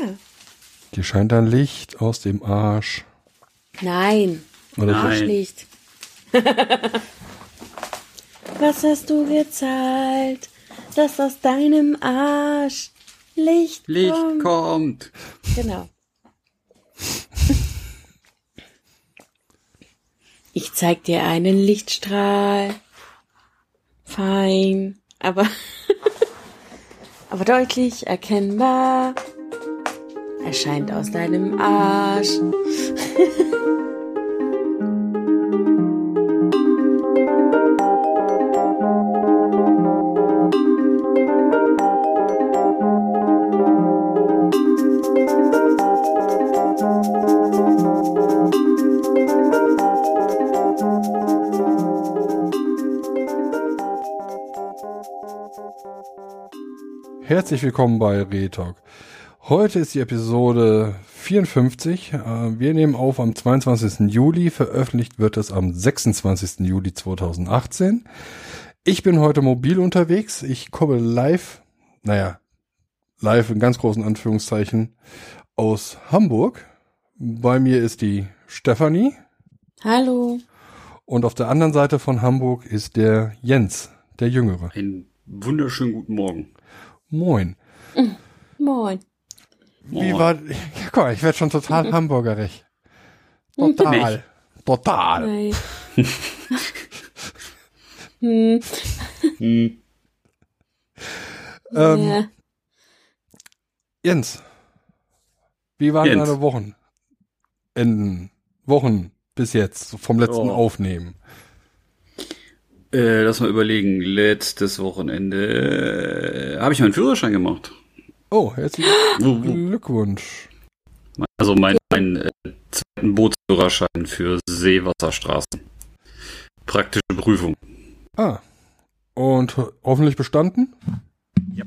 Ja. Dir scheint ein Licht aus dem Arsch. Nein. Oder Nein. Arsch nicht. Was hast du gezahlt, dass aus deinem Arsch Licht, Licht kommt? kommt. Genau. Ich zeig dir einen Lichtstrahl. Fein, aber aber deutlich erkennbar. Er scheint aus deinem Arsch. Herzlich willkommen bei Retalk. Heute ist die Episode 54. Äh, Wir nehmen auf am 22. Juli. Veröffentlicht wird es am 26. Juli 2018. Ich bin heute mobil unterwegs. Ich komme live, naja, live in ganz großen Anführungszeichen aus Hamburg. Bei mir ist die Stefanie Hallo. und auf der anderen Seite von Hamburg ist der Jens, der Jüngere. Einen wunderschönen guten Morgen. Moin. Moin. Wie war, ja, guck mal, ich werde schon total hamburgerig. Total. Total. Hi. hm. Hm. Ähm, ja. Jens, wie waren Jens. deine Wochen? Enden, Wochen bis jetzt, vom letzten Oh. Aufnehmen. Äh, lass mal überlegen. Letztes Wochenende äh, habe ich meinen Führerschein gemacht. Oh, herzlichen Glückwunsch. also mein, mein äh, zweiten Bootsführerschein für Seewasserstraßen. Praktische Prüfung. Ah, und ho hoffentlich bestanden? Ja.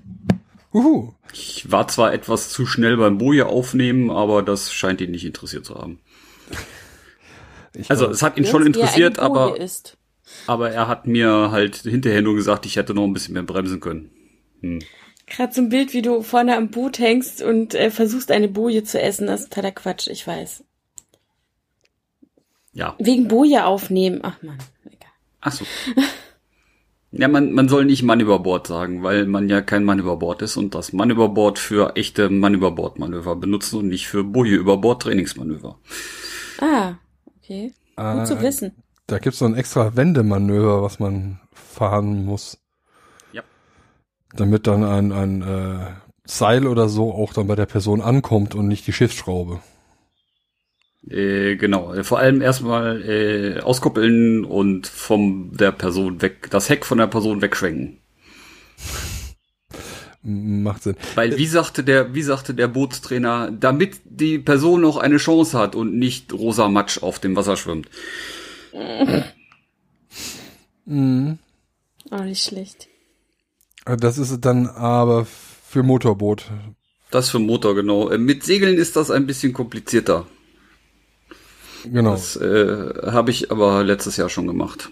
Uhu. Ich war zwar etwas zu schnell beim Boje aufnehmen, aber das scheint ihn nicht interessiert zu haben. Ich Also es hat ihn schon er interessiert, aber, Ist. aber er hat mir halt hinterher nur gesagt, ich hätte noch ein bisschen mehr bremsen können. Hm. Gerade so ein Bild, wie du vorne am Boot hängst und äh, versuchst, eine Boje zu essen. Das ist totaler Quatsch, ich weiß. Ja. Wegen Boje aufnehmen. Ach man, egal. Ach so. Ja, man, man soll nicht Mann über Bord sagen, weil man ja kein Mann über Bord ist und das Mann über Bord für echte Mann über Bord Manöver benutzen und nicht für Boje über Bord Trainingsmanöver. Ah, okay. Ah, Gut zu wissen. Da gibt's so ein extra Wendemanöver, was man fahren muss. Damit dann ein, ein äh, Seil oder so auch dann bei der Person ankommt und nicht die Schiffsschraube. Äh, genau. Äh, Vor allem erstmal äh, auskoppeln und vom der Person weg, das Heck von der Person wegschwenken. Macht Sinn. Weil wie sagte der, wie sagte der Bootstrainer, damit die Person noch eine Chance hat und nicht rosa Matsch auf dem Wasser schwimmt. Mhm. Auch nicht schlecht. Das ist dann aber für Motorboot. Das für Motor, genau. Äh, Mit Segeln ist das ein bisschen komplizierter. Genau. Das äh, habe ich aber letztes Jahr schon gemacht.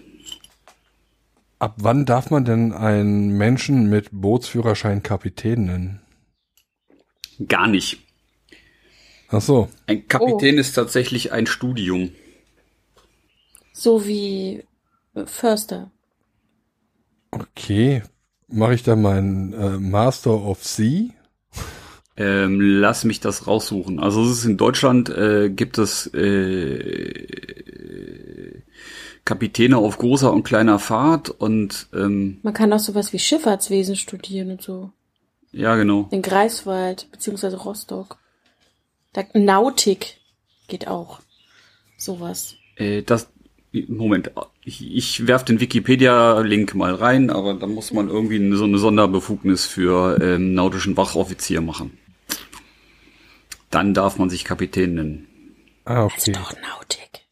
Ab wann darf man denn einen Menschen mit Bootsführerschein Kapitän nennen? Gar nicht. Ach so. Ein Kapitän ist tatsächlich ein Studium. So wie Förster. Okay. Mache ich dann meinen äh, Master of Sea? Ähm, lass mich das raussuchen. Also es ist in Deutschland äh, gibt es äh, Kapitäne auf großer und kleiner Fahrt und ähm, Man kann auch sowas wie Schifffahrtswesen studieren und so. ja genau. In Greifswald, beziehungsweise Rostock. Da, Nautik geht auch. Sowas. Äh, das Moment, ich, ich werf den Wikipedia-Link mal rein, aber da muss man irgendwie so eine Sonderbefugnis für ähm, nautischen Wachoffizier machen. Dann darf man sich Kapitän nennen. Ah, Also okay. doch Nautik.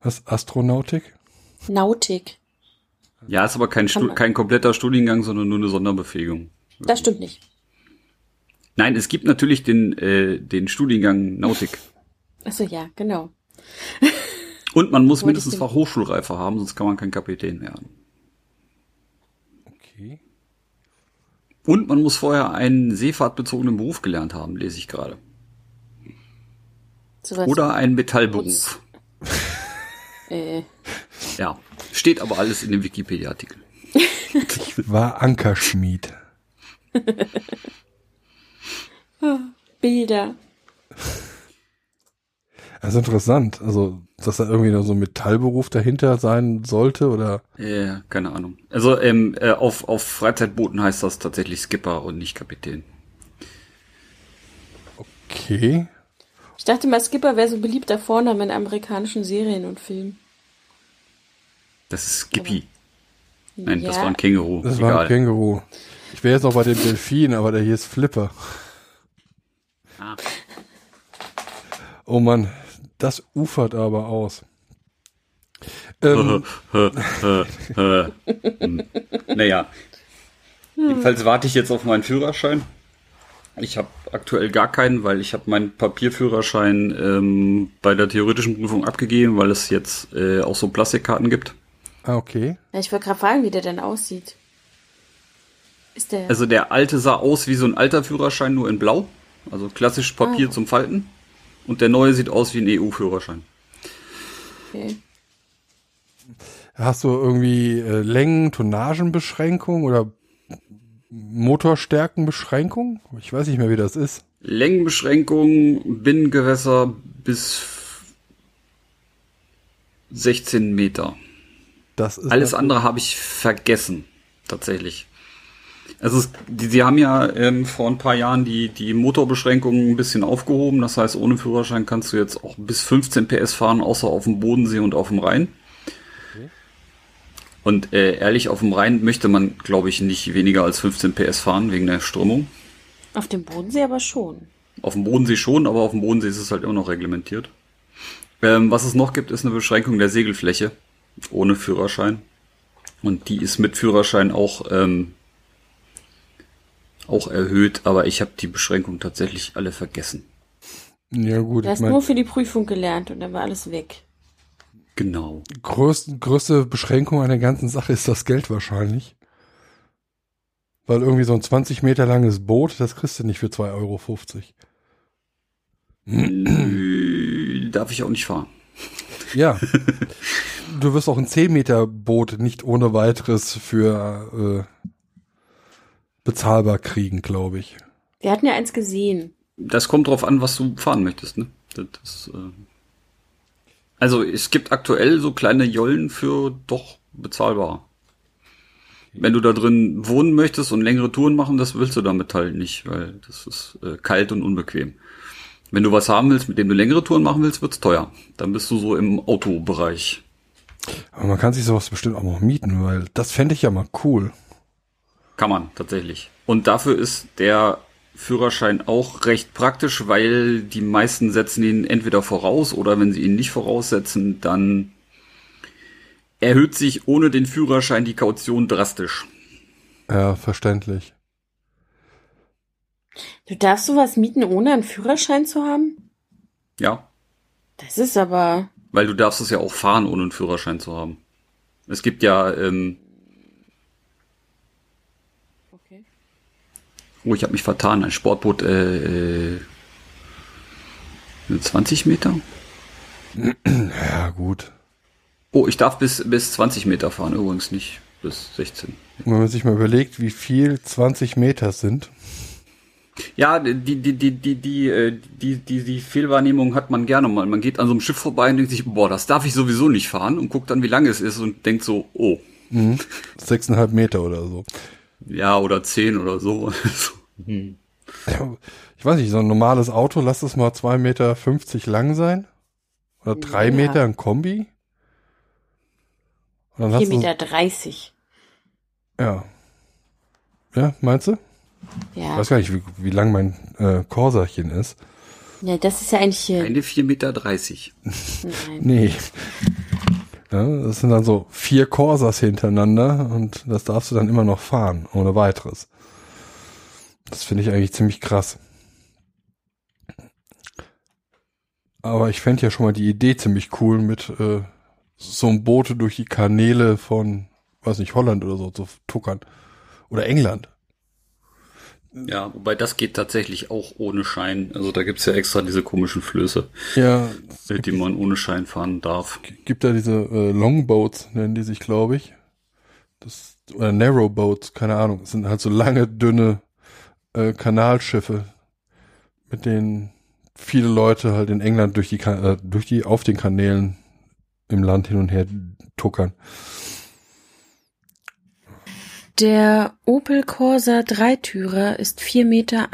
Was? Astronautik? Nautik. Ja, ist aber kein, kein kompletter Studiengang, sondern nur eine Sonderbefähigung. Das stimmt nicht. Nein, es gibt natürlich den, äh, den Studiengang Nautik. Achso, ja, genau. Und man muss mindestens Fachhochschulreife haben, sonst kann man kein Kapitän werden. Okay. Und man muss vorher einen seefahrtbezogenen Beruf gelernt haben, lese ich gerade. Oder einen Metallberuf. äh, Ja, steht aber alles in dem Wikipedia-Artikel. War Ankerschmied. Bilder. Also interessant. Also, dass da irgendwie noch so ein Metallberuf dahinter sein sollte oder? Ja, keine Ahnung. Also ähm, äh, auf, auf Freizeitbooten heißt das tatsächlich Skipper und nicht Kapitän. Okay. Ich dachte mal, Skipper wäre so ein beliebter Vorname in amerikanischen Serien und Filmen. Das ist Skippy. Nein, das Ja. war ein Känguru. Das war ein Känguru. Ich wäre jetzt noch bei dem Delfin, aber der hier ist Flipper. Ah. Oh Mann, das ufert aber aus. Ähm, Naja. Jedenfalls warte ich jetzt auf meinen Führerschein. Ich habe aktuell gar keinen, weil ich habe meinen Papierführerschein ähm, bei der theoretischen Prüfung abgegeben, weil es jetzt äh, auch so Plastikkarten gibt. ah, okay. Ja, ich wollte gerade fragen, wie der denn aussieht. Ist der. Also der alte sah aus wie so ein alter Führerschein, nur in blau. Also klassisch Papier Ah. zum Falten. Und der neue sieht aus wie ein EU-Führerschein. okay. Hast du irgendwie äh, Längen, Tonnagenbeschränkung oder Motorstärkenbeschränkung? Ich weiß nicht mehr, wie das ist. Längenbeschränkung, Binnengewässer bis 16 Meter. Das ist Alles andere habe ich vergessen, tatsächlich. Also es, die, sie haben ja ähm, vor ein paar Jahren die, die Motorbeschränkungen ein bisschen aufgehoben. Das heißt, ohne Führerschein kannst du jetzt auch bis 15 PS fahren, außer auf dem Bodensee und auf dem Rhein. Und äh, ehrlich, auf dem Rhein möchte man, glaube ich, nicht weniger als 15 PS fahren wegen der Strömung. Auf dem Bodensee aber schon. Auf dem Bodensee schon, aber auf dem Bodensee ist es halt immer noch reglementiert. Ähm, was es noch gibt, ist eine Beschränkung der Segelfläche ohne Führerschein. Und die ist mit Führerschein auch, ähm, auch erhöht, aber ich habe die Beschränkung tatsächlich alle vergessen. Ja gut, Du ich hast meine, nur für die Prüfung gelernt und dann war alles weg. Genau. größte, größte Beschränkung an der ganzen Sache ist das Geld wahrscheinlich. Weil irgendwie so ein 20 Meter langes Boot, das kriegst du nicht für 2,50 Euro. Darf ich auch nicht fahren. Ja. du wirst auch ein 10 Meter Boot nicht ohne weiteres für äh, bezahlbar kriegen, glaube ich. Wir hatten ja eins gesehen. Das kommt drauf an, was du fahren möchtest, ne? Das, das, äh also es gibt aktuell so kleine Jollen für doch bezahlbar. Wenn du da drin wohnen möchtest und längere Touren machen, das willst du damit halt nicht, weil das ist äh, kalt und unbequem. Wenn du was haben willst, mit dem du längere Touren machen willst, wird's teuer. Dann bist du so im Autobereich. Aber man kann sich sowas bestimmt auch noch mieten, weil das fände ich ja mal cool. Kann man tatsächlich. Und dafür ist der Führerschein auch recht praktisch, weil die meisten setzen ihn entweder voraus oder wenn sie ihn nicht voraussetzen, dann erhöht sich ohne den Führerschein die Kaution drastisch. Ja, verständlich. Du darfst sowas mieten, ohne einen Führerschein zu haben? Ja, Das ist aber. weil du darfst es ja auch fahren, ohne einen Führerschein zu haben. Es gibt ja, ähm, Okay. Oh, ich habe mich vertan, ein Sportboot, äh, äh, 20 Meter? Ja, gut. Oh, ich darf bis, bis 20 Meter fahren, übrigens nicht bis 16. Wenn man sich mal überlegt, wie viel 20 Meter sind. Ja, die, die, die, die, die, äh, die, die, die Fehlwahrnehmung hat man gerne mal. Man geht an so einem Schiff vorbei und denkt sich, boah, das darf ich sowieso nicht fahren und guckt dann, wie lang es ist und denkt so, oh, Mhm. Sechseinhalb Meter oder so. Ja, oder 10 oder so. Ja, Ich weiß nicht, so ein normales Auto, lass es mal 2,50 Meter lang sein. Oder drei Ja. Meter ein Kombi. Und dann hast 4,30 du, Meter. dreißig. ja. Ja, meinst du? Ich Ja. weiß gar nicht, wie, wie lang mein äh, Corsachen ist. ja, das ist ja eigentlich hier. Eine 4,30 Meter. dreißig. Nein. Nee. Ja, das sind dann so vier Corsas hintereinander und das darfst du dann immer noch fahren, ohne weiteres. Das finde ich eigentlich ziemlich krass. Aber ich fände ja schon mal die Idee ziemlich cool, mit äh, so einem Boot durch die Kanäle von, weiß nicht, Holland oder so zu tuckern. Oder England. Ja, wobei das geht tatsächlich auch ohne Schein. Also da gibt's ja extra diese komischen Flöße, Ja, äh, die man ohne Schein fahren darf. gibt da diese äh, Longboats, nennen die sich, glaube ich. Das, oder Narrowboats, keine Ahnung. Das sind halt so lange, dünne äh, Kanalschiffe, mit denen viele Leute halt in England durch die, äh, durch die, auf den Kanälen im Land hin und her tuckern. Der Opel Corsa Dreitürer ist 4,21 Meter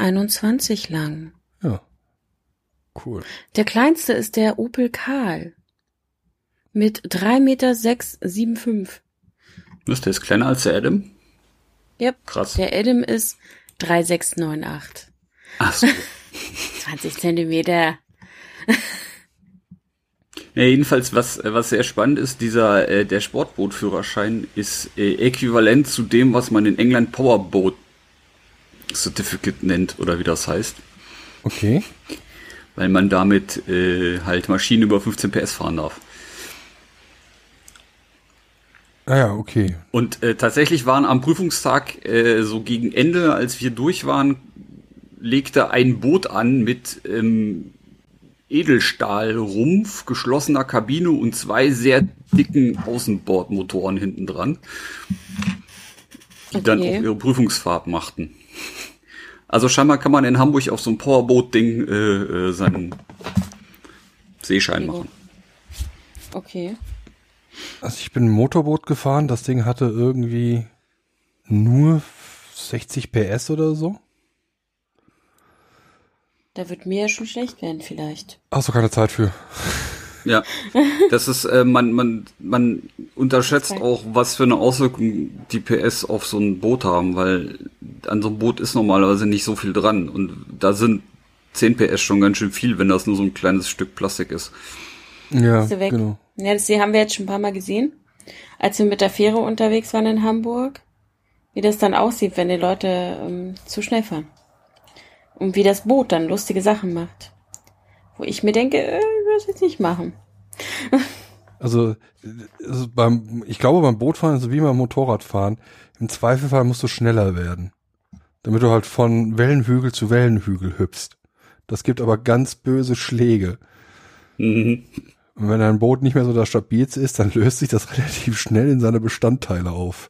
lang. Ja. Cool. Der kleinste ist der Opel Karl mit 3,675 Meter. Ist der ist kleiner als der Adam? Yep. Krass. Der Adam ist 3,698. Ach so. 20 Zentimeter. Ja, jedenfalls, was, was sehr spannend ist, dieser, äh, der Sportbootführerschein ist äh, äquivalent zu dem, was man in England Powerboat Certificate nennt, oder wie das heißt. Okay. Weil man damit äh, halt Maschinen über 15 PS fahren darf. Ah ja, okay. Und äh, tatsächlich waren am Prüfungstag äh, so gegen Ende, als wir durch waren, legte ein Boot an mit ähm, Edelstahlrumpf, geschlossener Kabine und zwei sehr dicken Außenbordmotoren hinten dran, die dann Okay. auch ihre Prüfungsfahrt machten. Also scheinbar kann man in Hamburg auf so einem Powerboat-Ding äh, äh, seinen Seeschein machen. Okay. Also ich bin ein Motorboot gefahren, das Ding hatte irgendwie nur 60 PS oder so. Da wird mir ja schon schlecht werden vielleicht. Hast du keine Zeit für? Ja, das ist, äh, man, man, man unterschätzt Okay. auch, was für eine Auswirkung die PS auf so ein Boot haben, weil an so einem Boot ist normalerweise nicht so viel dran und da sind 10 PS schon ganz schön viel, wenn das nur so ein kleines Stück Plastik ist. Ja, Ist genau. Ja, das haben wir jetzt schon ein paar Mal gesehen, als wir mit der Fähre unterwegs waren in Hamburg, wie das dann aussieht, wenn die Leute ähm, zu schnell fahren. Und wie das Boot dann lustige Sachen macht. Wo ich mir denke, äh, ich will das jetzt nicht machen. Also, also beim, ich glaube beim Bootfahren ist es wie beim Motorradfahren. Im Zweifelfall musst du schneller werden. Damit du halt von Wellenhügel zu Wellenhügel hüpfst. Das gibt aber ganz böse Schläge. Mhm. Und wenn dein Boot nicht mehr so das stabilste ist, dann löst sich das relativ schnell in seine Bestandteile auf.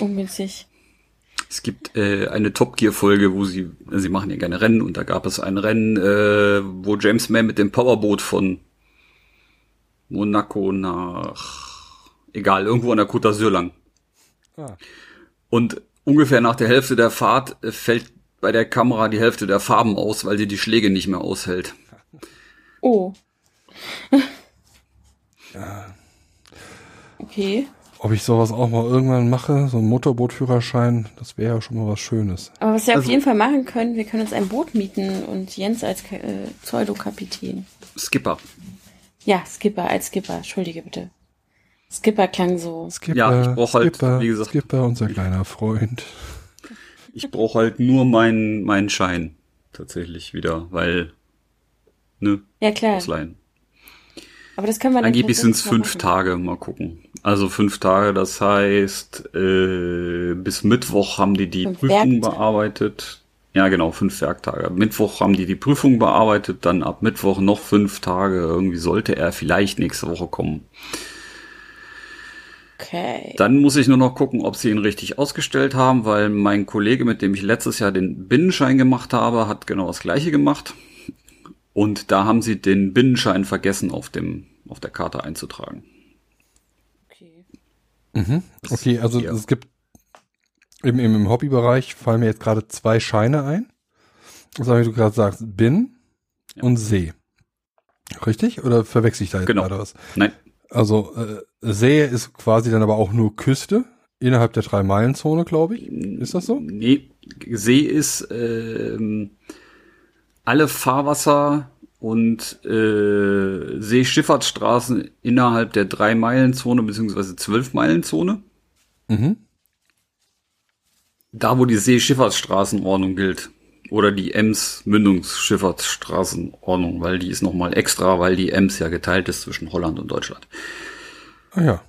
Ungünstig. Es gibt äh, eine Top Gear Folge, wo sie, sie machen ja gerne Rennen und da gab es ein Rennen, äh, wo James Mann mit dem Powerboot von Monaco nach, egal, irgendwo an der Côte d'Azur lang. Ah. Und ungefähr nach der Hälfte der Fahrt fällt bei der Kamera die Hälfte der Farben aus, weil sie die Schläge nicht mehr aushält. Oh. Okay. Ob ich sowas auch mal irgendwann mache, so ein Motorbootführerschein, das wäre ja schon mal was Schönes. Aber was wir auf Also- jeden Fall machen können, wir können uns ein Boot mieten und Jens als äh, Pseudo-Kapitän. Skipper. Ja, Skipper als Skipper. Entschuldige bitte. Skipper klang so. Skipper, Ja, ich brauch halt, Skipper, wie gesagt- Skipper, unser kleiner Freund. Ich brauche halt nur meinen meinen Schein tatsächlich wieder, weil ne, Ja, klar. ausleihen. Aber das können wir dann Angeblich sind es fünf machen. Tage, mal gucken. Also fünf Tage, das heißt, äh, bis Mittwoch haben die die Fünf Prüfung Werktage. bearbeitet. Ja, genau, fünf Werktage. Mittwoch haben die die Prüfung bearbeitet, dann ab Mittwoch noch fünf Tage. Irgendwie sollte er vielleicht nächste Woche kommen. Okay. Dann muss ich nur noch gucken, ob sie ihn richtig ausgestellt haben, weil mein Kollege, mit dem ich letztes Jahr den Binnenschein gemacht habe, hat genau das gleiche gemacht. Und da haben sie den Binnenschein vergessen, auf dem, auf der Karte einzutragen. Okay. Okay, also Ja. es gibt im, im, im Hobbybereich fallen mir jetzt gerade zwei Scheine ein. Also wie du gerade sagst, Bin Ja. und See. Richtig? Oder verwechsel ich da jetzt Genau. gerade was? Nein, Also äh, See ist quasi dann aber auch nur Küste innerhalb der Drei-Meilen-Zone, glaube ich. Ist das so? Nee, See ist ähm, alle Fahrwasser und äh, Seeschifffahrtsstraßen innerhalb der Drei-Meilen-Zone bzw. Zwölf-Meilen-Zone. Mhm. Da, wo die Seeschifffahrtsstraßenordnung gilt. Oder die Ems-Mündungsschifffahrtsstraßenordnung, weil die ist nochmal extra, weil die Ems ja geteilt ist zwischen Holland und Deutschland. Ah ja.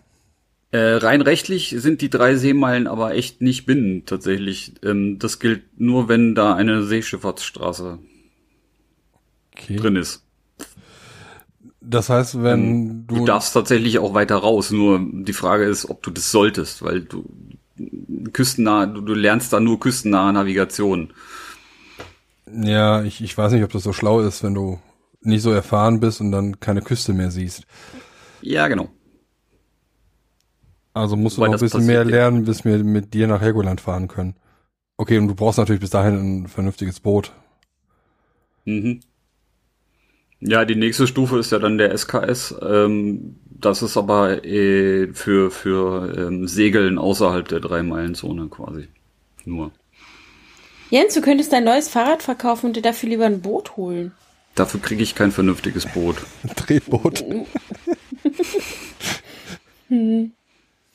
Äh, rein rechtlich sind die drei Seemeilen aber echt nicht bindend tatsächlich. Ähm, das gilt nur, wenn da eine Seeschifffahrtsstraße Okay. drin ist. Das heißt, wenn Ähm, Du du, darfst tatsächlich auch weiter raus, nur die Frage ist, ob du das solltest, weil du küstennah, du, du lernst da nur küstennahe Navigation. ja, ich, ich weiß nicht, ob das so schlau ist, wenn du nicht so erfahren bist und dann keine Küste mehr siehst. Ja, genau. Also musst du Wobei noch ein bisschen mehr passiert, ja. lernen, bis wir mit dir nach Helgoland fahren können. Okay, und du brauchst natürlich bis dahin ein vernünftiges Boot. Mhm. Ja, die nächste Stufe ist ja dann der SKS. Ähm, das ist aber äh, für, für ähm, Segeln außerhalb der Drei-Meilen-Zone quasi. Nur. Jens, du könntest dein neues Fahrrad verkaufen und dir dafür lieber ein Boot holen. Dafür kriege ich kein vernünftiges Boot. Ein Drehboot.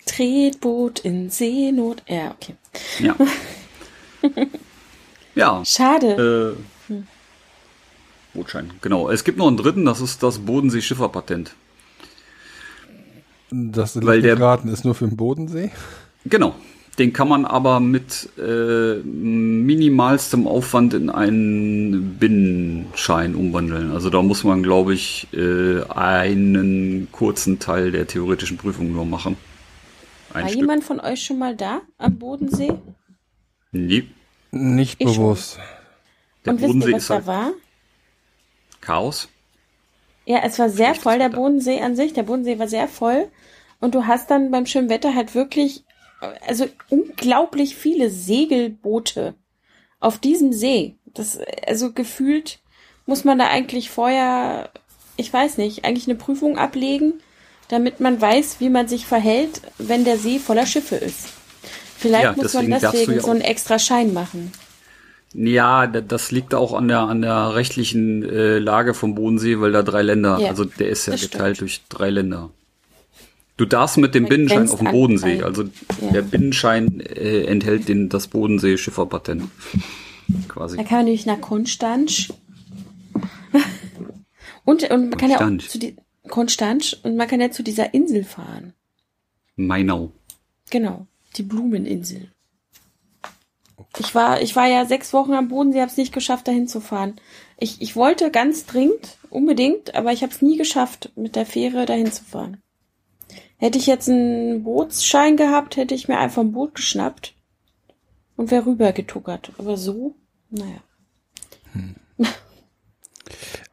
Tretboot in Seenot. Ja, okay. Ja. ja. Schade. Äh, Bootschein, genau. Es gibt noch einen dritten, das ist das Bodensee-Schifferpatent. Das Weil der- Raten ist nur für den Bodensee. Genau. Den kann man aber mit äh, minimalstem Aufwand in einen Binnenschein umwandeln. Also da muss man, glaube ich, äh, einen kurzen Teil der theoretischen Prüfung nur machen. Ein War Stück. jemand von euch schon mal da am Bodensee? Nee, Nicht Ich schon. bewusst. der und wisst Bodensee ihr, was ist da halt war? Chaos. Ja, es war sehr voll, der. Bodensee an sich. Der Bodensee war sehr voll. Und du hast dann beim schönen Wetter halt wirklich, also unglaublich viele Segelboote auf diesem See. Das, also gefühlt muss man da eigentlich vorher, ich weiß nicht, eigentlich eine Prüfung ablegen, damit man weiß, wie man sich verhält, wenn der See voller Schiffe ist. Vielleicht Ja, muss man deswegen ja so einen extra Schein machen. Ja, da- das liegt auch an der an der rechtlichen äh, Lage vom Bodensee, weil da drei Länder, Ja, also der ist ja geteilt stimmt. durch drei Länder. Du darfst mit dem Binnenschein auf dem Bodensee, also Ja. der Binnenschein äh, enthält den das Bodensee Schifferpatent quasi. Da kann man nämlich nach Konstanz. und, und man kann ja auch zu die, Konstanz und man kann ja zu dieser Insel fahren. Mainau. Genau, die Blumeninsel. Ich war, ich war ja sechs Wochen am Bodensee, habe es nicht geschafft, dahin zu fahren. Ich, ich wollte ganz dringend, unbedingt, aber ich habe es nie geschafft, mit der Fähre dahin zu fahren. Hätte ich jetzt einen Bootsschein gehabt, hätte ich mir einfach ein Boot geschnappt und wäre rüber getuckert. Aber so, naja.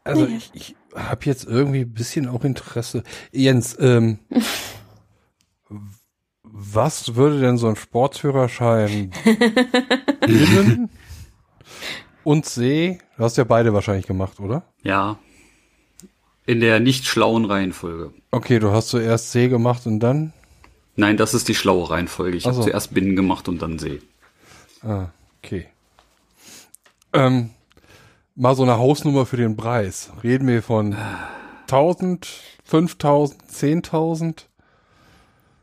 Also Naja. ich, ich habe jetzt irgendwie ein bisschen auch Interesse. Jens, ähm, was würde denn so ein Sportführerschein Binnen und See? Du hast ja beide wahrscheinlich gemacht, oder? Ja. In der nicht schlauen Reihenfolge. Okay, du hast zuerst See gemacht und dann? Nein, das ist die schlaue Reihenfolge. Ich Ach habe so. zuerst Binnen gemacht und dann See. Ah, okay. Ähm, mal so eine Hausnummer für den Preis. Reden wir von 1000, 5000, 10.000?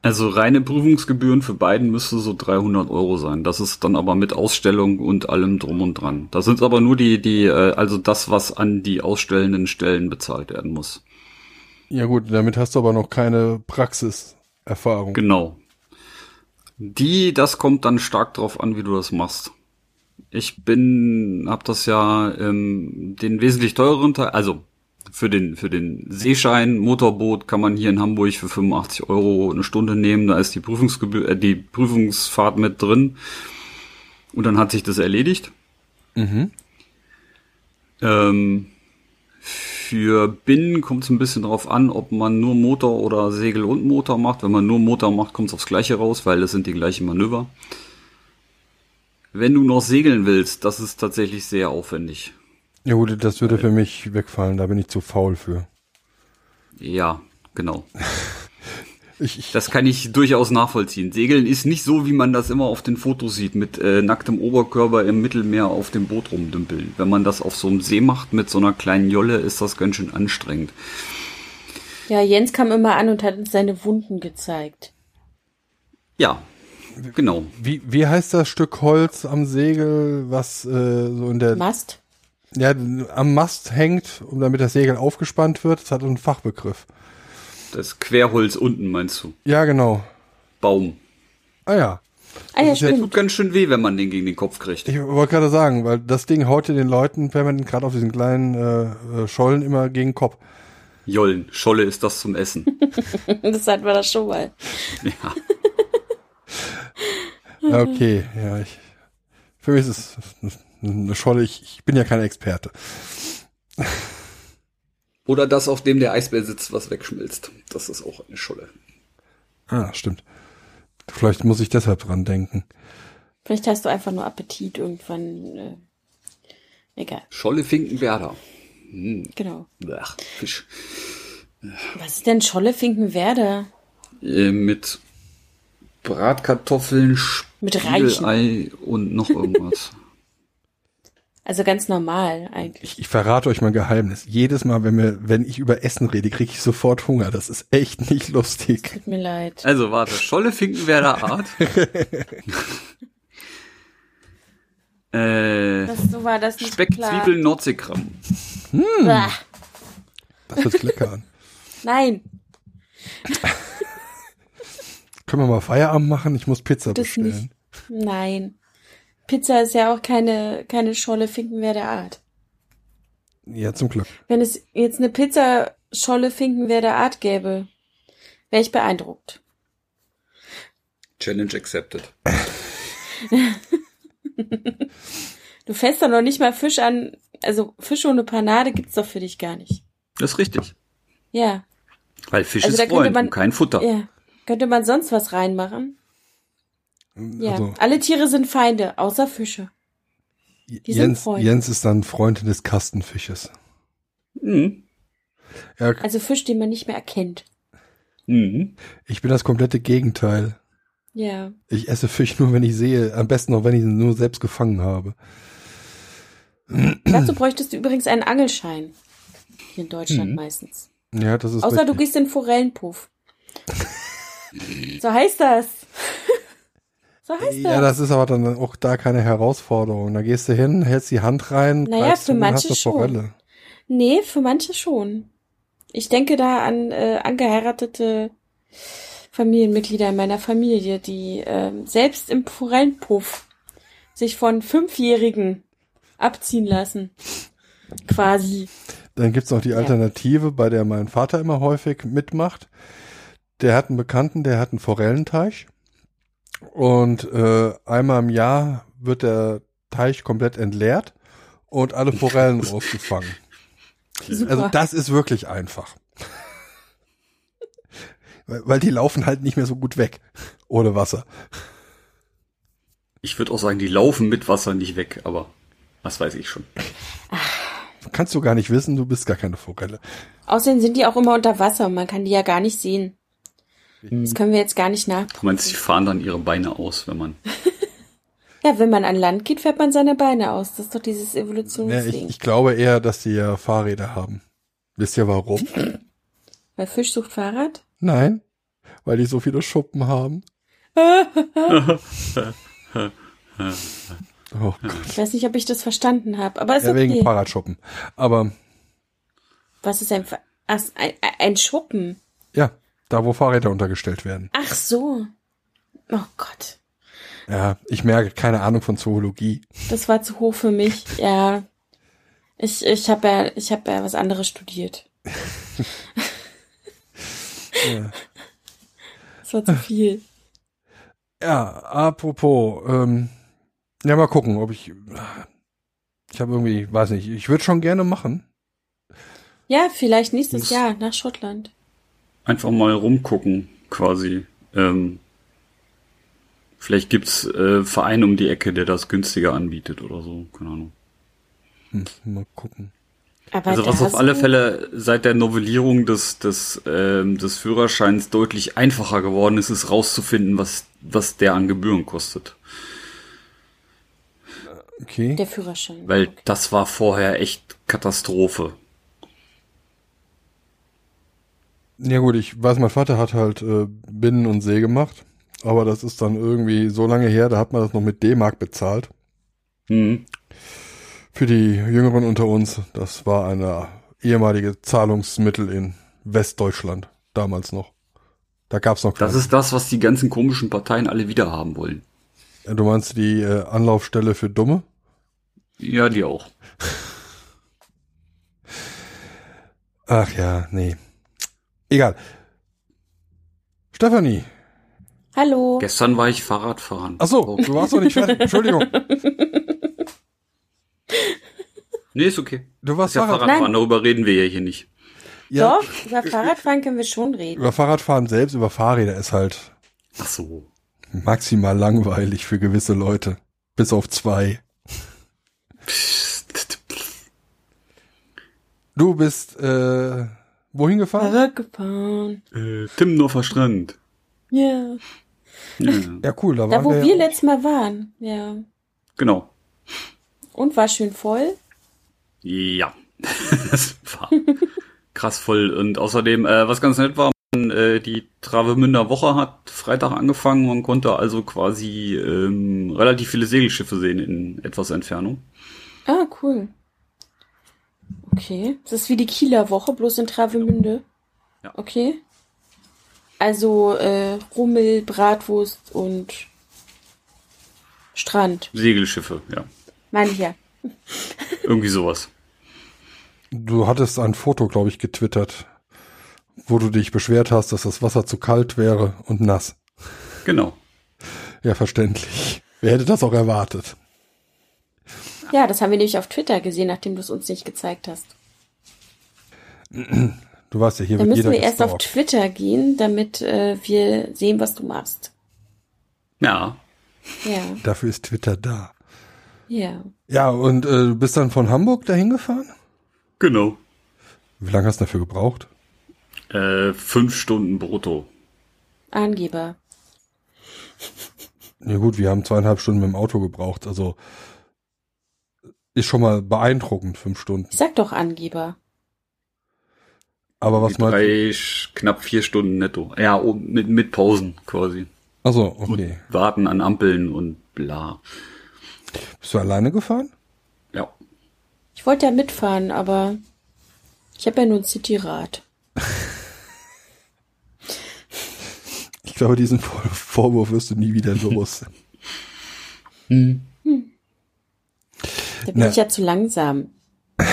Also reine Prüfungsgebühren für beiden müsste so 300 Euro sein. Das ist dann aber mit Ausstellung und allem drum und dran. Das sind aber nur die, die, äh, also das, was an die ausstellenden Stellen bezahlt werden muss. Ja gut, damit hast du aber noch keine Praxiserfahrung. Genau. Die, das kommt dann stark drauf an, wie du das machst. Ich bin, hab das ja ähm, den wesentlich teureren Teil, also für den für den Seeschein Motorboot kann man hier in Hamburg für 85 Euro eine Stunde nehmen. Da ist die Prüfungsgebühr, äh, die Prüfungsfahrt mit drin und dann hat sich das erledigt. Mhm. Ähm, für Binnen kommt es ein bisschen drauf an, ob man nur Motor oder Segel und Motor macht. Wenn man nur Motor macht, kommt es aufs Gleiche raus, weil das sind die gleichen Manöver. Wenn du noch segeln willst, das ist tatsächlich sehr aufwendig. Ja gut, das würde für mich wegfallen, da bin ich zu faul für. Ja, genau. Ich, ich, Das kann ich durchaus nachvollziehen. Segeln ist nicht so, wie man das immer auf den Fotos sieht, mit äh, nacktem Oberkörper im Mittelmeer auf dem Boot rumdümpeln. Wenn man das auf so einem See macht mit so einer kleinen Jolle, ist das ganz schön anstrengend. Ja, Jens kam immer an und hat uns seine Wunden gezeigt. Ja, genau. wie, wie heißt das Stück Holz am Segel, was äh, so in der Mast? Ja, am Mast hängt, um damit das Segel aufgespannt wird? Das hat einen Fachbegriff. Das Querholz unten meinst du? Ja, genau. Baum. Ah ja. Ah ja, ist ja tut ganz schön weh, wenn man den gegen den Kopf kriegt. Ich wollte gerade sagen, weil das Ding haut ja den Leuten permanent gerade auf diesen kleinen äh, äh, Schollen immer gegen den Kopf. Jollen, Scholle ist das zum Essen. Das hatten wir das schon mal. ja. Ja, okay, ja, ich, für mich ist es eine Scholle, ich, ich bin ja kein Experte. Oder das, auf dem der Eisbär sitzt, was wegschmilzt. Das ist auch eine Scholle. Ah, stimmt. Vielleicht muss ich deshalb dran denken. Vielleicht hast du einfach nur Appetit irgendwann. Äh, egal, Scholle Finkenwerder. genau. Ach, Fisch. Was ist denn Scholle Finkenwerder? Äh, mit Bratkartoffeln, Mit Reichen. Spiegelei und noch irgendwas. Also ganz normal eigentlich. Ich, ich verrate euch mal ein Geheimnis. Jedes Mal, wenn, wir, wenn ich über Essen rede, kriege ich sofort Hunger. Das ist echt nicht lustig. Tut mir leid. Also warte, Scholle Finkenwerder Art. äh, Das, so war das nicht Speck, klar. Zwiebeln, Nordseekram. Bah, Das hört sich lecker an. nein, Können wir mal Feierabend machen? Ich muss Pizza das bestellen. nicht. Nein. Pizza ist ja auch keine, keine Scholle Finkenwerder Art. Ja, zum Glück. Wenn es jetzt eine Pizza Scholle Finkenwerder Art gäbe, wäre ich beeindruckt. Challenge accepted. Du fässt doch noch nicht mal Fisch an, also Fisch ohne Panade gibt's doch für dich gar nicht. Das ist richtig. Ja, Weil Fisch Also ist Freund man- und kein Futter. ja. Könnte man sonst was reinmachen? Ja. Also, Alle Tiere sind Feinde, außer Fische. sind Jens, Freunde. Jens ist dann Freund des Kastenfisches. Mhm. Ja, Also Fisch, den man nicht mehr erkennt. Mhm. ich bin das komplette Gegenteil. Ja. Ich esse Fisch nur, wenn ich sehe. Am besten noch, wenn ich ihn nur selbst gefangen habe. Dazu bräuchtest du übrigens einen Angelschein. Hier in Deutschland Mhm. meistens. Ja, das ist Außer du richtig. gehst in den Forellenpuff. so heißt das. So heißt Ja, das. das ist aber dann auch da keine Herausforderung. Da gehst du hin, hältst die Hand rein, Naja, für manche schon. Forelle. Nee, für manche schon. Ich denke da an äh, angeheiratete Familienmitglieder in meiner Familie, die ähm, selbst im Forellenpuff sich von Fünfjährigen abziehen lassen. Quasi. Dann gibt's noch die Alternative, bei der mein Vater immer häufig mitmacht. Der hat einen Bekannten, der hat einen Forellenteich. Und äh, einmal im Jahr wird der Teich komplett entleert und alle Forellen rausgefangen. Super. Also das ist wirklich einfach. weil, weil die laufen halt nicht mehr so gut weg ohne Wasser. Ich würde auch sagen, die laufen mit Wasser nicht weg, aber was weiß ich schon. Kannst du gar nicht wissen, du bist gar keine Forelle. Außerdem sind die auch immer unter Wasser und man kann die ja gar nicht sehen. Das können wir jetzt gar nicht nach. Du meinst, sie fahren dann ihre Beine aus, wenn man. Ja, wenn man an Land geht, fährt man seine Beine aus. Das ist doch dieses Ja, ich, Evolutionsding. ich glaube eher, dass die ja Fahrräder haben. Wisst ihr warum? Weil Fisch sucht Fahrrad? Nein, weil die so viele Schuppen haben. oh Gott. Ich weiß nicht, ob ich das verstanden habe, aber ist Ja, wegen okay. Fahrradschuppen. Aber Was ist ein, Fa- Ach, ein, ein Schuppen? ja, da wo Fahrräder untergestellt werden. Ach so. Oh Gott. Ja, ich merke keine Ahnung von Zoologie. Das war zu hoch für mich. Ja. Ich, ich habe ja, ich habe ja was anderes studiert. Ja. Das war zu viel. Ja, apropos, ähm, ja, mal gucken, ob ich, ich habe irgendwie, weiß nicht, ich würde schon gerne machen. Ja, vielleicht nächstes Muss- Jahr nach Schottland. Einfach mal rumgucken, quasi. Ähm, vielleicht gibt's äh, Verein um die Ecke, der das günstiger anbietet oder so. Keine Ahnung. Hm, mal gucken. Aber Also was auf alle Fälle seit der Novellierung des, des, ähm, des Führerscheins deutlich einfacher geworden ist, ist rauszufinden, was, was der an Gebühren kostet. Okay. Der Führerschein. Weil Okay. das war vorher echt Katastrophe. Ja gut, ich weiß, mein Vater hat halt äh, Binnen und See gemacht, aber das ist dann irgendwie so lange her, da hat man das noch mit D-Mark bezahlt. Mhm. Für die Jüngeren unter uns, das war eine ehemalige Zahlungsmittel in Westdeutschland, damals noch. Da gab's noch Das keine. ist das, was die ganzen komischen Parteien alle wieder haben wollen. Du meinst die äh, Anlaufstelle für Dumme? Ja, die auch. Ach ja, nee. Egal. Stefanie. Hallo. Gestern war ich Fahrradfahren. Ach so, du warst noch nicht fertig. Entschuldigung. Nee, ist okay. Du warst Ist ja Fahrrad. Fahrradfahren, darüber reden wir ja hier nicht. Ja, Doch, über Fahrradfahren können wir schon reden. über Fahrradfahren selbst, über Fahrräder ist halt Ach so. maximal langweilig für gewisse Leute. Bis auf zwei. Du bist äh, wohin gefahren? Fahrrad gefahren. Äh, Timmendorfer Strand. Ja. Ja, Ja, cool. Da, Da, wo wir, wir letztes Mal waren. Ja. genau. Und war schön voll. Ja. das war krass voll. Und außerdem, äh, was ganz nett war, man, äh, die Travemünder Woche hat Freitag angefangen. Man konnte also quasi ähm, relativ viele Segelschiffe sehen in etwas Entfernung. Ah, cool. Okay. Das ist wie die Kieler Woche, bloß in Travemünde. Ja. Okay. Also äh, Rummel, Bratwurst und Strand. Segelschiffe, ja. Meine ich ja. Irgendwie sowas. Du hattest ein Foto, glaube ich, getwittert, wo du dich beschwert hast, dass das Wasser zu kalt wäre und nass. Genau. Ja, verständlich. Wer hätte das auch erwartet? Ja, das haben wir nämlich auf Twitter gesehen, nachdem du es uns nicht gezeigt hast. Du weißt ja, hier Dann wird müssen jeder wir erst auf. Twitter gehen, damit äh, wir sehen, was du machst. Ja. Ja, Dafür ist Twitter da. ja. Ja, und äh, du bist dann von Hamburg dahin gefahren? Genau. Wie lange hast du dafür gebraucht? Äh, fünf Stunden brutto. Angeber. Ja gut, wir haben zweieinhalb Stunden mit dem Auto gebraucht. Also ist schon mal beeindruckend, fünf Stunden. Ich sag doch Angeber. Aber was meinst du? Drei, knapp vier Stunden netto. Ja, oh, mit, mit Pausen quasi. Also, Und okay. warten an Ampeln und bla. Bist du alleine gefahren? Ja. Ich wollte ja mitfahren, aber ich habe ja nur ein Cityrad. Ich glaube, diesen Vor Vorwurf wirst du nie wieder los. Da bin Na. ich ja zu langsam.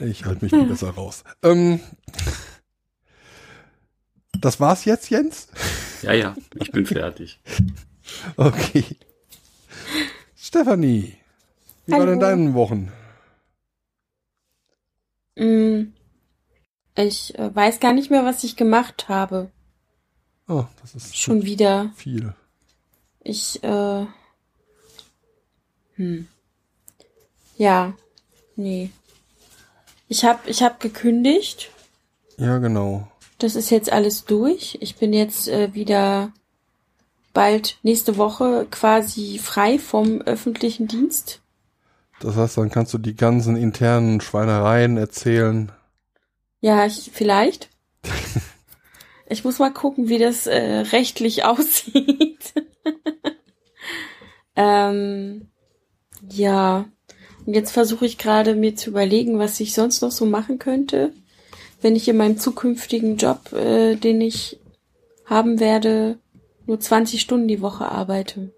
Ich halte mich mal besser raus. Ähm, das war's jetzt, Jens? Ja, ja, ich bin fertig. Okay. Stefanie, wie war Hallo. denn deine Wochen? Mm, Ich äh, weiß gar nicht mehr, was ich gemacht habe. Oh, das ist Schon wieder. viel. Ich, äh. Hm. Ja. Nee. Ich hab, ich hab gekündigt. Ja, genau. Das ist jetzt alles durch. Ich bin jetzt äh, wieder bald nächste Woche quasi frei vom öffentlichen Dienst. Das heißt, dann kannst du die ganzen internen Schweinereien erzählen. Ja, ich, vielleicht. Ich muss mal gucken, wie das äh, rechtlich aussieht. ähm, ja. Und jetzt versuche ich gerade mir zu überlegen, was ich sonst noch so machen könnte, wenn ich in meinem zukünftigen Job, äh, den ich haben werde, nur 20 Stunden die Woche arbeite.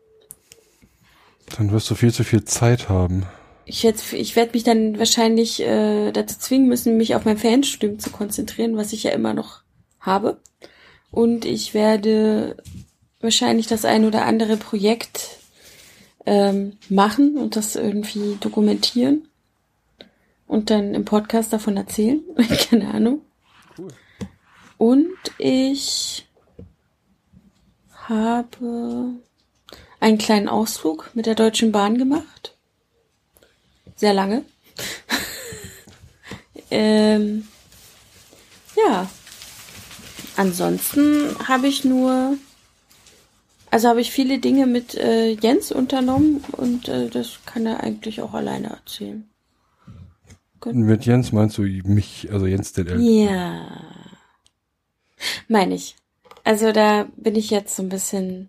Dann wirst du viel zu viel Zeit haben. Ich werde ich werd mich dann wahrscheinlich äh, dazu zwingen müssen, mich auf mein Fernstudium zu konzentrieren, was ich ja immer noch habe. Und ich werde wahrscheinlich das ein oder andere Projekt ähm, machen und das irgendwie dokumentieren und dann im Podcast davon erzählen. Keine Ahnung. Cool. Und ich habe einen kleinen Ausflug mit der Deutschen Bahn gemacht. Sehr lange. ähm, ja. Ansonsten habe ich nur, also habe ich viele Dinge mit äh, Jens unternommen und äh, das kann er eigentlich auch alleine erzählen. Mit Jens meinst du mich, also Jens den Elb. Ja. Meine ich. Also da bin ich jetzt so ein bisschen.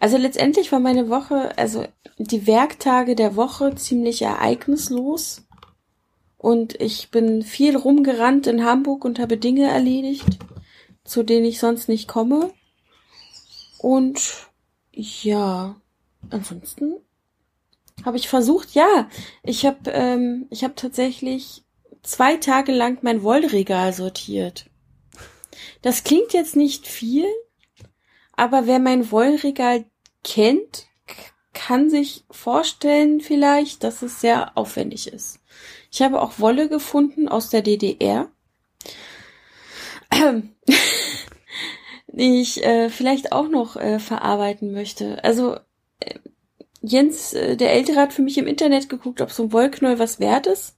Also letztendlich war meine Woche, also die Werktage der Woche ziemlich ereignislos Und ich bin viel rumgerannt in Hamburg und habe Dinge erledigt, zu denen ich sonst nicht komme. Und ja, ansonsten habe ich versucht, ja, ich habe ähm, ich habe tatsächlich zwei Tage lang mein Wollregal sortiert. Das klingt jetzt nicht viel, aber wer mein Wollregal kennt, kann sich vorstellen vielleicht, dass es sehr aufwendig ist. Ich habe auch Wolle gefunden aus der DDR, ich äh, vielleicht auch noch äh, verarbeiten möchte. Also äh, Jens, äh, der Ältere, hat für mich im Internet geguckt, ob so ein Wollknäuel was wert ist.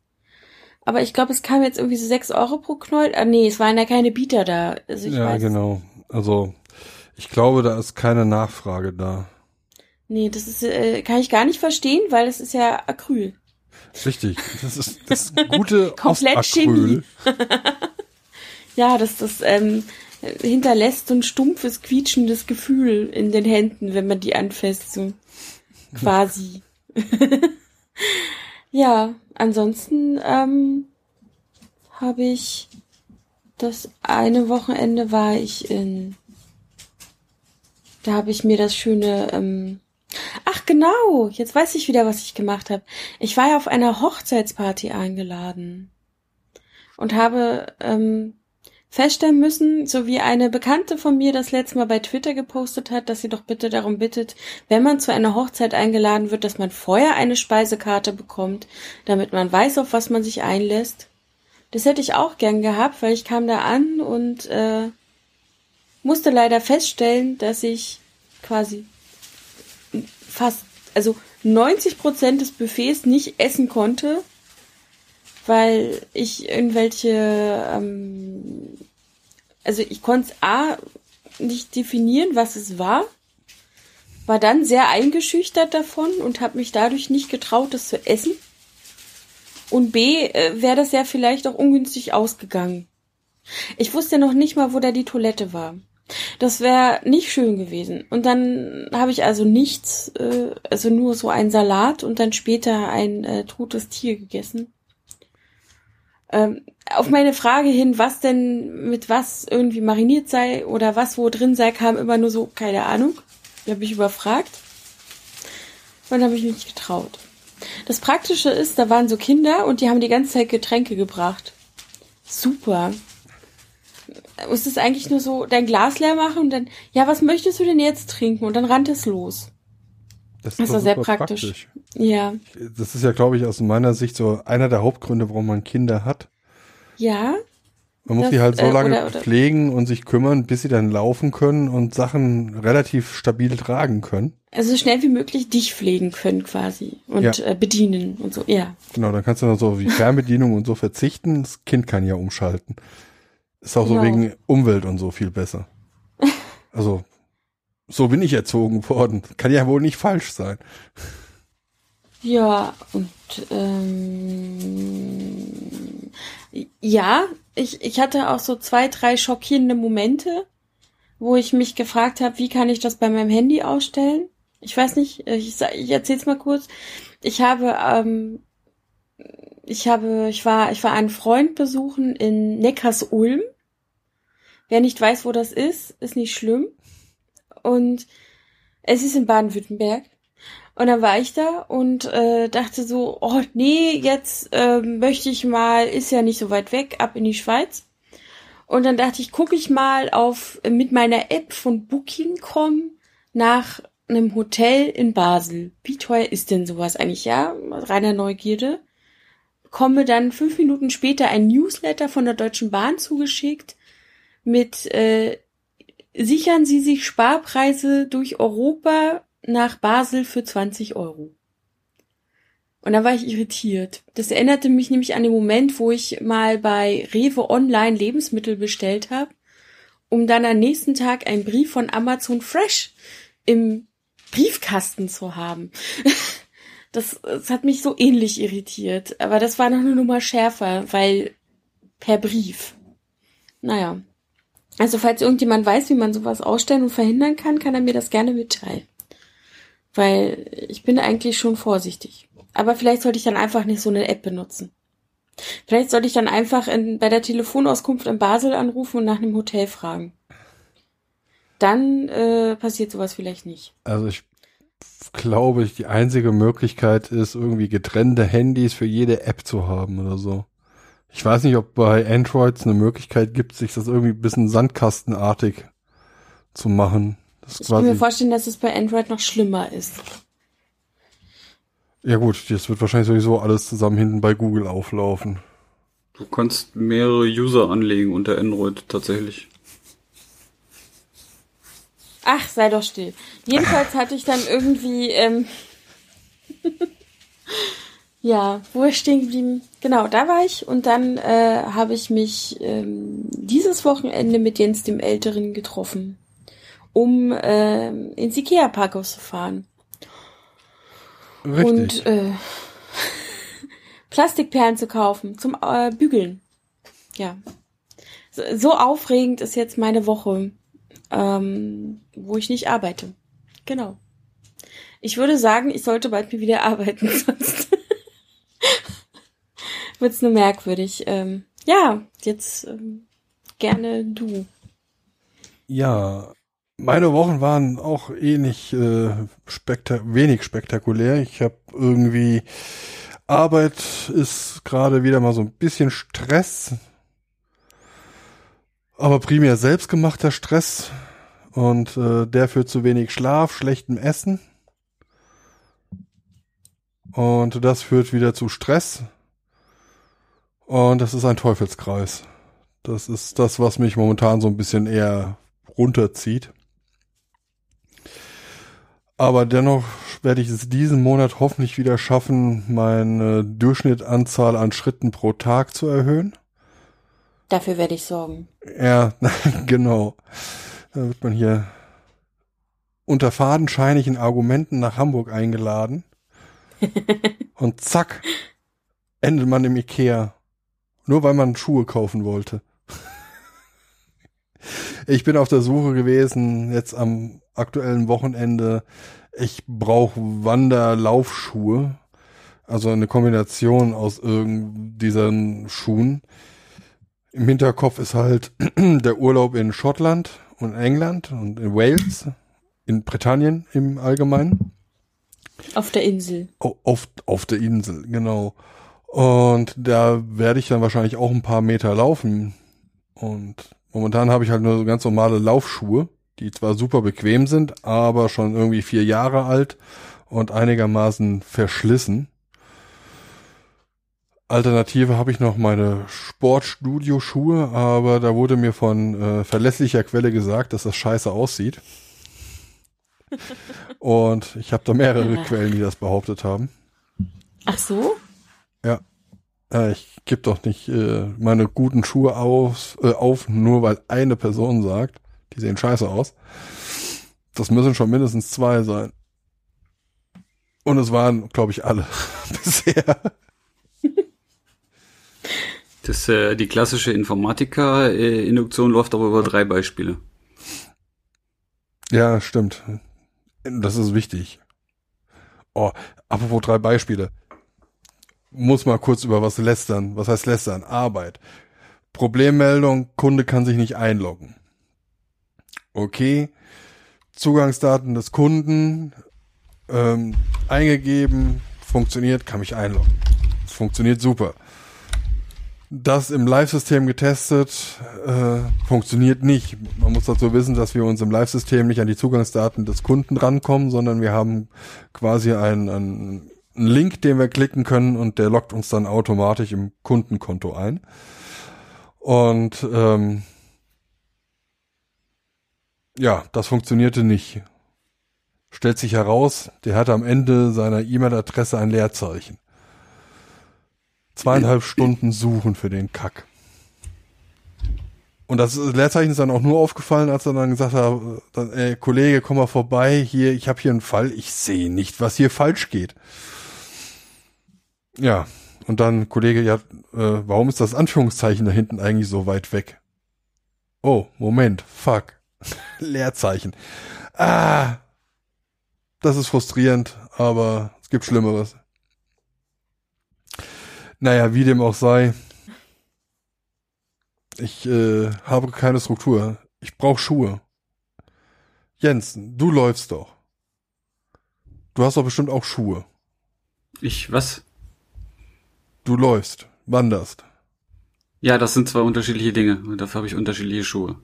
Aber ich glaube, es kam jetzt irgendwie so sechs Euro pro Knäuel. Ah, nee, es waren ja keine Bieter da. Also ich ja, weiß. genau. Also ich glaube, da ist keine Nachfrage da. Nee, das ist, äh, kann ich gar nicht verstehen, weil es ist ja Acryl. Richtig, das ist das gute Komplett Chemie. ja, das, das ähm, hinterlässt so ein stumpfes, quietschendes Gefühl in den Händen, wenn man die anfasst, so quasi. ja, ansonsten ähm, habe ich das eine Wochenende war ich in da habe ich mir das schöne ähm, Ach genau, jetzt weiß ich wieder, was ich gemacht habe. Ich war ja auf einer Hochzeitsparty eingeladen und habe ähm, feststellen müssen, so wie eine Bekannte von mir das letzte Mal bei Twitter gepostet hat, dass sie doch bitte darum bittet, wenn man zu einer Hochzeit eingeladen wird, dass man vorher eine Speisekarte bekommt, damit man weiß, auf was man sich einlässt. Das hätte ich auch gern gehabt, weil ich kam da an und äh, musste leider feststellen, dass ich quasi fast, also 90 Prozent des Buffets nicht essen konnte, weil ich irgendwelche, ähm, also ich konnte A nicht definieren, was es war, war dann sehr eingeschüchtert davon und habe mich dadurch nicht getraut, das zu essen. Und B, äh, wäre das ja vielleicht auch ungünstig ausgegangen. Ich wusste noch nicht mal, wo da die Toilette war. Das wäre nicht schön gewesen. Und dann habe ich also nichts, äh, also nur so ein Salat und dann später ein äh, totes Tier gegessen. Ähm, auf meine Frage hin, was denn mit was irgendwie mariniert sei oder was wo drin sei, kam immer nur so, keine Ahnung. Ich habe mich überfragt. Und habe ich mich nicht getraut. Das Praktische ist, da waren so Kinder und die haben die ganze Zeit Getränke gebracht. Super es eigentlich nur so dein Glas leer machen und dann, ja, was möchtest du denn jetzt trinken? Und dann rannte es los. Das, das war sehr praktisch. praktisch. Ja. Das ist ja, glaube ich, aus meiner Sicht so einer der Hauptgründe, warum man Kinder hat. Ja. Man muss das, die halt so äh, lange oder, oder. pflegen und sich kümmern, bis sie dann laufen können und Sachen relativ stabil tragen können. Also so schnell wie möglich dich pflegen können quasi und ja. äh, bedienen und so, ja. Genau, dann kannst du noch so wie Fernbedienung und so verzichten. Das Kind kann ja umschalten. Ist auch genau. so wegen Umwelt und so viel besser. Also, so bin ich erzogen worden. Kann ja wohl nicht falsch sein. Ja, und ähm, ja, ich, ich hatte auch so zwei, drei schockierende Momente, wo ich mich gefragt habe, wie kann ich das bei meinem Handy ausstellen? Ich weiß nicht, ich, ich erzähl's mal kurz. Ich habe ähm, ich habe, ich war, ich war einen Freund besuchen in Neckars-Ulm. Wer nicht weiß, wo das ist, ist nicht schlimm. Und es ist in Baden-Württemberg. Und dann war ich da und äh, dachte so, oh nee, jetzt äh, möchte ich mal, ist ja nicht so weit weg, ab in die Schweiz. Und dann dachte ich, gucke ich mal auf mit meiner App von Booking.com nach einem Hotel in Basel. Wie teuer ist denn sowas eigentlich? Ja, reiner Neugierde komme dann fünf Minuten später ein Newsletter von der Deutschen Bahn zugeschickt mit äh, sichern Sie sich Sparpreise durch Europa nach Basel für 20 Euro. Und dann war ich irritiert. Das erinnerte mich nämlich an den Moment, wo ich mal bei Rewe Online Lebensmittel bestellt habe, um dann am nächsten Tag einen Brief von Amazon Fresh im Briefkasten zu haben. Das, das hat mich so ähnlich irritiert. Aber das war noch eine Nummer schärfer, weil per Brief. Naja. Also falls irgendjemand weiß, wie man sowas ausstellen und verhindern kann, kann er mir das gerne mitteilen. Weil ich bin eigentlich schon vorsichtig. Aber vielleicht sollte ich dann einfach nicht so eine App benutzen. Vielleicht sollte ich dann einfach in, bei der Telefonauskunft in Basel anrufen und nach einem Hotel fragen. Dann äh, passiert sowas vielleicht nicht. Also ich glaube, die einzige Möglichkeit ist, irgendwie getrennte Handys für jede App zu haben oder so. Ich weiß nicht, ob bei Androids eine Möglichkeit gibt, sich das irgendwie ein bisschen sandkastenartig zu machen. Das ich kann mir vorstellen, dass es bei Android noch schlimmer ist. Ja gut, das wird wahrscheinlich sowieso alles zusammen hinten bei Google auflaufen. Du kannst mehrere User anlegen unter Android tatsächlich. Ach, sei doch still. Jedenfalls hatte ich dann irgendwie, ähm, ja, wo ich stehen geblieben? Genau, da war ich und dann äh, habe ich mich ähm, dieses Wochenende mit Jens dem Älteren getroffen, um äh, ins Ikea Parkhaus zu fahren. Richtig. Und äh, Plastikperlen zu kaufen zum äh, Bügeln. Ja. So, so aufregend ist jetzt meine Woche ähm, wo ich nicht arbeite. Genau. Ich würde sagen, ich sollte bald mir wieder arbeiten, sonst wird's nur merkwürdig. Ähm, ja, jetzt ähm, gerne du. Ja, meine Wochen waren auch eh nicht äh, spektak wenig spektakulär. Ich habe irgendwie Arbeit ist gerade wieder mal so ein bisschen Stress aber primär selbstgemachter Stress und äh, der führt zu wenig Schlaf, schlechtem Essen. Und das führt wieder zu Stress. Und das ist ein Teufelskreis. Das ist das, was mich momentan so ein bisschen eher runterzieht. Aber dennoch werde ich es diesen Monat hoffentlich wieder schaffen, meine Durchschnittanzahl an Schritten pro Tag zu erhöhen. Dafür werde ich sorgen. Ja, genau. Da wird man hier unter fadenscheinigen Argumenten nach Hamburg eingeladen. und zack, endet man im Ikea. Nur weil man Schuhe kaufen wollte. ich bin auf der Suche gewesen, jetzt am aktuellen Wochenende. Ich brauche Wanderlaufschuhe. Also eine Kombination aus irgend diesen Schuhen. Im Hinterkopf ist halt der Urlaub in Schottland und England und in Wales, in Britannien im Allgemeinen. Auf der Insel. Oh, auf, auf der Insel, genau. Und da werde ich dann wahrscheinlich auch ein paar Meter laufen. Und momentan habe ich halt nur so ganz normale Laufschuhe, die zwar super bequem sind, aber schon irgendwie vier Jahre alt und einigermaßen verschlissen. Alternative habe ich noch meine Sportstudio-Schuhe, aber da wurde mir von äh, verlässlicher Quelle gesagt, dass das scheiße aussieht. Und ich habe da mehrere ja. Quellen, die das behauptet haben. Ach so? Ja. Äh, ich gebe doch nicht äh, meine guten Schuhe aus, äh, auf, nur weil eine Person sagt, die sehen scheiße aus. Das müssen schon mindestens zwei sein. Und es waren, glaube ich, alle bisher. Das, äh, die klassische Informatiker-Induktion läuft aber über drei Beispiele. Ja, stimmt. Das ist wichtig. Oh, apropos drei Beispiele. Muss mal kurz über was lästern. Was heißt lästern? Arbeit. Problemmeldung, Kunde kann sich nicht einloggen. Okay. Zugangsdaten des Kunden ähm, eingegeben, funktioniert, kann mich einloggen. Funktioniert super das im Live-System getestet, äh, funktioniert nicht. Man muss dazu wissen, dass wir uns im Live-System nicht an die Zugangsdaten des Kunden rankommen, sondern wir haben quasi einen, einen Link, den wir klicken können und der lockt uns dann automatisch im Kundenkonto ein. Und ähm, ja, das funktionierte nicht. Stellt sich heraus, der hatte am Ende seiner E-Mail-Adresse ein Leerzeichen zweieinhalb Stunden suchen für den Kack. Und das Leerzeichen ist dann auch nur aufgefallen, als er dann gesagt hat, dann, ey, Kollege, komm mal vorbei, hier, ich habe hier einen Fall, ich sehe nicht, was hier falsch geht. Ja, und dann, Kollege, ja, äh, warum ist das Anführungszeichen da hinten eigentlich so weit weg? Oh, Moment, fuck. Leerzeichen. Ah, das ist frustrierend, aber es gibt Schlimmeres. Naja, wie dem auch sei. Ich äh, habe keine Struktur. Ich brauche Schuhe. Jens, du läufst doch. Du hast doch bestimmt auch Schuhe. Ich, was? Du läufst, wanderst. Ja, das sind zwei unterschiedliche Dinge. Und dafür habe ich unterschiedliche Schuhe.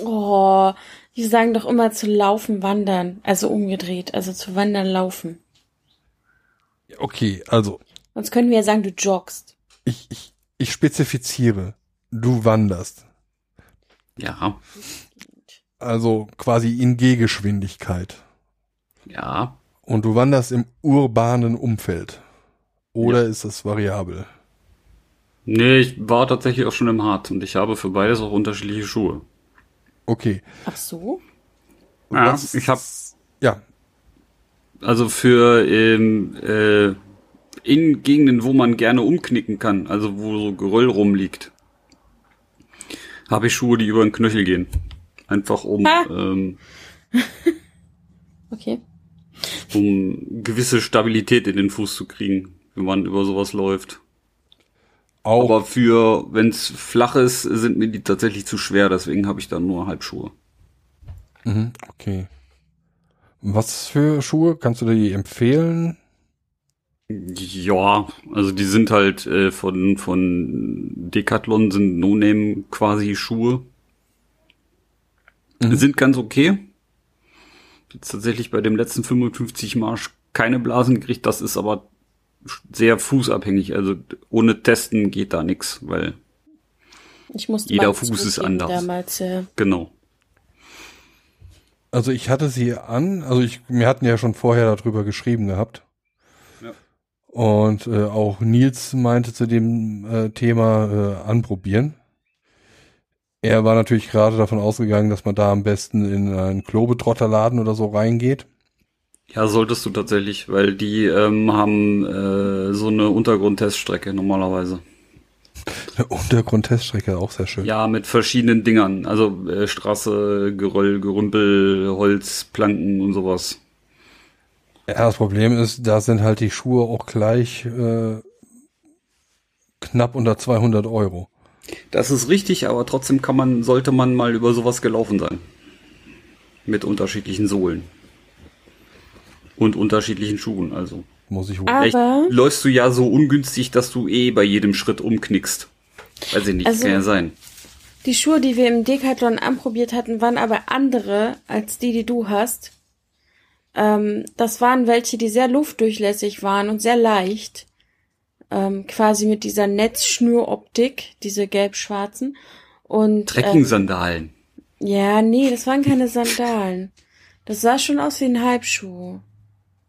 Oh, die sagen doch immer zu laufen, wandern. Also umgedreht. Also zu wandern, laufen. Okay, also Sonst können wir ja sagen, du joggst. ich, ich, ich spezifiziere. Du wanderst. Ja, Also quasi in Gehgeschwindigkeit. ja. Und du wanderst im urbanen Umfeld. Oder ist das variabel? Nee, ich war tatsächlich auch schon im Hart und ich habe für beides auch unterschiedliche Schuhe. Okay. Ach so? Ja, Was- ich hab- Ja, Also für ähm, äh, in Gegenden, wo man gerne umknicken kann, also wo so Geröll rumliegt, habe ich Schuhe, die über den Knöchel gehen. Einfach um, ähm, Okay. um gewisse Stabilität in den Fuß zu kriegen, wenn man über sowas läuft. auch. Aber für, wenn es flach ist, sind mir die tatsächlich zu schwer, deswegen habe ich dann nur Halbschuhe. Mhm, okay. Was für Schuhe? Kannst du die empfehlen? Ja, also die sind halt äh, von von Decathlon sind No-Name quasi Schuhe. Mhm. Sind ganz okay. Jetzt tatsächlich bei dem letzten 55 Marsch keine Blasen gekriegt, das ist aber sehr fußabhängig. Also ohne Testen geht da nix, weil Ich musste Jeder Fuß ist anders. Damals, ja. genau. Also ich hatte sie an, also ich, wir hatten ja schon vorher darüber geschrieben gehabt. Ja. Und äh, auch Nils meinte zu dem äh, Thema äh, anprobieren. Er war natürlich gerade davon ausgegangen, dass man da am besten in einen Klobetrotterladen oder so reingeht. Ja, solltest du tatsächlich, weil die ähm, haben äh, so eine Untergrundteststrecke normalerweise. Eine Untergrundteststrecke, auch sehr schön. Ja, mit verschiedenen Dingern. Also äh, Straße, Geröll, Gerümpel, Holz, Planken und sowas. Ja, das Problem ist, da sind halt die Schuhe auch gleich äh, knapp unter 200 Euro. Das ist richtig, aber trotzdem kann man, sollte man mal über sowas gelaufen sein. Mit unterschiedlichen Sohlen. Und unterschiedlichen Schuhen, also. Muss ich wohl. Aber- läufst du ja so ungünstig, dass du eh bei jedem Schritt umknickst. Weiß ich nicht, Also- kann ja sein. Die Schuhe, die wir im Decathlon anprobiert hatten, waren aber andere als die, die du hast. Ähm, das waren welche, die sehr luftdurchlässig waren und sehr leicht. Ähm, quasi mit dieser Netzschnuroptik, diese gelb-schwarzen. Und ähm, Trekking-Sandalen. ja, nee, das waren keine Sandalen. Das sah schon aus wie ein Halbschuh,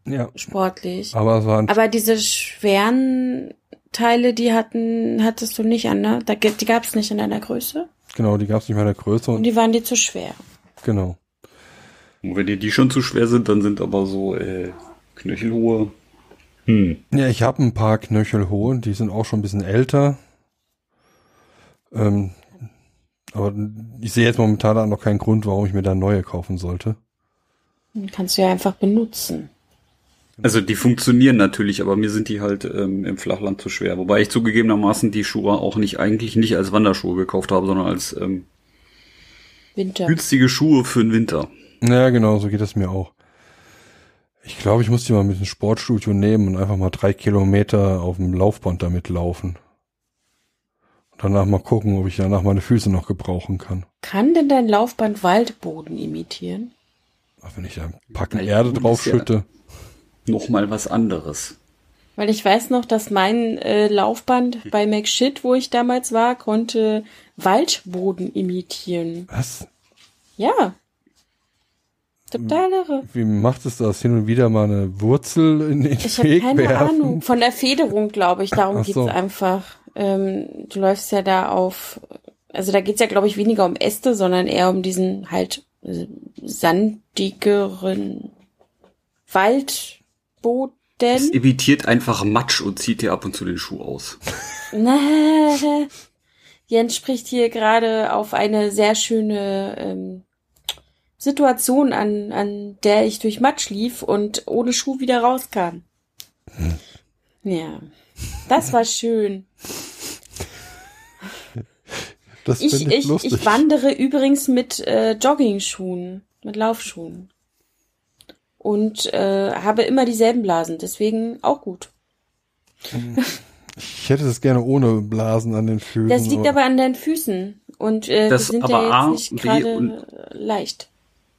Ja, sportlich. aber es waren Aber diese schweren Teile, die hatten, hattest du nicht an, ne? Da, die gab's nicht in deiner Größe. genau, die gab es nicht mehr in der Größe Und und die waren dir zu schwer. genau. Und wenn dir die schon zu schwer sind, dann sind aber so äh, knöchelhohe. Hm. Ja, ich habe ein paar knöchelhohe, die sind auch schon ein bisschen älter. Ähm, aber ich sehe jetzt momentan noch keinen Grund, warum ich mir da neue kaufen sollte. Kannst du ja einfach benutzen. Also die funktionieren natürlich, aber mir sind die halt ähm, im Flachland zu schwer. Wobei ich zugegebenermaßen die Schuhe auch nicht eigentlich nicht als Wanderschuhe gekauft habe, sondern als ähm, Winter. günstige Schuhe für den Winter. Ja, genau, so geht es mir auch. Ich glaube, ich muss die mal mit ins Sportstudio nehmen und einfach mal drei Kilometer auf dem Laufband damit laufen. Und danach mal gucken, ob ich danach meine Füße noch gebrauchen kann. Kann denn dein Laufband Waldboden imitieren? Aber wenn ich da ein Packen Erde du drauf bist ja- schütte. Noch mal was anderes. Weil ich weiß noch, dass mein äh, Laufband bei McShit, wo ich damals war, konnte Waldboden imitieren. Was? Ja. Total irre. Wie macht es das? Hin und wieder mal eine Wurzel in den Ich habe Weg keine werfen? Ahnung. Von der Federung, glaube ich. Darum Ach geht's so. einfach. Ähm, du läufst ja da auf, also da geht's ja, glaube ich, weniger um Äste, sondern eher um diesen halt äh, sandigeren Waldboden. Es imitiert einfach Matsch und zieht dir ab und zu den Schuh aus. Na, Jens spricht hier gerade auf eine sehr schöne ähm, Situation an, an der ich durch Matsch lief und ohne Schuh wieder rauskam. Ja. Das war schön. Das Ich, ich, ich, lustig. ich wandere übrigens mit äh, Jogging-Schuhen, mit Laufschuhen. Und äh, habe immer dieselben Blasen, deswegen auch gut. ich hätte es gerne ohne Blasen an den Füßen. Das liegt aber an deinen Füßen. Und äh, Das die sind aber ja A, jetzt nicht B gerade und- leicht.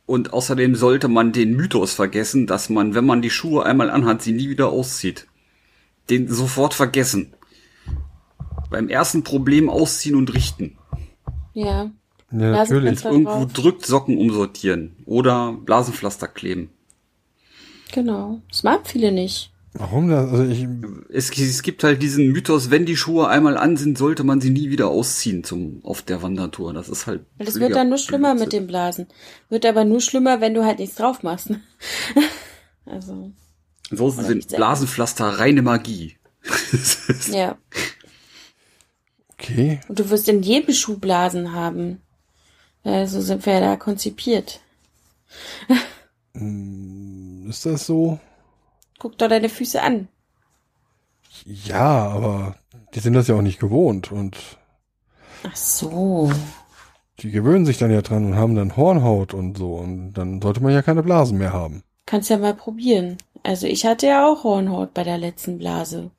Und außerdem sollte man den Mythos vergessen, dass man, wenn man die Schuhe einmal anhat, sie nie wieder auszieht. Den sofort vergessen. Beim ersten Problem ausziehen und richten. Ja. ja, natürlich. Irgendwo drückt Socken umsortieren. Oder Blasenpflaster kleben. Genau. Das mag viele nicht. Warum das? Also ich, Es, es gibt halt diesen Mythos, wenn die Schuhe einmal an sind, sollte man sie nie wieder ausziehen zum, auf der Wandertour. Das ist halt. Weil das wird dann nur schlimmer mit Blödsinn. den Blasen. Wird aber nur schlimmer, wenn du halt nichts drauf machst. also, Ansonsten Oder sind Blasenpflaster reine Magie. ja. okay. Und du wirst in jedem Schuh Blasen haben. Also sind wir ja da konzipiert. Ist das so? Guck doch deine Füße an. Ja, aber die sind das ja auch nicht gewohnt und Ach so. die gewöhnen sich dann ja dran und haben dann Hornhaut und so und dann sollte man ja keine Blasen mehr haben. Kannst ja mal probieren. Also ich hatte ja auch Hornhaut bei der letzten Blase.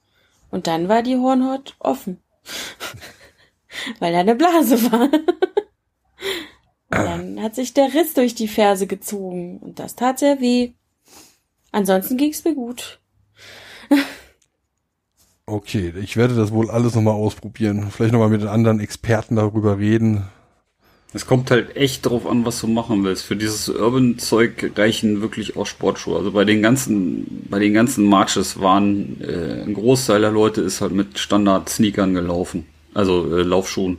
Und dann war die Hornhaut offen. Weil da eine Blase war. Und dann hat sich der Riss durch die Ferse gezogen. Und das tat sehr weh. Ansonsten ging's mir gut. Okay, ich werde das wohl alles nochmal ausprobieren. Vielleicht nochmal mit den anderen Experten darüber reden. Es kommt halt echt drauf an, was du machen willst. Für dieses Urban-Zeug reichen wirklich auch Sportschuhe. Also bei den ganzen, bei den ganzen Marches waren äh, ein Großteil der Leute ist halt mit Standard-Sneakern gelaufen. Also äh, Laufschuhen.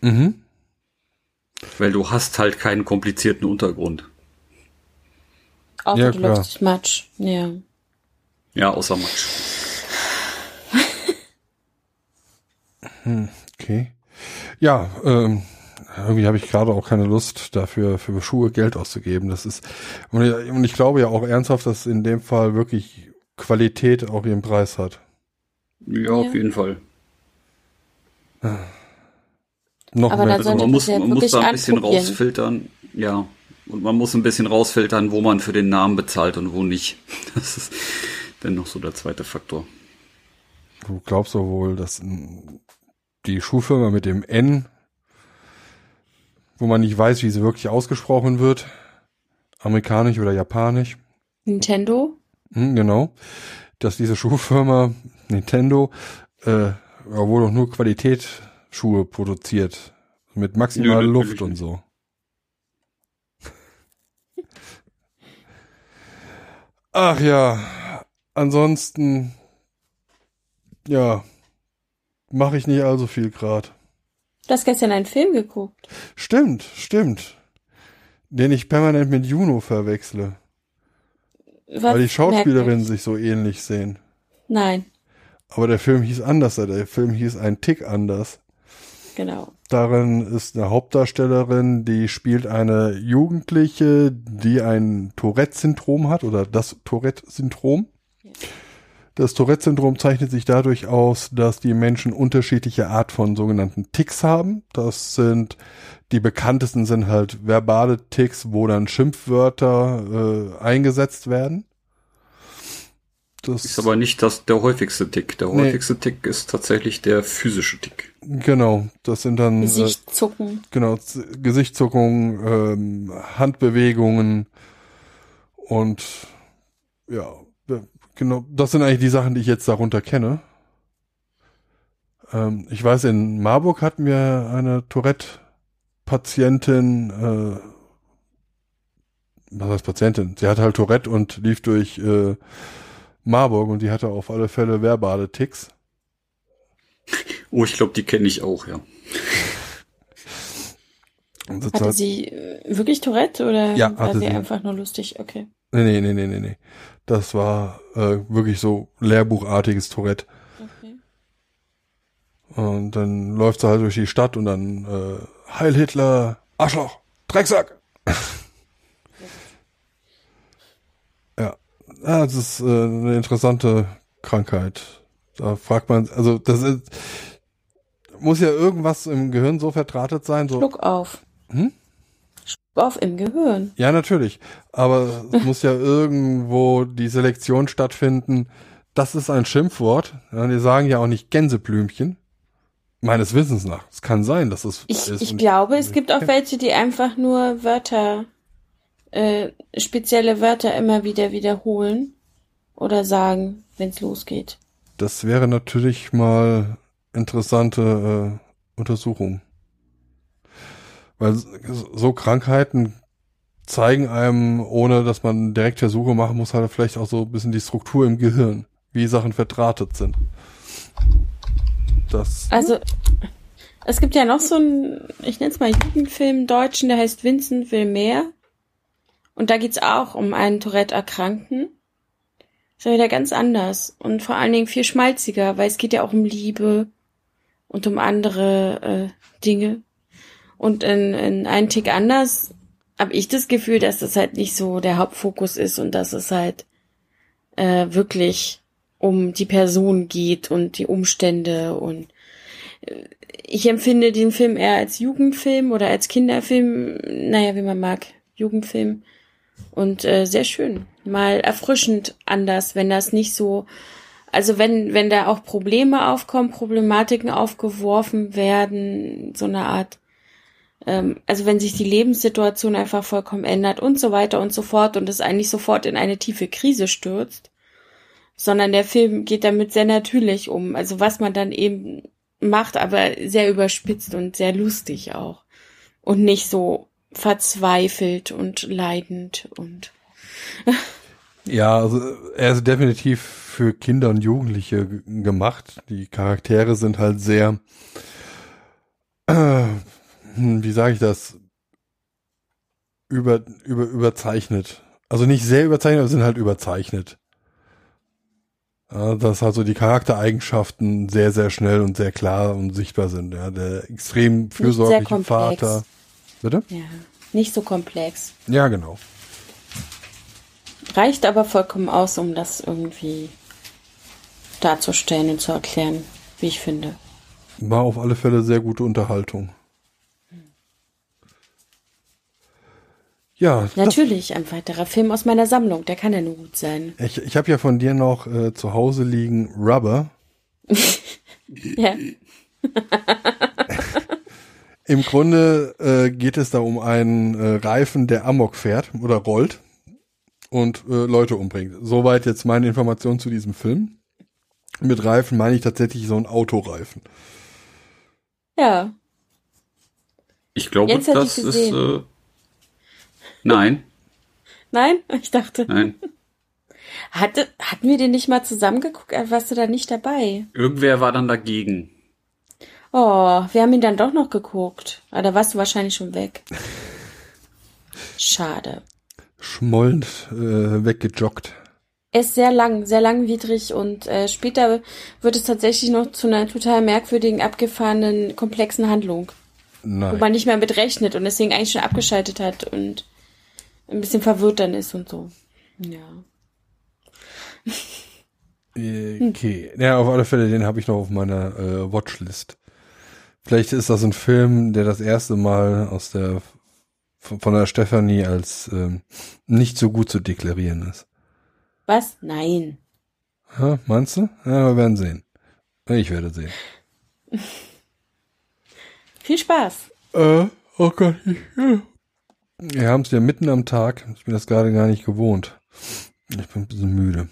Mhm. Weil du hast halt keinen komplizierten Untergrund. Außer Ja, du klar. läufst Matsch. Ja. Ja, außer Matsch. Okay. Ja, ähm, irgendwie habe ich gerade auch keine Lust dafür für Schuhe Geld auszugeben. Das ist und ich, und ich glaube ja auch ernsthaft, dass in dem Fall wirklich Qualität auch ihren Preis hat. Ja, auf Ja. jeden Fall. Noch Aber mehr. dann Also man muss, man muss wirklich da ein bisschen rausfiltern. Ja. Und man muss ein bisschen rausfiltern, wo man für den Namen bezahlt und wo nicht. Das ist dann noch so der zweite Faktor. Du glaubst doch wohl, dass die Schuhfirma mit dem N, wo man nicht weiß, wie sie wirklich ausgesprochen wird, amerikanisch oder japanisch, Nintendo? hm, genau, dass diese Schuhfirma Nintendo äh, wohl doch nur Qualitätsschuhe produziert mit maximaler Luft und nicht. so. Ach ja, ansonsten ja, mache ich nicht allzu viel grad. Du hast gestern einen Film geguckt. Stimmt, stimmt. Den ich permanent mit Juno verwechsle, Was weil die Schauspielerinnen sich so ähnlich sehen. Nein, Aber der Film hieß anders, der Film hieß ein Tick anders. Genau. Darin ist eine Hauptdarstellerin, die spielt eine Jugendliche, die ein Tourette-Syndrom hat oder das Tourette-Syndrom. Das Tourette-Syndrom zeichnet sich dadurch aus, dass die Menschen unterschiedliche Art von sogenannten Ticks haben. Das sind die bekanntesten sind halt verbale Ticks, wo dann Schimpfwörter äh, eingesetzt werden. Das Ist aber nicht das, der häufigste Tick. Der Nee. häufigste Tick ist tatsächlich der physische Tick. Genau, das sind dann äh, Gesicht zucken. Genau, Gesichtszuckungen, ähm, Handbewegungen und ja, ja, genau, das sind eigentlich die Sachen, die ich jetzt darunter kenne. Ähm, ich weiß, in Marburg hatten wir eine Tourette-Patientin, äh, was heißt Patientin? Sie hatte halt Tourette und lief durch äh, Marburg und die hatte auf alle Fälle verbale Ticks. Oh, ich glaube, die kenne ich auch, ja. Hatte sie äh, wirklich Tourette oder Ja, war sie sie. einfach nur lustig? Okay. Nee, nee, nee, nee, nee, nee. Das war äh, wirklich so lehrbuchartiges Tourette. okay. Und dann läuft sie halt durch die Stadt und dann äh, Heil Hitler, Arschloch, Drecksack. ja, ja, das ist äh, eine interessante Krankheit. Da fragt man, also das ist, muss ja irgendwas im Gehirn so verdrahtet sein. So, Schluck auf. Hm? Schluck auf im Gehirn. Ja, natürlich. Aber es muss ja irgendwo die Selektion stattfinden. Das ist ein Schimpfwort. Ja, die sagen ja auch nicht Gänseblümchen. Meines Wissens nach. Es kann sein, dass es Ich, ist. ich glaube, es gibt auch welche, die einfach nur Wörter, äh, spezielle Wörter immer wieder wiederholen oder sagen, wenn es losgeht. Das wäre natürlich mal interessante äh, Untersuchung. Weil so Krankheiten zeigen einem, ohne dass man direkt Versuche machen muss, halt vielleicht auch so ein bisschen die Struktur im Gehirn, wie Sachen verdrahtet sind. Das, Also, es gibt ja noch so einen, ich nenne es mal Jugendfilm Deutschen, der heißt Vincent will mehr. Und da geht's auch um einen Tourette-Erkrankten. Ist ja wieder ganz anders und vor allen Dingen viel schmalziger, weil es geht ja auch um Liebe und um andere äh, Dinge. Und in, in einen Tick anders habe ich das Gefühl, dass das halt nicht so der Hauptfokus ist und dass es halt äh, wirklich um die Person geht und die Umstände und äh, ich empfinde den Film eher als Jugendfilm oder als Kinderfilm, naja, wie man mag, Jugendfilm und äh, sehr schön, mal erfrischend anders, wenn das nicht so, also wenn wenn da auch Probleme aufkommen, Problematiken aufgeworfen werden, so eine Art ähm, also wenn sich die Lebenssituation einfach vollkommen ändert und so weiter und so fort und es eigentlich sofort in eine tiefe Krise stürzt, sondern der Film geht damit sehr natürlich um. Also was man dann eben macht, aber sehr überspitzt und sehr lustig auch. Und nicht so verzweifelt und leidend und ja, also er ist definitiv für Kinder und Jugendliche gemacht. Die Charaktere sind halt sehr, äh, wie sage ich das, über, über, überzeichnet. Also nicht sehr überzeichnet, aber sind halt überzeichnet. Ja, dass also die Charaktereigenschaften sehr, sehr schnell und sehr klar und sichtbar sind. Ja, der extrem fürsorgliche. Vater. Bitte? ja, nicht so komplex. Ja, genau. Reicht aber vollkommen aus, um das irgendwie darzustellen und zu erklären, wie ich finde. War auf alle Fälle sehr gute Unterhaltung. Ja, Natürlich, ein weiterer Film aus meiner Sammlung, der kann ja nur gut sein. ich, ich habe ja von dir noch äh, zu Hause liegen Rubber. Ja, Im Grunde äh, geht es da um einen äh, Reifen, der Amok fährt oder rollt und äh, Leute umbringt. Soweit jetzt meine Information zu diesem Film. Mit Reifen meine ich tatsächlich so einen Autoreifen. ja. Ich glaube, Jetzt das ich ist. Äh, nein, Nein? Ich dachte, nein. hatte, hatten wir den nicht mal zusammengeguckt? Warst du da nicht dabei? Irgendwer war dann dagegen. Oh, wir haben ihn dann doch noch geguckt. Aber da warst du wahrscheinlich schon weg. Schade. Schmollend äh, weggejoggt. Er ist sehr lang, sehr langwidrig und äh, später wird es tatsächlich noch zu einer total merkwürdigen, abgefahrenen, komplexen Handlung, wo Nein. man nicht mehr mit rechnet und deswegen eigentlich schon abgeschaltet hat und ein bisschen verwirrt dann ist und so. Ja. Okay. Ja, auf alle Fälle, den habe ich noch auf meiner äh, Watchlist. Vielleicht ist das ein Film, der das erste Mal aus der von der Stefanie als ähm, nicht so gut zu deklarieren ist. Was? Nein. Ha, meinst du? Ja, wir werden sehen. Ich werde sehen. Viel Spaß. Äh, oh Gott. Ich, ja. Wir haben es ja mitten am Tag. Ich bin das gerade gar nicht gewohnt. Ich bin ein bisschen müde.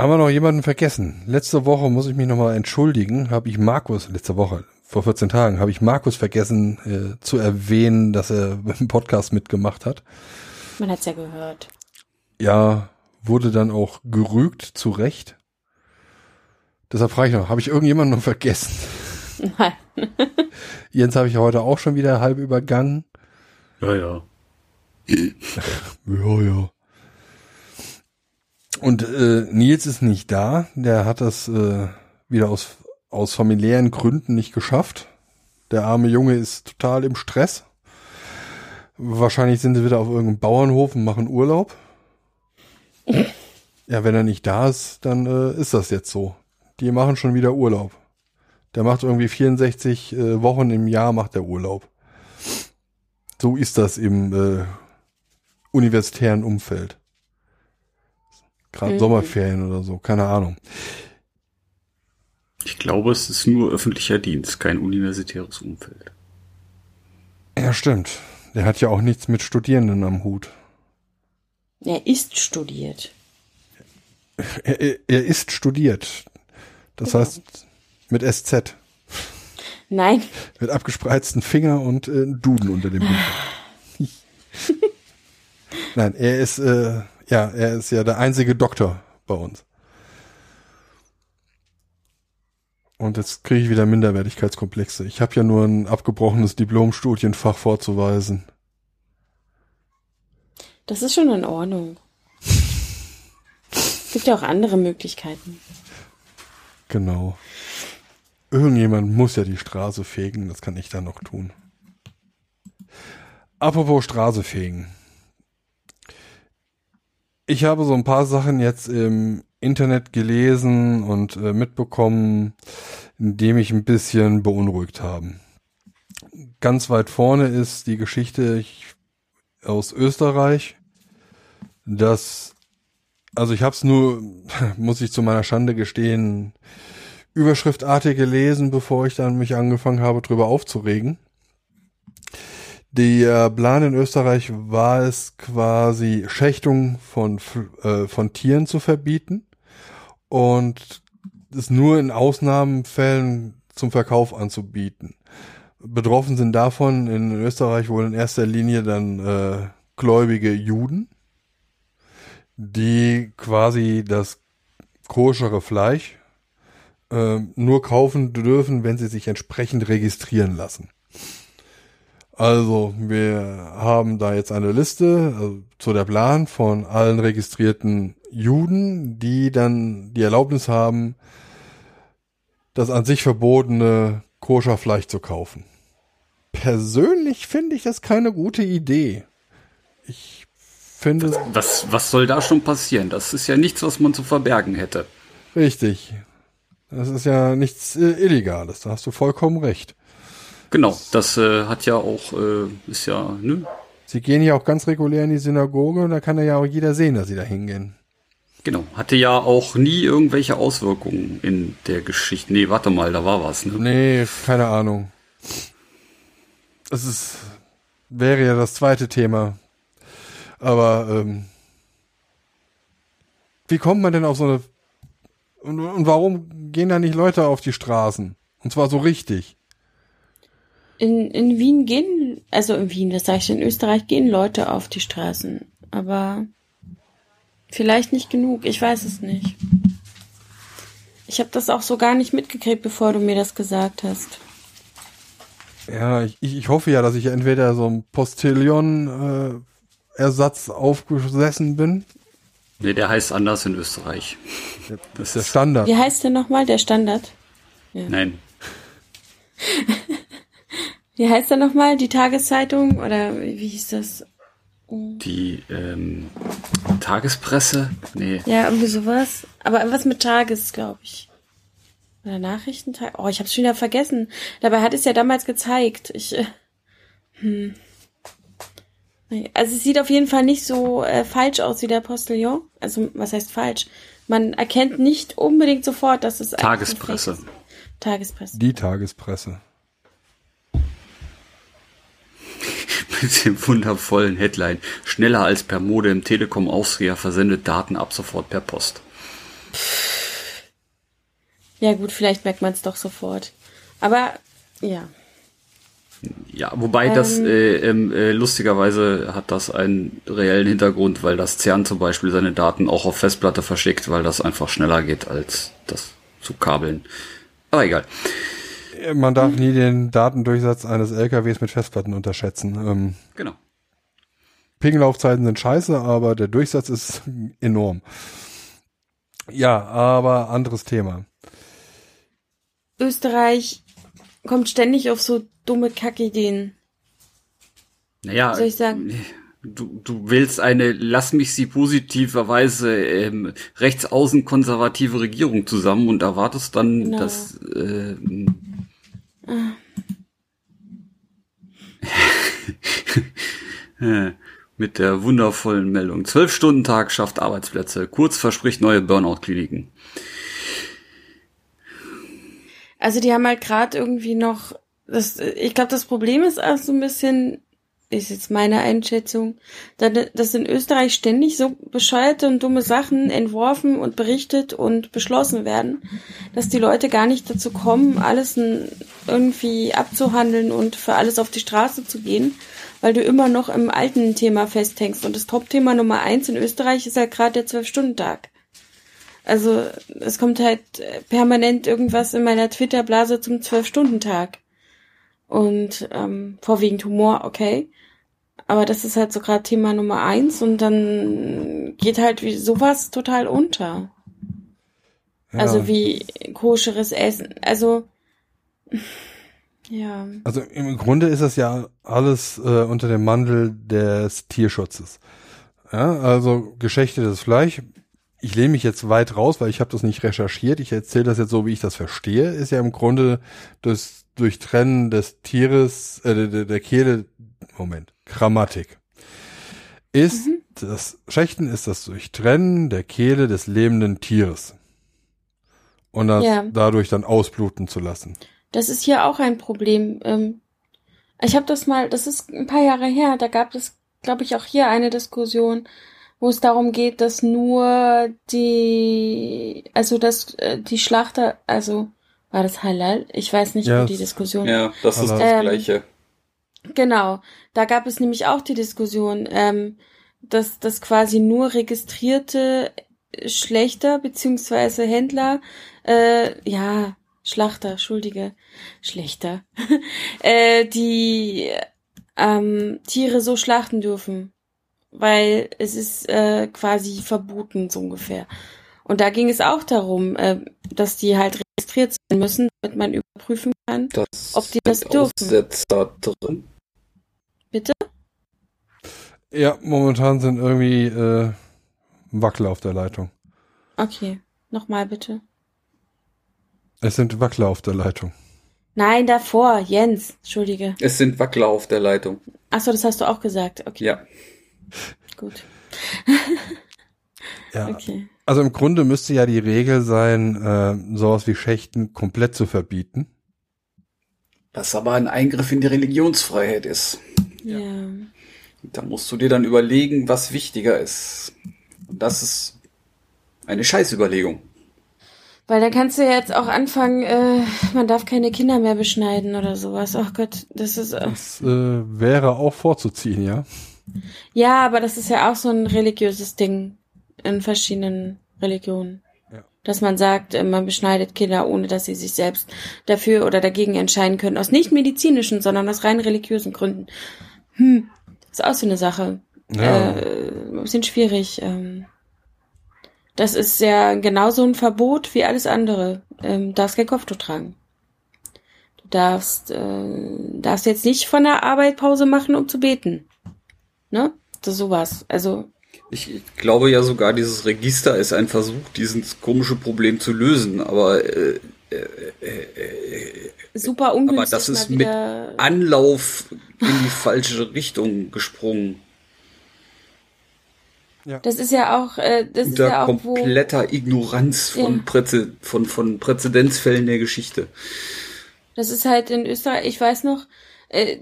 Haben wir noch jemanden vergessen? Letzte Woche muss ich mich nochmal entschuldigen. Habe ich Markus, letzte Woche, vor 14 Tagen, habe ich Markus vergessen äh, zu erwähnen, dass er im Podcast mitgemacht hat. Man hat's ja gehört. Ja, wurde dann auch gerügt, zu Recht. Deshalb frage ich noch, habe ich irgendjemanden noch vergessen? Nein. Jens habe ich heute auch schon wieder halb übergangen. Ja, ja. Ja, ja. Und äh, Nils ist nicht da. Der hat das äh, wieder aus, aus familiären Gründen nicht geschafft. Der arme Junge ist total im Stress. Wahrscheinlich sind sie wieder auf irgendeinem Bauernhof und machen Urlaub. ja, wenn er nicht da ist, dann äh, ist das jetzt so. Die machen schon wieder Urlaub. Der macht irgendwie 64 äh, Wochen im Jahr macht der Urlaub. So ist das im äh, universitären Umfeld. Gerade Mhm. Sommerferien oder so, keine Ahnung. Ich glaube, es ist nur öffentlicher Dienst, kein universitäres Umfeld. Ja, stimmt. Der hat ja auch nichts mit Studierenden am Hut. Er ist studiert. Er, er, er ist studiert. Das heißt, mit SZ. Nein, Mit abgespreizten Finger und äh, Duden unter dem Hut. Nein, er ist, äh, ja, er ist ja der einzige Doktor bei uns. Und jetzt kriege ich wieder Minderwertigkeitskomplexe. Ich habe ja nur ein abgebrochenes Diplomstudienfach vorzuweisen. das ist schon in Ordnung. Es gibt ja auch andere Möglichkeiten. Genau. Irgendjemand muss ja die Straße fegen, das kann ich dann noch tun. Apropos Straße fegen. Ich habe so ein paar Sachen jetzt im Internet gelesen und äh, mitbekommen, die mich ein bisschen beunruhigt haben. Ganz weit vorne ist die Geschichte ich, aus Österreich, dass, also ich habe es nur, muss ich zu meiner Schande gestehen, überschriftartig gelesen, bevor ich dann mich angefangen habe, drüber aufzuregen. Der Plan in Österreich war es quasi Schächtung von, äh, von Tieren zu verbieten und es nur in Ausnahmefällen zum Verkauf anzubieten. Betroffen sind davon in Österreich wohl in erster Linie dann äh, gläubige Juden, die quasi das koschere Fleisch äh, nur kaufen dürfen, wenn sie sich entsprechend registrieren lassen. Also, wir haben da jetzt eine Liste also, zu der Plan von allen registrierten Juden, die dann die Erlaubnis haben, das an sich verbotene Koscherfleisch zu kaufen. Persönlich finde ich das keine gute Idee. Ich finde Was, was soll da schon passieren? Das ist ja nichts, was man zu verbergen hätte. richtig. Das ist ja nichts äh, Illegales, da hast du vollkommen recht. Genau, das äh, hat ja auch, äh, ist ja, ne? Sie gehen ja auch ganz regulär in die Synagoge und da kann ja auch jeder sehen, dass sie da hingehen. Genau, hatte ja auch nie irgendwelche Auswirkungen in der Geschichte. Nee, warte mal, da war was, ne? Nee, keine Ahnung. Es ist, wäre ja das zweite Thema. Aber ähm, wie kommt man denn auf so eine und, und warum gehen da nicht Leute auf die Straßen? Und zwar so richtig. In, in Wien gehen, also in Wien, das sage ich, in Österreich gehen Leute auf die Straßen. Aber vielleicht nicht genug, ich weiß es nicht. Ich habe das auch so gar nicht mitgekriegt, bevor du mir das gesagt hast. Ja, ich, ich hoffe ja, dass ich entweder so ein Postillon-Ersatz aufgesessen bin. Nee, der heißt anders in Österreich. Das ist der Standard. Wie heißt der nochmal, der Standard? Nein. Wie heißt der nochmal, die Tageszeitung? Oder wie hieß das? Die ähm, Tagespresse? Nee. Ja, irgendwie sowas. Aber irgendwas mit Tages, glaube ich. Oder Nachrichtentag. Oh, ich habe es schon wieder vergessen. Dabei hat es ja damals gezeigt. Ich, äh, hm. Also es sieht auf jeden Fall nicht so äh, falsch aus wie der Postillon. Also was heißt falsch? Man erkennt nicht unbedingt sofort, dass es Tagespresse. Tagespresse. Die Tagespresse. Mit dem wundervollen Headline. Schneller als per Modem Telekom Austria versendet Daten ab sofort per Post. Ja gut, vielleicht merkt man es doch sofort. Aber ja. Ja, wobei das Ähm. äh, ähm, äh, lustigerweise hat das einen reellen Hintergrund, weil das CERN zum Beispiel seine Daten auch auf Festplatte verschickt, weil das einfach schneller geht als das zu kabeln. Aber egal. Man darf nie den Datendurchsatz eines LKWs mit Festplatten unterschätzen. Ähm, Genau. Pinglaufzeiten sind scheiße, aber der Durchsatz ist enorm. Ja, aber anderes Thema. Österreich kommt ständig auf so dumme Kackideen. Naja, Was soll ich sagen? du, du willst eine, lass mich sie positiverweise ähm, rechtsaußen konservative Regierung zusammen und erwartest dann, Genau. dass äh, äh, mit der wundervollen Meldung. Zwölf Stunden Tag schafft Arbeitsplätze. Kurz verspricht neue Burnout-Kliniken. Also die haben halt gerade irgendwie noch, das, ich glaube, das Problem ist auch so ein bisschen, ist jetzt meine Einschätzung, da- dass in Österreich ständig so bescheuerte und dumme Sachen entworfen und berichtet und beschlossen werden, dass die Leute gar nicht dazu kommen, alles irgendwie abzuhandeln und für alles auf die Straße zu gehen, weil du immer noch im alten Thema festhängst. Und das Top-Thema Nummer eins in Österreich ist halt gerade der Zwölf-Stunden-Tag. Also es kommt halt permanent irgendwas in meiner Twitter-Blase zum Zwölf-Stunden-Tag. Und ähm, vorwiegend Humor, okay. Aber das ist halt so gerade Thema Nummer eins und dann geht halt wie sowas total unter. Ja. Also wie koscheres Essen. Also ja. Also im Grunde ist das ja alles äh, unter dem Mantel des Tierschutzes. Ja, also geschächtetes Fleisch. Ich lehne mich jetzt weit raus, weil ich habe das nicht recherchiert. Ich erzähle das jetzt so, wie ich das verstehe. Ist ja im Grunde das Durchtrennen des Tieres, äh, der, der Kehle, Moment, Grammatik. Ist das Schächten ist das Durchtrennen der Kehle des lebenden Tieres. Und das Ja. dadurch dann ausbluten zu lassen. Das ist hier auch ein Problem. Ähm, ich habe das mal, das ist ein paar Jahre her, da gab es, glaube ich, auch hier eine Diskussion, wo es darum geht, dass nur die, also dass äh, die Schlachter, also war das Halal? Ich weiß nicht, Ja, wo die Diskussion. Ja, das ist das Ähm, Gleiche. Genau, da gab es nämlich auch die Diskussion, ähm, dass, dass quasi nur registrierte Schlechter beziehungsweise Händler, äh, ja, Schlachter, Schuldige, Schlechter, äh, die ähm, Tiere so schlachten dürfen, weil es ist äh, quasi verboten so ungefähr. Und da ging es auch darum, äh, dass die halt registriert sein müssen, damit man überprüfen kann. Das ob die das dürfen. Drin. Bitte? Ja, momentan sind irgendwie äh, Wackler auf der Leitung. Okay, nochmal bitte. Es sind Wackler auf der Leitung. Nein, davor, Jens, entschuldige. Es sind Wackler auf der Leitung. Achso, das hast du auch gesagt. Okay, Ja. gut. Ja. Okay. Also im Grunde müsste ja die Regel sein, äh, sowas wie Schächten komplett zu verbieten. Was aber ein Eingriff in die Religionsfreiheit ist. Ja. Da musst du dir dann überlegen, was wichtiger ist. Und das ist eine Scheißüberlegung. Weil da kannst du ja jetzt auch anfangen, äh, man darf keine Kinder mehr beschneiden oder sowas. Ach Gott, das ist. Äh, Das äh, wäre auch vorzuziehen, ja. ja, aber das ist ja auch so ein religiöses Ding in verschiedenen Religionen. Ja. Dass man sagt, äh, man beschneidet Kinder, ohne dass sie sich selbst dafür oder dagegen entscheiden können. Aus nicht medizinischen, sondern aus rein religiösen Gründen. Hm, ist auch so eine Sache. Ja. äh, ein bisschen schwierig. Ähm, das ist ja genauso ein Verbot wie alles andere. Ähm, darfst kein Kopftuch tragen. Du darfst, äh, darfst jetzt nicht von der Arbeit Pause machen, um zu beten. Ne? Das ist sowas. Also, Ich glaube ja sogar, dieses Register ist ein Versuch, dieses komische Problem zu lösen. Aber, äh, super ungünstig. aber das ist mit Anlauf in die falsche Richtung gesprungen. Das ist ja auch, äh, das ist Unter ja auch, wo, kompletter Ignoranz von, Ja. Präze von, von Präzedenzfällen der Geschichte. Das ist halt in Österreich, ich weiß noch, äh,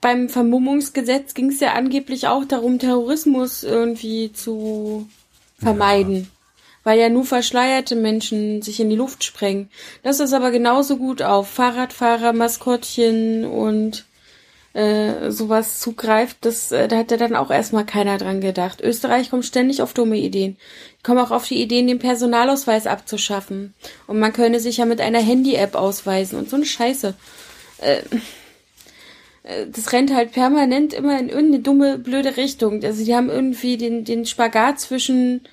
beim Vermummungsgesetz ging es ja angeblich auch darum, Terrorismus irgendwie zu vermeiden. Weil ja nur verschleierte Menschen sich in die Luft sprengen. Das ist aber genauso gut auf Fahrradfahrer, Maskottchen und äh, sowas zugreift. Das, äh, da hat ja dann auch erstmal keiner dran gedacht. Österreich kommt ständig auf dumme Ideen. Die kommen auch auf die Ideen, den Personalausweis abzuschaffen. Und man könne sich ja mit einer Handy-App ausweisen und so eine Scheiße. Äh, äh, das rennt halt permanent immer in irgendeine dumme, blöde Richtung. Also die haben irgendwie den, den Spagat zwischen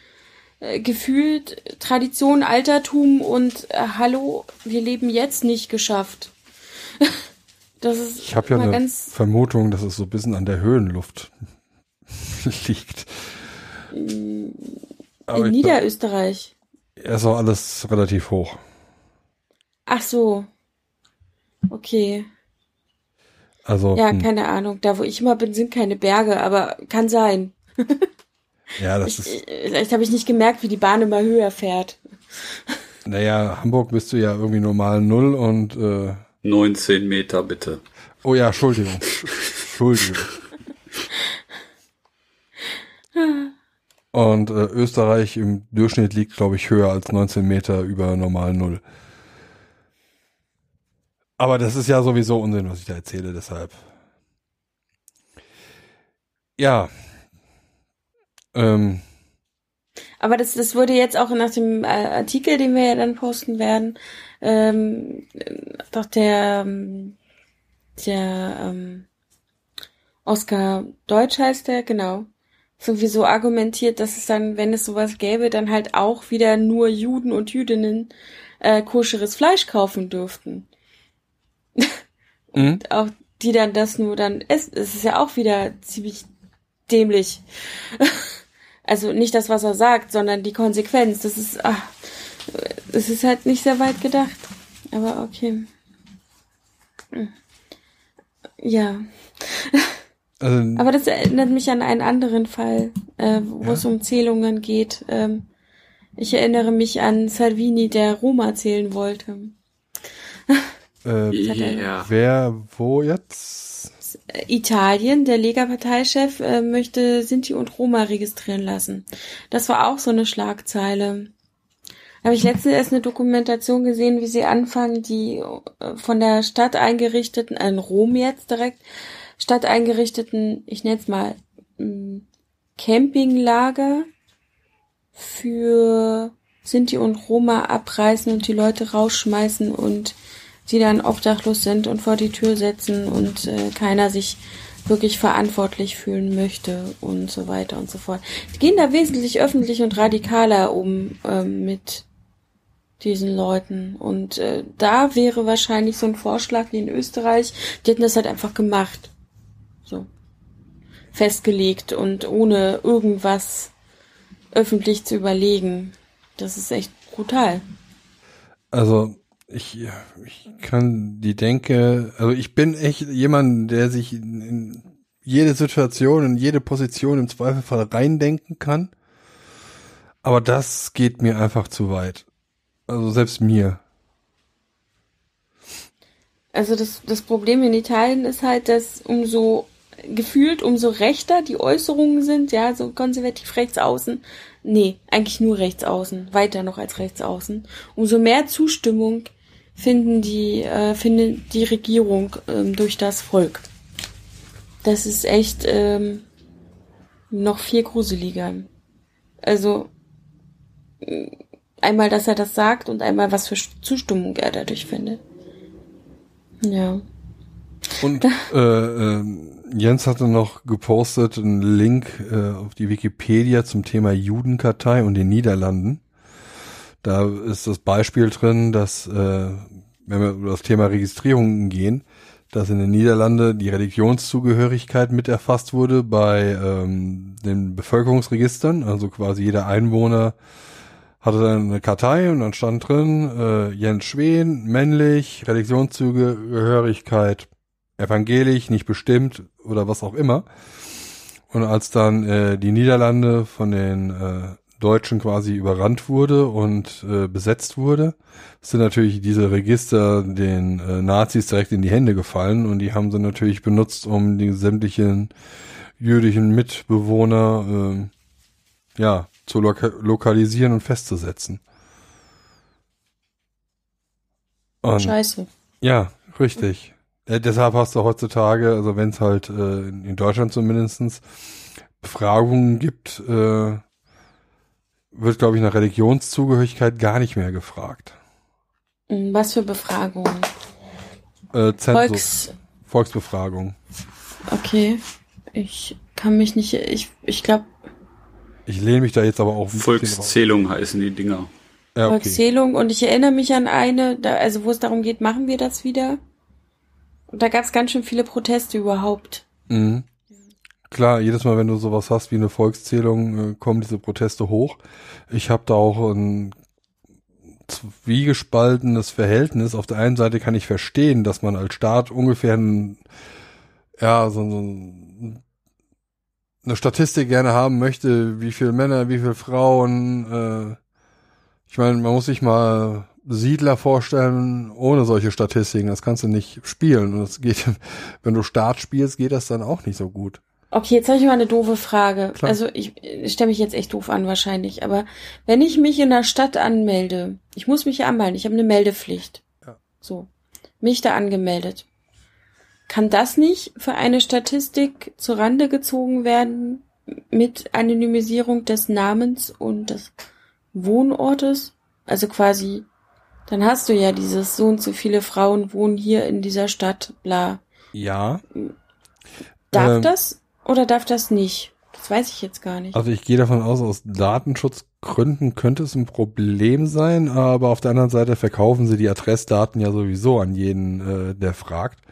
gefühlt Tradition, Altertum und äh, Hallo, wir leben jetzt nicht geschafft. das ist Ich habe ja eine Vermutung, dass es so ein bisschen an der Höhenluft liegt. Aber in Niederösterreich. Er ist auch alles relativ hoch. Ach so. Okay. Also. Ja, hm. keine Ahnung. Da, wo ich immer bin, sind keine Berge, aber kann sein. ja, das ich, ist. Vielleicht habe ich nicht gemerkt, wie die Bahn immer höher fährt. Naja, Hamburg bist du ja irgendwie normal null und äh, 19 Meter bitte. Oh ja, Entschuldigung. Entschuldigung. Und äh, Österreich im Durchschnitt liegt, glaube ich, höher als 19 Meter über normal Null. Aber das ist ja sowieso Unsinn, was ich da erzähle, deshalb. Ja. Ähm. Aber das, das wurde jetzt auch nach dem äh, Artikel, den wir ja dann posten werden, ähm, doch der, ähm, der ähm, Oscar Deutsch heißt der, genau, sowieso argumentiert, dass es dann, wenn es sowas gäbe, dann halt auch wieder nur Juden und Jüdinnen äh, koscheres Fleisch kaufen dürften. und mhm. auch die dann das nur dann essen. Es ist ja auch wieder ziemlich dämlich. also nicht das, was er sagt, sondern die Konsequenz. Das ist, ach, es ist halt nicht sehr weit gedacht. Aber okay. Ja. Also, Aber das erinnert mich an einen anderen Fall, äh, wo ja. es um Zählungen geht. Ähm, ich erinnere mich an Salvini, der Roma zählen wollte. Äh, ja. Wer, wo jetzt? Italien, der Lega-Parteichef äh, möchte Sinti und Roma registrieren lassen. Das war auch so eine Schlagzeile. Habe ich letztens erst eine Dokumentation gesehen, wie sie anfangen, die äh, von der Stadt eingerichteten, in Rom jetzt direkt, Stadt eingerichteten, ich nenne es mal, mm, Campinglager für Sinti und Roma abreißen und die Leute rausschmeißen und die dann obdachlos sind und vor die Tür setzen und äh, keiner sich wirklich verantwortlich fühlen möchte und so weiter und so fort. Die gehen da wesentlich öffentlich und radikaler um äh, mit diesen Leuten. Und äh, da wäre wahrscheinlich so ein Vorschlag wie in Österreich, die hätten das halt einfach gemacht. So. Festgelegt und ohne irgendwas öffentlich zu überlegen. Das ist echt brutal. Also ich, ich kann die Denke, also ich bin echt jemand, der sich in, in jede Situation, in jede Position im Zweifelfall reindenken kann. Aber das geht mir einfach zu weit. Also selbst mir. Also das, das Problem in Italien ist halt, dass umso gefühlt umso rechter die Äußerungen sind, ja, so konservativ rechts außen. Nee, eigentlich nur rechts außen, weiter noch als rechts außen. Umso mehr Zustimmung finden die, äh, findet die Regierung ähm, durch das Volk. Das ist echt ähm, noch viel gruseliger. Also einmal, dass er das sagt und einmal, was für Zustimmung er dadurch findet. Ja. Und äh, äh, Jens hatte noch gepostet einen Link äh, auf die Wikipedia zum Thema Judenkartei und den Niederlanden. Da ist das Beispiel drin, dass, äh, wenn wir über das Thema Registrierungen gehen, dass in den Niederlanden die Religionszugehörigkeit mit erfasst wurde bei ähm, den Bevölkerungsregistern, also quasi jeder Einwohner hatte dann eine Kartei und dann stand drin, äh, Jens Schwen, männlich, Religionszugehörigkeit, evangelisch, nicht bestimmt oder was auch immer. Und als dann äh, die Niederlande von den äh, Deutschen quasi überrannt wurde und äh, besetzt wurde, sind natürlich diese Register den äh, Nazis direkt in die Hände gefallen und die haben sie natürlich benutzt, um die sämtlichen jüdischen Mitbewohner äh, ja zu loka lokalisieren und festzusetzen. Und, Scheiße. Ja, richtig. Äh, deshalb hast du heutzutage, also wenn es halt äh, in Deutschland zumindestens Befragungen gibt, äh, wird, glaube ich, nach Religionszugehörigkeit gar nicht mehr gefragt. Hm, was für Befragungen? Äh, Volks Volksbefragung. Okay. Ich kann mich nicht, ich, ich glaube, ich lehne mich da jetzt aber auch. Volkszählung heißen die Dinger. Ja, okay. Volkszählung und ich erinnere mich an eine, da, also wo es darum geht, machen wir das wieder? Und da gab es ganz schön viele Proteste überhaupt. Mhm. klar, jedes Mal, wenn du sowas hast wie eine Volkszählung, äh, kommen diese Proteste hoch. Ich habe da auch ein zwiegespaltenes Verhältnis. Auf der einen Seite kann ich verstehen, dass man als Staat ungefähr ein, ja, so, so eine Statistik gerne haben möchte, wie viele Männer, wie viele Frauen. Äh, ich meine, man muss sich mal Siedler vorstellen ohne solche Statistiken. Das kannst du nicht spielen. Und das geht, wenn du Start spielst, geht das dann auch nicht so gut. Okay, jetzt habe ich mal eine doofe Frage. Klar. Also ich, ich stelle mich jetzt echt doof an wahrscheinlich, aber wenn ich mich in der Stadt anmelde, ich muss mich ja anmelden, ich habe eine Meldepflicht. Ja. So, mich da angemeldet. Kann das nicht für eine Statistik zu Rande gezogen werden mit Anonymisierung des Namens und des Wohnortes? Also quasi, dann hast du ja dieses so und so viele Frauen wohnen hier in dieser Stadt, bla. Ja. Darf ähm, das oder darf das nicht? Das weiß ich jetzt gar nicht. Also ich gehe davon aus, aus Datenschutzgründen könnte es ein Problem sein, aber auf der anderen Seite verkaufen sie die Adressdaten ja sowieso an jeden, äh, der fragt.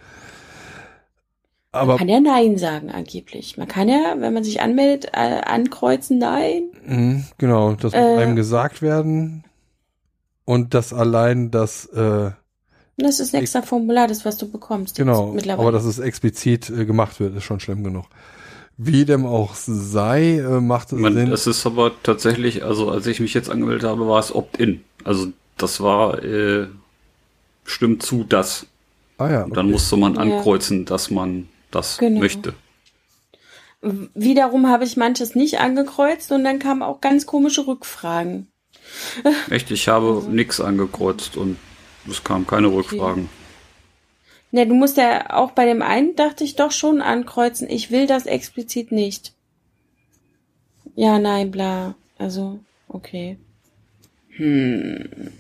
Aber man kann ja Nein sagen, angeblich. Man kann ja, wenn man sich anmeldet, äh, ankreuzen Nein. Mhm, genau, das muss äh, einem gesagt werden. Und das allein das äh, das ist ein extra Formular, das was du bekommst. Genau, aber dass es explizit äh, gemacht wird, ist schon schlimm genug. Wie dem auch sei, äh, macht es Man, Sinn. Es ist aber tatsächlich, also als ich mich jetzt angemeldet habe, war es Opt-in. Also das war äh, stimmt zu das. Ah ja. Okay. Dann musste man ankreuzen, ja. dass man das genau. möchte. Wiederum habe ich manches nicht angekreuzt und dann kamen auch ganz komische Rückfragen. Echt, ich habe also. nichts angekreuzt und es kamen keine Rückfragen. Okay. Ne, du musst ja auch bei dem einen, dachte ich, doch schon ankreuzen, ich will das explizit nicht. Ja, nein, bla. Also, okay. Hm.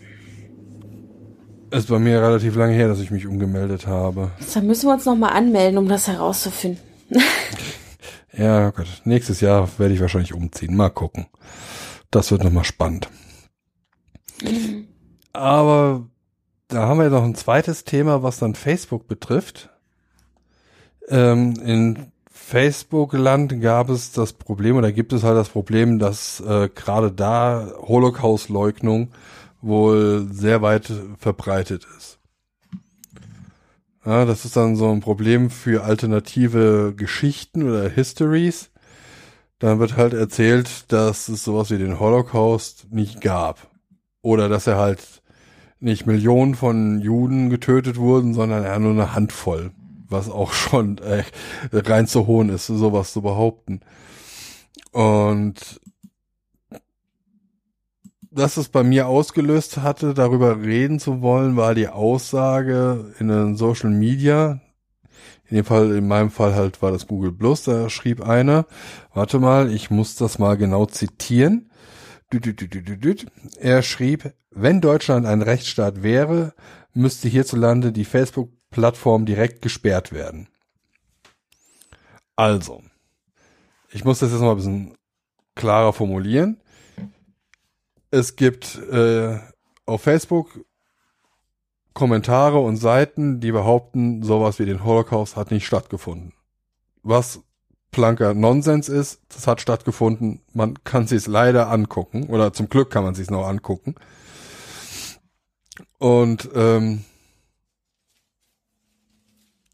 Es ist bei mir relativ lange her, dass ich mich umgemeldet habe. Dann müssen wir uns nochmal anmelden, um das herauszufinden. ja, oh Gott. Nächstes Jahr werde ich wahrscheinlich umziehen. Mal gucken. Das wird nochmal spannend. Mhm. Aber da haben wir noch ein zweites Thema, was dann Facebook betrifft. Ähm, in Facebook-Land gab es das Problem oder gibt es halt das Problem, dass äh, gerade da Holocaust-Leugnung wohl sehr weit verbreitet ist. Ja, das ist dann so ein Problem für alternative Geschichten oder Histories. Dann wird halt erzählt, dass es sowas wie den Holocaust nicht gab. Oder dass er halt nicht Millionen von Juden getötet wurden, sondern eher nur eine Handvoll, was auch schon äh, rein zu hohn ist, sowas zu behaupten. Und dass es bei mir ausgelöst hatte, darüber reden zu wollen, war die Aussage in den Social Media. In dem Fall, in meinem Fall halt war das Google Plus, da schrieb einer, warte mal, ich muss das mal genau zitieren. Er schrieb, wenn Deutschland ein Rechtsstaat wäre, müsste hierzulande die Facebook-Plattform direkt gesperrt werden. Also, ich muss das jetzt mal ein bisschen klarer formulieren. Es gibt äh, auf Facebook Kommentare und Seiten, die behaupten, sowas wie den Holocaust hat nicht stattgefunden. Was planker Nonsens ist. Das hat stattgefunden. Man kann sich es leider angucken oder zum Glück kann man sich noch angucken. Und ähm,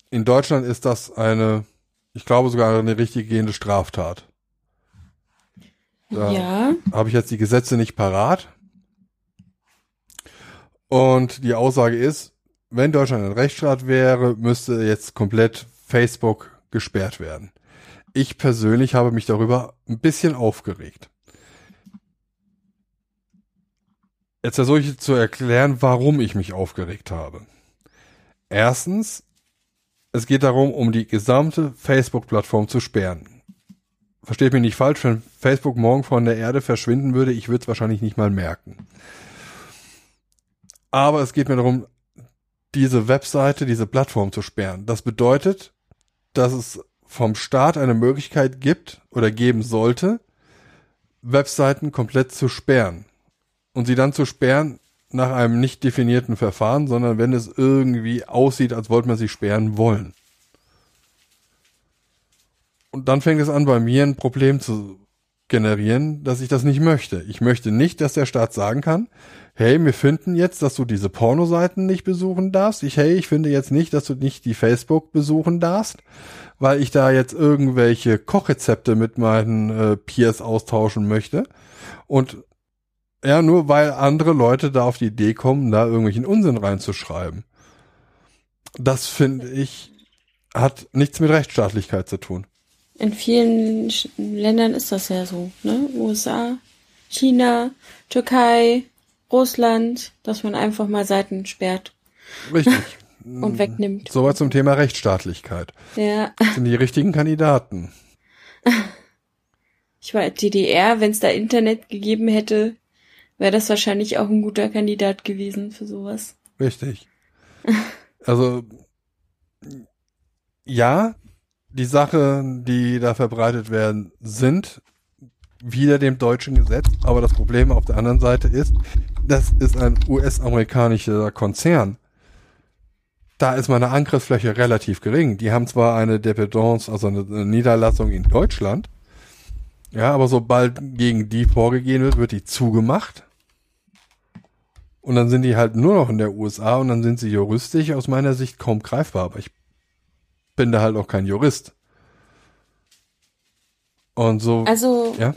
in Deutschland ist das eine, ich glaube sogar eine richtig gehende Straftat. Da ja. habe ich jetzt die Gesetze nicht parat. Und die Aussage ist, wenn Deutschland ein Rechtsstaat wäre, müsste jetzt komplett Facebook gesperrt werden ich persönlich habe mich darüber ein bisschen aufgeregt. Jetzt versuche ich zu erklären, warum ich mich aufgeregt habe. Erstens, es geht darum, um die gesamte Facebook-Plattform zu sperren. Versteht mich nicht falsch, wenn Facebook morgen von der Erde verschwinden würde, ich würde es wahrscheinlich nicht mal merken. Aber es geht mir darum, diese Webseite, diese Plattform zu sperren. Das bedeutet, dass es vom Staat eine Möglichkeit gibt oder geben sollte, Webseiten komplett zu sperren. Und sie dann zu sperren nach einem nicht definierten Verfahren, sondern wenn es irgendwie aussieht, als wollte man sie sperren wollen. Und dann fängt es an, bei mir ein Problem zu generieren, dass ich das nicht möchte. Ich möchte nicht, dass der Staat sagen kann, hey, wir finden jetzt, dass du diese Pornoseiten nicht besuchen darfst. Ich, hey, ich finde jetzt nicht, dass du nicht die Facebook besuchen darfst, weil ich da jetzt irgendwelche Kochrezepte mit meinen äh, Peers austauschen möchte. Und ja, nur weil andere Leute da auf die Idee kommen, da irgendwelchen Unsinn reinzuschreiben. Das finde ich, hat nichts mit Rechtsstaatlichkeit zu tun. In vielen Ländern ist das ja so, ne? USA, China, Türkei, Russland, dass man einfach mal Seiten sperrt Richtig. und wegnimmt. Soweit zum Thema Rechtsstaatlichkeit. Ja, Das sind die richtigen Kandidaten. ich war DDR, wenn es da Internet gegeben hätte, wäre das wahrscheinlich auch ein guter Kandidat gewesen für sowas. Richtig. Also, ja, die Sachen, die da verbreitet werden, sind wieder dem deutschen Gesetz. Aber das Problem auf der anderen Seite ist, das ist ein US-amerikanischer Konzern. Da ist meine Angriffsfläche relativ gering. Die haben zwar eine Dependance, also eine, Niederlassung in Deutschland. Ja, aber sobald gegen die vorgegeben wird, wird die zugemacht. Und dann sind die halt nur noch in der USA und dann sind sie juristisch aus meiner Sicht kaum greifbar. Aber ich bin da halt auch kein Jurist. Und so, Also ja,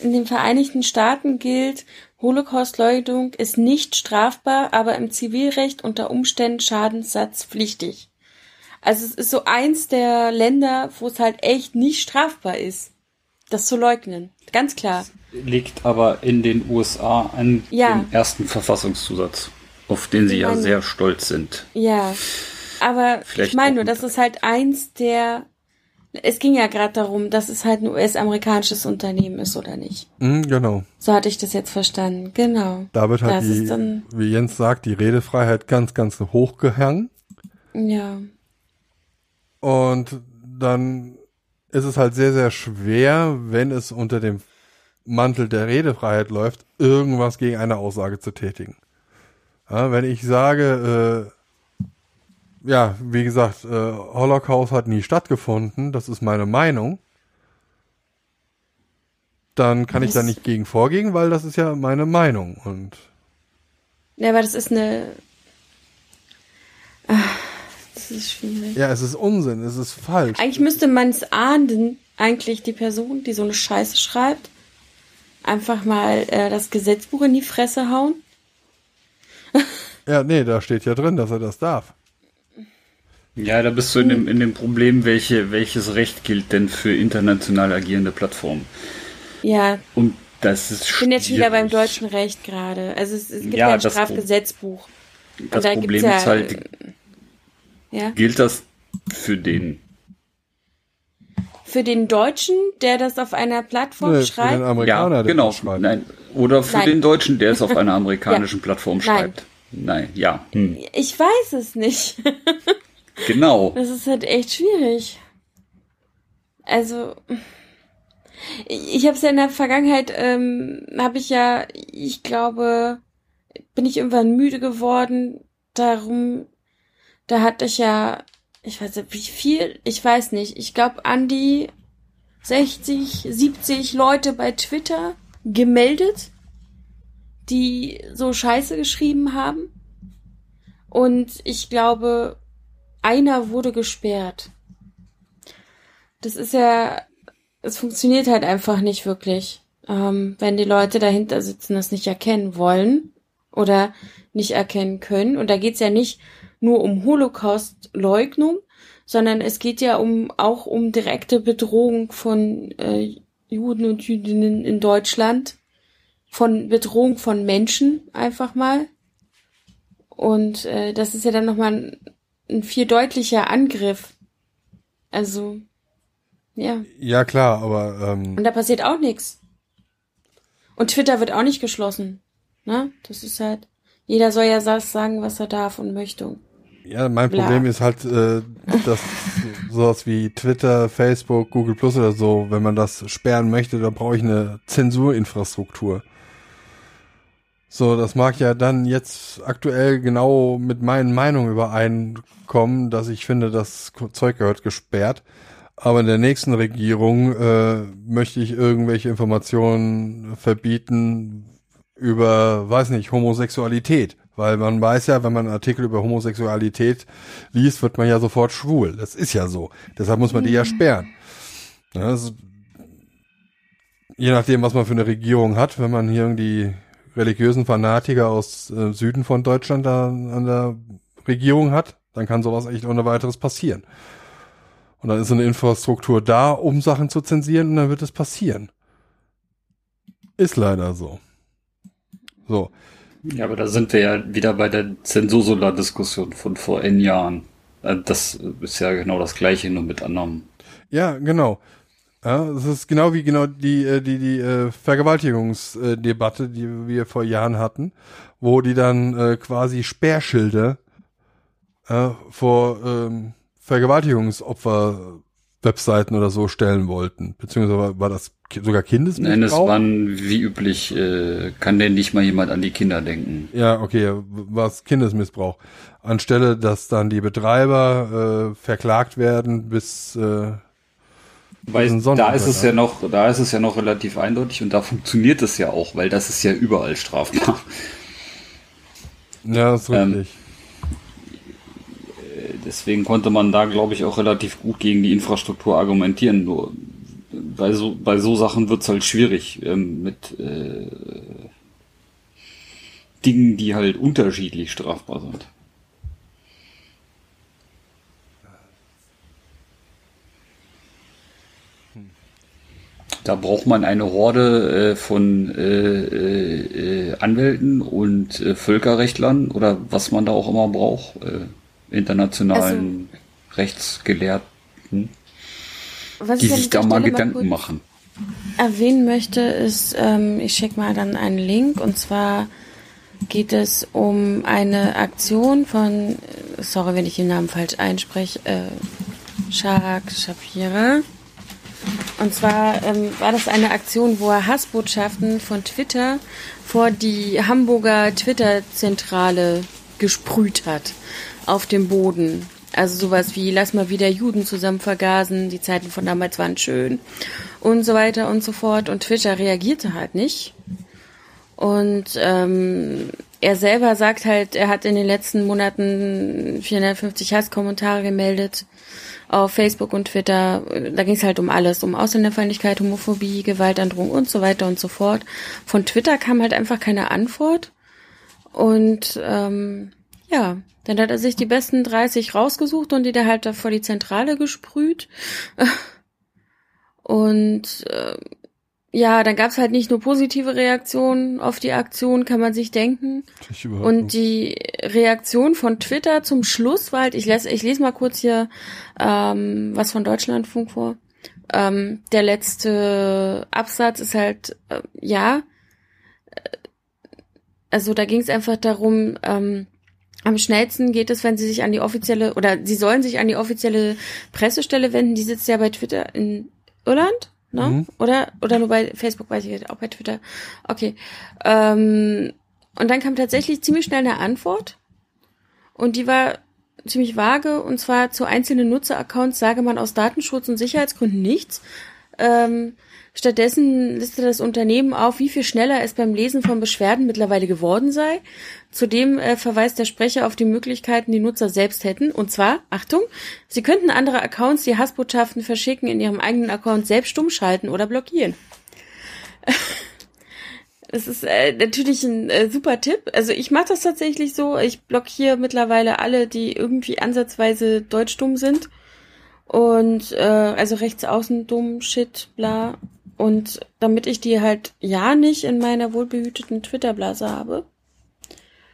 in den Vereinigten Staaten gilt, Holocaustleugnung ist nicht strafbar, aber im Zivilrecht unter Umständen schadenssatzpflichtig. Also es ist so eins der Länder, wo es halt echt nicht strafbar ist, das zu leugnen. Ganz klar. Liegt aber in den USA an Ja. dem ersten Verfassungszusatz, auf den sie Ich ja meine- sehr stolz sind. Ja. Aber Vielleicht ich meine nur, das ist halt eins der. Es ging ja gerade darum, dass es halt ein US-amerikanisches Unternehmen ist oder nicht. mm, genau. So hatte ich das jetzt verstanden. Genau. Da wird halt Das die, dann- wie Jens sagt, die Redefreiheit ganz, ganz hoch gehangen. Ja. Und dann ist es halt sehr, sehr schwer, wenn es unter dem Mantel der Redefreiheit läuft, irgendwas gegen eine Aussage zu tätigen. Ja, wenn ich sage, äh, ja, wie gesagt, äh, Holocaust hat nie stattgefunden, das ist meine Meinung, dann kann ich Das- da nicht gegen vorgehen, weil das ist ja meine Meinung. Und Ja, aber das ist eine. Ah, das ist schwierig. ja, es ist Unsinn, es ist falsch. Eigentlich müsste man es ahnden, eigentlich die Person, die so eine Scheiße schreibt, einfach mal äh, das Gesetzbuch in die Fresse hauen. Ja, nee, da steht ja drin, dass er das darf. Ja, da bist du in dem, in dem Problem, welche, welches Recht gilt denn für international agierende Plattformen? Ja, Und das ist ich bin jetzt wieder beim schwierig. deutschen Recht gerade. Also es, es gibt Ja, ja, ein das Pro- Strafgesetzbuch. Das da Problem gibt's ist ja, halt, Ja. gilt das für den? Für den Deutschen, der das auf einer Plattform Nee, für schreibt. den Amerikaner, Ja, der genau. schreibt. Nein. Oder für Nein. den Deutschen, der es auf einer amerikanischen Ja. Plattform Nein. schreibt. Nein, ja. Hm. Ich weiß es nicht. Genau. Das ist halt echt schwierig. Also, ich, habe es ja in der Vergangenheit, ähm, habe ich ja, ich glaube, bin ich irgendwann müde geworden. Darum, da hatte ich ja, ich weiß nicht, wie viel, ich weiß nicht, ich glaube an die 60, 70 Leute bei Twitter gemeldet, die so Scheiße geschrieben haben. Und ich glaube, einer wurde gesperrt. Das ist ja, es funktioniert halt einfach nicht wirklich, ähm, wenn die Leute dahinter sitzen, das nicht erkennen wollen oder nicht erkennen können. Und da geht's ja nicht nur um Holocaust-Leugnung, sondern es geht ja um auch um direkte Bedrohung von äh, Juden und Jüdinnen in Deutschland, von Bedrohung von Menschen einfach mal. Und äh, das ist ja dann nochmal ein, viel deutlicher Angriff. Also, ja. Ja, klar, aber ähm, Und da passiert auch nichts. Und Twitter wird auch nicht geschlossen. Ne? Das ist halt, jeder soll ja das sagen, was er darf und möchte. ja, mein Bla. Problem ist halt, äh, dass sowas wie Twitter, Facebook, Google Plus oder so, wenn man das sperren möchte, dann brauche ich eine Zensurinfrastruktur. So, das mag ja dann jetzt aktuell genau mit meinen Meinungen übereinkommen, dass ich finde, das Zeug gehört gesperrt. aber in der nächsten Regierung äh, möchte ich irgendwelche Informationen verbieten über, weiß nicht, Homosexualität. Weil man weiß ja, wenn man einen Artikel über Homosexualität liest, wird man ja sofort schwul. Das ist ja so. Deshalb muss man die ja sperren. Ja, das, je nachdem, was man für eine Regierung hat, wenn man hier irgendwie religiösen Fanatiker aus äh, Süden von Deutschland da an der Regierung hat, dann kann sowas echt ohne weiteres passieren. Und dann ist eine Infrastruktur da, um Sachen zu zensieren und dann wird es passieren. Ist leider so. So. Ja, aber da sind wir ja wieder bei der Zensursula-Diskussion von vor N Jahren. Äh, das ist ja genau das Gleiche, nur mit anderem. Ja, genau. Ja, das ist genau wie genau die äh, die die äh, Vergewaltigungsdebatte, die wir vor Jahren hatten, wo die dann äh, quasi Sperrschilder äh, vor ähm, Vergewaltigungsopfer Webseiten oder so stellen wollten, beziehungsweise war das sogar Kindesmissbrauch? Nein, es waren wie üblich, äh, kann denn nicht mal jemand an die Kinder denken. Ja, okay, war es Kindesmissbrauch. Anstelle, dass dann die Betreiber äh, verklagt werden bis äh, weil da ist es ja noch, da ist es ja noch relativ eindeutig und da funktioniert es ja auch, weil das ist ja überall strafbar. Ja, das ist ähm, richtig. Ähm, deswegen konnte man da, glaube ich, auch relativ gut gegen die Infrastruktur argumentieren. Nur bei so, bei so Sachen wird's halt schwierig ähm, mit äh, Dingen, die halt unterschiedlich strafbar sind. Da braucht man eine Horde äh, von äh, äh, Anwälten und äh, Völkerrechtlern oder was man da auch immer braucht, äh, internationalen also, Rechtsgelehrten, die sich da mal Gedanken mal machen. Erwähnen möchte ist, ähm, ich schicke mal dann einen Link und zwar geht es um eine Aktion von, sorry, wenn ich den Namen falsch einspreche, äh, Shahak Shapira und zwar ähm, war das eine Aktion, wo er Hassbotschaften von Twitter vor die Hamburger Twitter-Zentrale gesprüht hat auf dem Boden. Also sowas wie, lass mal wieder Juden zusammen vergasen, die Zeiten von damals waren schön und so weiter und so fort. Und Twitter reagierte halt nicht. Und ähm, er selber sagt halt, er hat in den letzten Monaten 450 Hasskommentare gemeldet auf Facebook und Twitter. Da ging es halt um alles, um Ausländerfeindlichkeit, Homophobie, Gewaltandrohung und so weiter und so fort. Von Twitter kam halt einfach keine Antwort. Und ähm, ja, dann hat er sich die besten 30 rausgesucht und die da halt da vor die Zentrale gesprüht. Und äh, ja, dann gab's halt nicht nur positive Reaktionen auf die Aktion, kann man sich denken. Und die Reaktion von Twitter zum Schluss war halt, ich lese, ich lese mal kurz hier ähm, was von Deutschlandfunk vor. Ähm, der letzte Absatz ist halt, äh, ja, äh, also da ging es einfach darum, ähm, am schnellsten geht es, wenn sie sich an die offizielle, oder sie sollen sich an die offizielle Pressestelle wenden, die sitzt ja bei Twitter in Irland ne? Mhm. Oder, oder nur bei Facebook, weiß ich nicht, auch bei Twitter. Okay. Ähm, und dann kam tatsächlich ziemlich schnell eine Antwort. Und die war ziemlich vage. Und zwar zu einzelnen Nutzeraccounts sage man aus Datenschutz- und Sicherheitsgründen nichts. Ähm, Stattdessen listet das Unternehmen auf, wie viel schneller es beim Lesen von Beschwerden mittlerweile geworden sei. Zudem äh, verweist der Sprecher auf die Möglichkeiten, die Nutzer selbst hätten. Und zwar, Achtung, sie könnten andere Accounts, die Hassbotschaften verschicken, in ihrem eigenen Account selbst stumm schalten oder blockieren. Das ist äh, natürlich ein äh, super Tipp. Also ich mache das tatsächlich so. Ich blockiere mittlerweile alle, die irgendwie ansatzweise deutschdumm sind. Und äh, also rechts außen dumm, shit, bla. Und damit ich die halt ja nicht in meiner wohlbehüteten Twitter-Blase habe.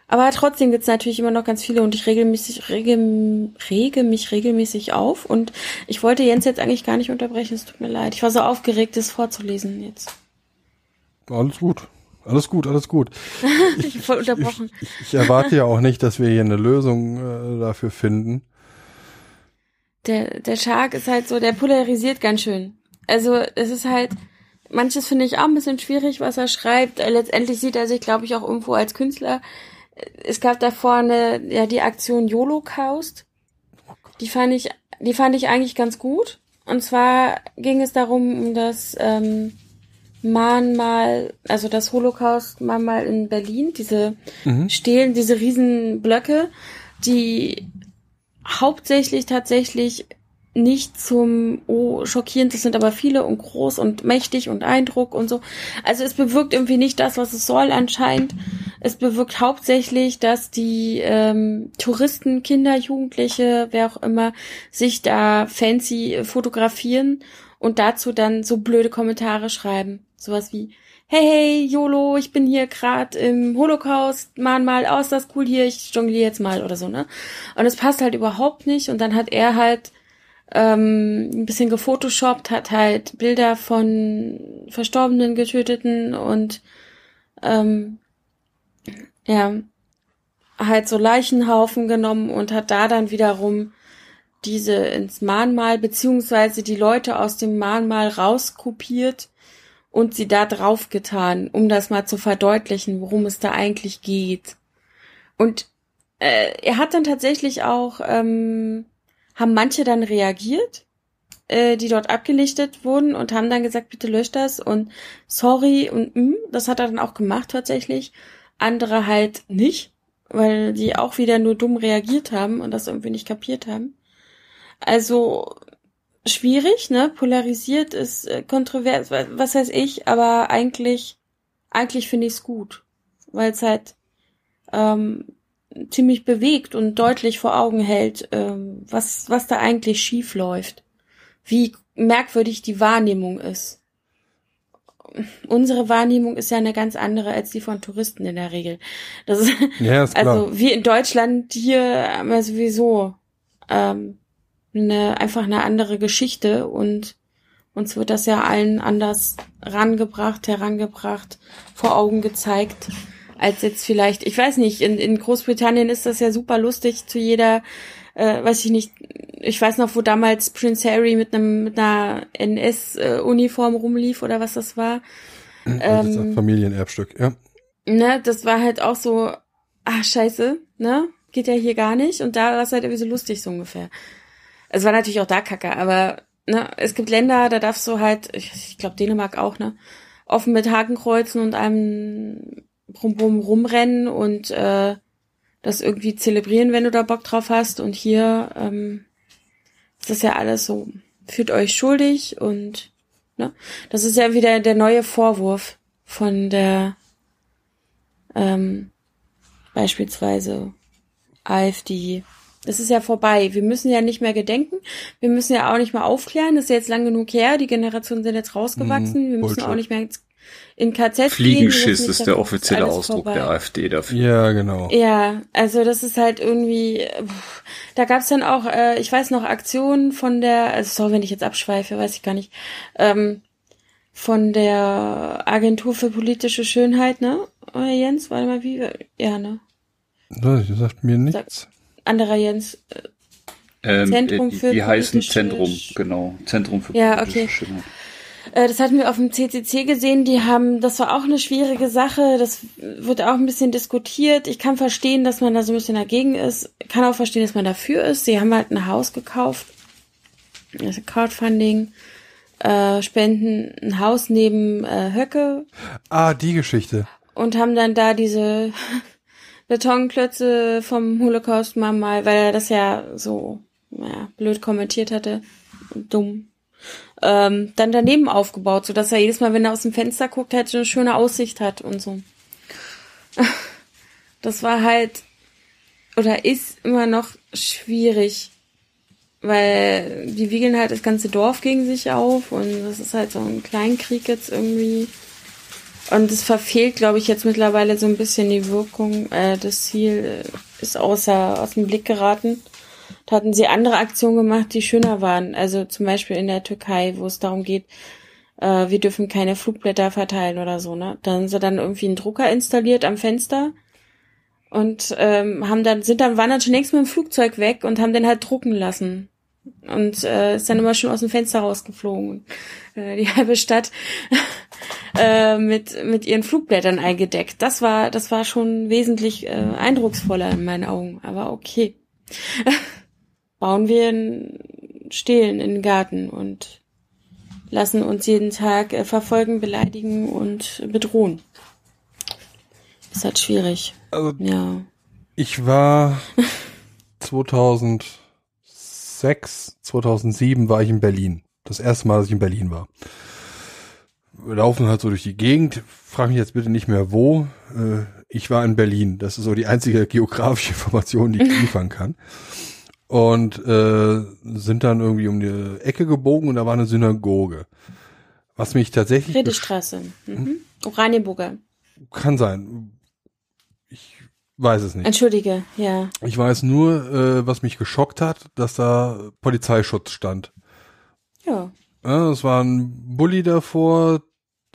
Aber trotzdem gibt's natürlich immer noch ganz viele und ich regelmäßig, rege, rege mich regelmäßig auf. Und ich wollte Jens jetzt eigentlich gar nicht unterbrechen, es tut mir leid. Ich war so aufgeregt, das vorzulesen jetzt. Alles gut. Alles gut, alles gut. Ich, voll unterbrochen. Ich, ich, ich, erwarte ja auch nicht, dass wir hier eine Lösung äh, dafür finden. Der, der Shark ist halt so, der polarisiert ganz schön. Also es ist halt, manches finde ich auch ein bisschen schwierig, was er schreibt. Äh, letztendlich sieht er sich, glaube ich, auch irgendwo als Künstler. Es gab da vorne ja die Aktion YOLO-Caust. Die fand ich, die fand ich eigentlich ganz gut. Und zwar ging es darum, um das ähm, Mahnmal, also das Holocaust-Mahnmal in Berlin, diese Mhm. Stelen, diese riesen Blöcke, die hauptsächlich tatsächlich nicht zum, oh, schockierend, das sind aber viele und groß und mächtig und Eindruck und so. Also es bewirkt irgendwie nicht das, was es soll anscheinend. Es bewirkt hauptsächlich, dass die ähm, Touristen, Kinder, Jugendliche, wer auch immer, sich da fancy fotografieren und dazu dann so blöde Kommentare schreiben. Sowas wie, hey, hey, YOLO, ich bin hier gerade im Holocaust, Mahnmal aus, das cool hier, ich jongliere jetzt mal oder so, ne? Und es passt halt überhaupt nicht und dann hat er halt ähm, ein bisschen gefotoshoppt, hat halt Bilder von Verstorbenen, Getöteten und ähm, ja, halt so Leichenhaufen genommen und hat da dann wiederum diese ins Mahnmal beziehungsweise die Leute aus dem Mahnmal rauskopiert und sie da drauf getan, um das mal zu verdeutlichen, worum es da eigentlich geht. Und äh, er hat dann tatsächlich auch, ähm, haben manche dann reagiert, äh, die dort abgelichtet wurden und haben dann gesagt, bitte löscht das und sorry und mm, das hat er dann auch gemacht tatsächlich. Andere halt nicht, weil die auch wieder nur dumm reagiert haben und das irgendwie nicht kapiert haben. Also schwierig, ne? Polarisiert ist äh, kontrovers, wa- was weiß ich, aber eigentlich, eigentlich finde ich es gut, weil es halt ähm, ziemlich bewegt und deutlich vor Augen hält, ähm, was was da eigentlich schief läuft, wie merkwürdig die Wahrnehmung ist. Unsere Wahrnehmung ist ja eine ganz andere als die von Touristen in der Regel. Das ist, Ja, ist klar. also wir in Deutschland hier haben wir sowieso ähm, eine, einfach eine andere Geschichte und uns wird das ja allen anders rangebracht, herangebracht, vor Augen gezeigt, als jetzt vielleicht, ich weiß nicht, in, in Großbritannien ist das ja super lustig zu jeder, äh, weiß ich nicht, ich weiß noch, wo damals Prince Harry mit einem mit einer NS-Uniform rumlief oder was das war. das ist ein ähm, Familienerbstück, ja. ne, das war halt auch so, ah, scheiße, ne, geht ja hier gar nicht. Und da war es halt irgendwie so lustig, so ungefähr. Es war natürlich auch da kacke, aber, ne, es gibt Länder, da darfst du halt, ich, ich glaube Dänemark auch, ne, offen mit Hakenkreuzen und einem rum, rum rumrennen und äh, das irgendwie zelebrieren, wenn du da Bock drauf hast. Und hier ähm, ist das ja alles so, fühlt euch schuldig und ne, das ist ja wieder der neue Vorwurf von der ähm, beispielsweise AfD. Das ist ja vorbei. Wir müssen ja nicht mehr gedenken. Wir müssen ja auch nicht mehr aufklären. Das ist ja jetzt lang genug her. Die Generationen sind jetzt rausgewachsen. Mhm, Wir müssen Bullshit. auch nicht mehr in KZ Fliegenschiss ist der offizielle alles Ausdruck vorbei. der AfD dafür. Ja, genau. Ja, also das ist halt irgendwie, pff, da gab's dann auch, äh, ich weiß noch, Aktionen von der, also sorry, wenn ich jetzt abschweife, weiß ich gar nicht, ähm, von der Agentur für politische Schönheit, ne? Oder Jens, warte mal, wie, ja, ne? Das sagt mir nichts. Anderer Jens, äh, Ähm, Zentrum äh, für die heißen Zentrum, genau. Zentrum für Ja, politische okay. Schönheit. Äh, das hatten wir auf dem CCC gesehen. Die haben, das war auch eine schwierige Sache. Das wird auch ein bisschen diskutiert. Ich kann verstehen, dass man da so ein bisschen dagegen ist. Kann auch verstehen, dass man dafür ist. Sie haben halt ein Haus gekauft. Also Crowdfunding, äh, Spenden, ein Haus neben äh, Höcke Ah, die Geschichte. und haben dann da diese Betonklötze vom Holocaust mal mal, weil er das ja so ja, blöd kommentiert hatte, dumm, ähm, dann daneben aufgebaut, so dass er jedes Mal, wenn er aus dem Fenster guckt, halt eine schöne Aussicht hat und so. Das war halt oder ist immer noch schwierig, weil die wiegeln halt das ganze Dorf gegen sich auf und das ist halt so ein Kleinkrieg jetzt irgendwie. Und es verfehlt, glaube ich, jetzt mittlerweile so ein bisschen die Wirkung. Äh, das Ziel ist außer aus dem Blick geraten. Da hatten sie andere Aktionen gemacht, die schöner waren. Also zum Beispiel in der Türkei, wo es darum geht, äh, wir dürfen keine Flugblätter verteilen oder so. Ne, dann haben sie dann irgendwie einen Drucker installiert am Fenster und ähm, haben dann sind dann waren dann längst mit dem Flugzeug weg und haben den halt drucken lassen und äh, ist dann immer schon aus dem Fenster rausgeflogen. Äh, die halbe Stadt äh, mit mit ihren Flugblättern eingedeckt. Das war das war schon wesentlich äh, eindrucksvoller in meinen Augen. Aber okay, bauen wir ein stehlen in den Garten und lassen uns jeden Tag äh, verfolgen, beleidigen und bedrohen. Ist halt schwierig. Also Ja. ich war 2006, 2007 war ich in Berlin. Das erste Mal, dass ich in Berlin war. Wir laufen halt so durch die Gegend. Frag mich jetzt bitte nicht mehr wo. Äh, Ich war in Berlin. Das ist so die einzige geografische Information, die ich liefern kann. Und äh, sind dann irgendwie um die Ecke gebogen und da war eine Synagoge. Was mich tatsächlich Friedestraße. Mhm. Oranienburger. kann sein. Ich weiß es nicht. Entschuldige, ja. Ich weiß nur, äh, was mich geschockt hat, dass da Polizeischutz stand. Ja. Ja, es war ein Bulli davor,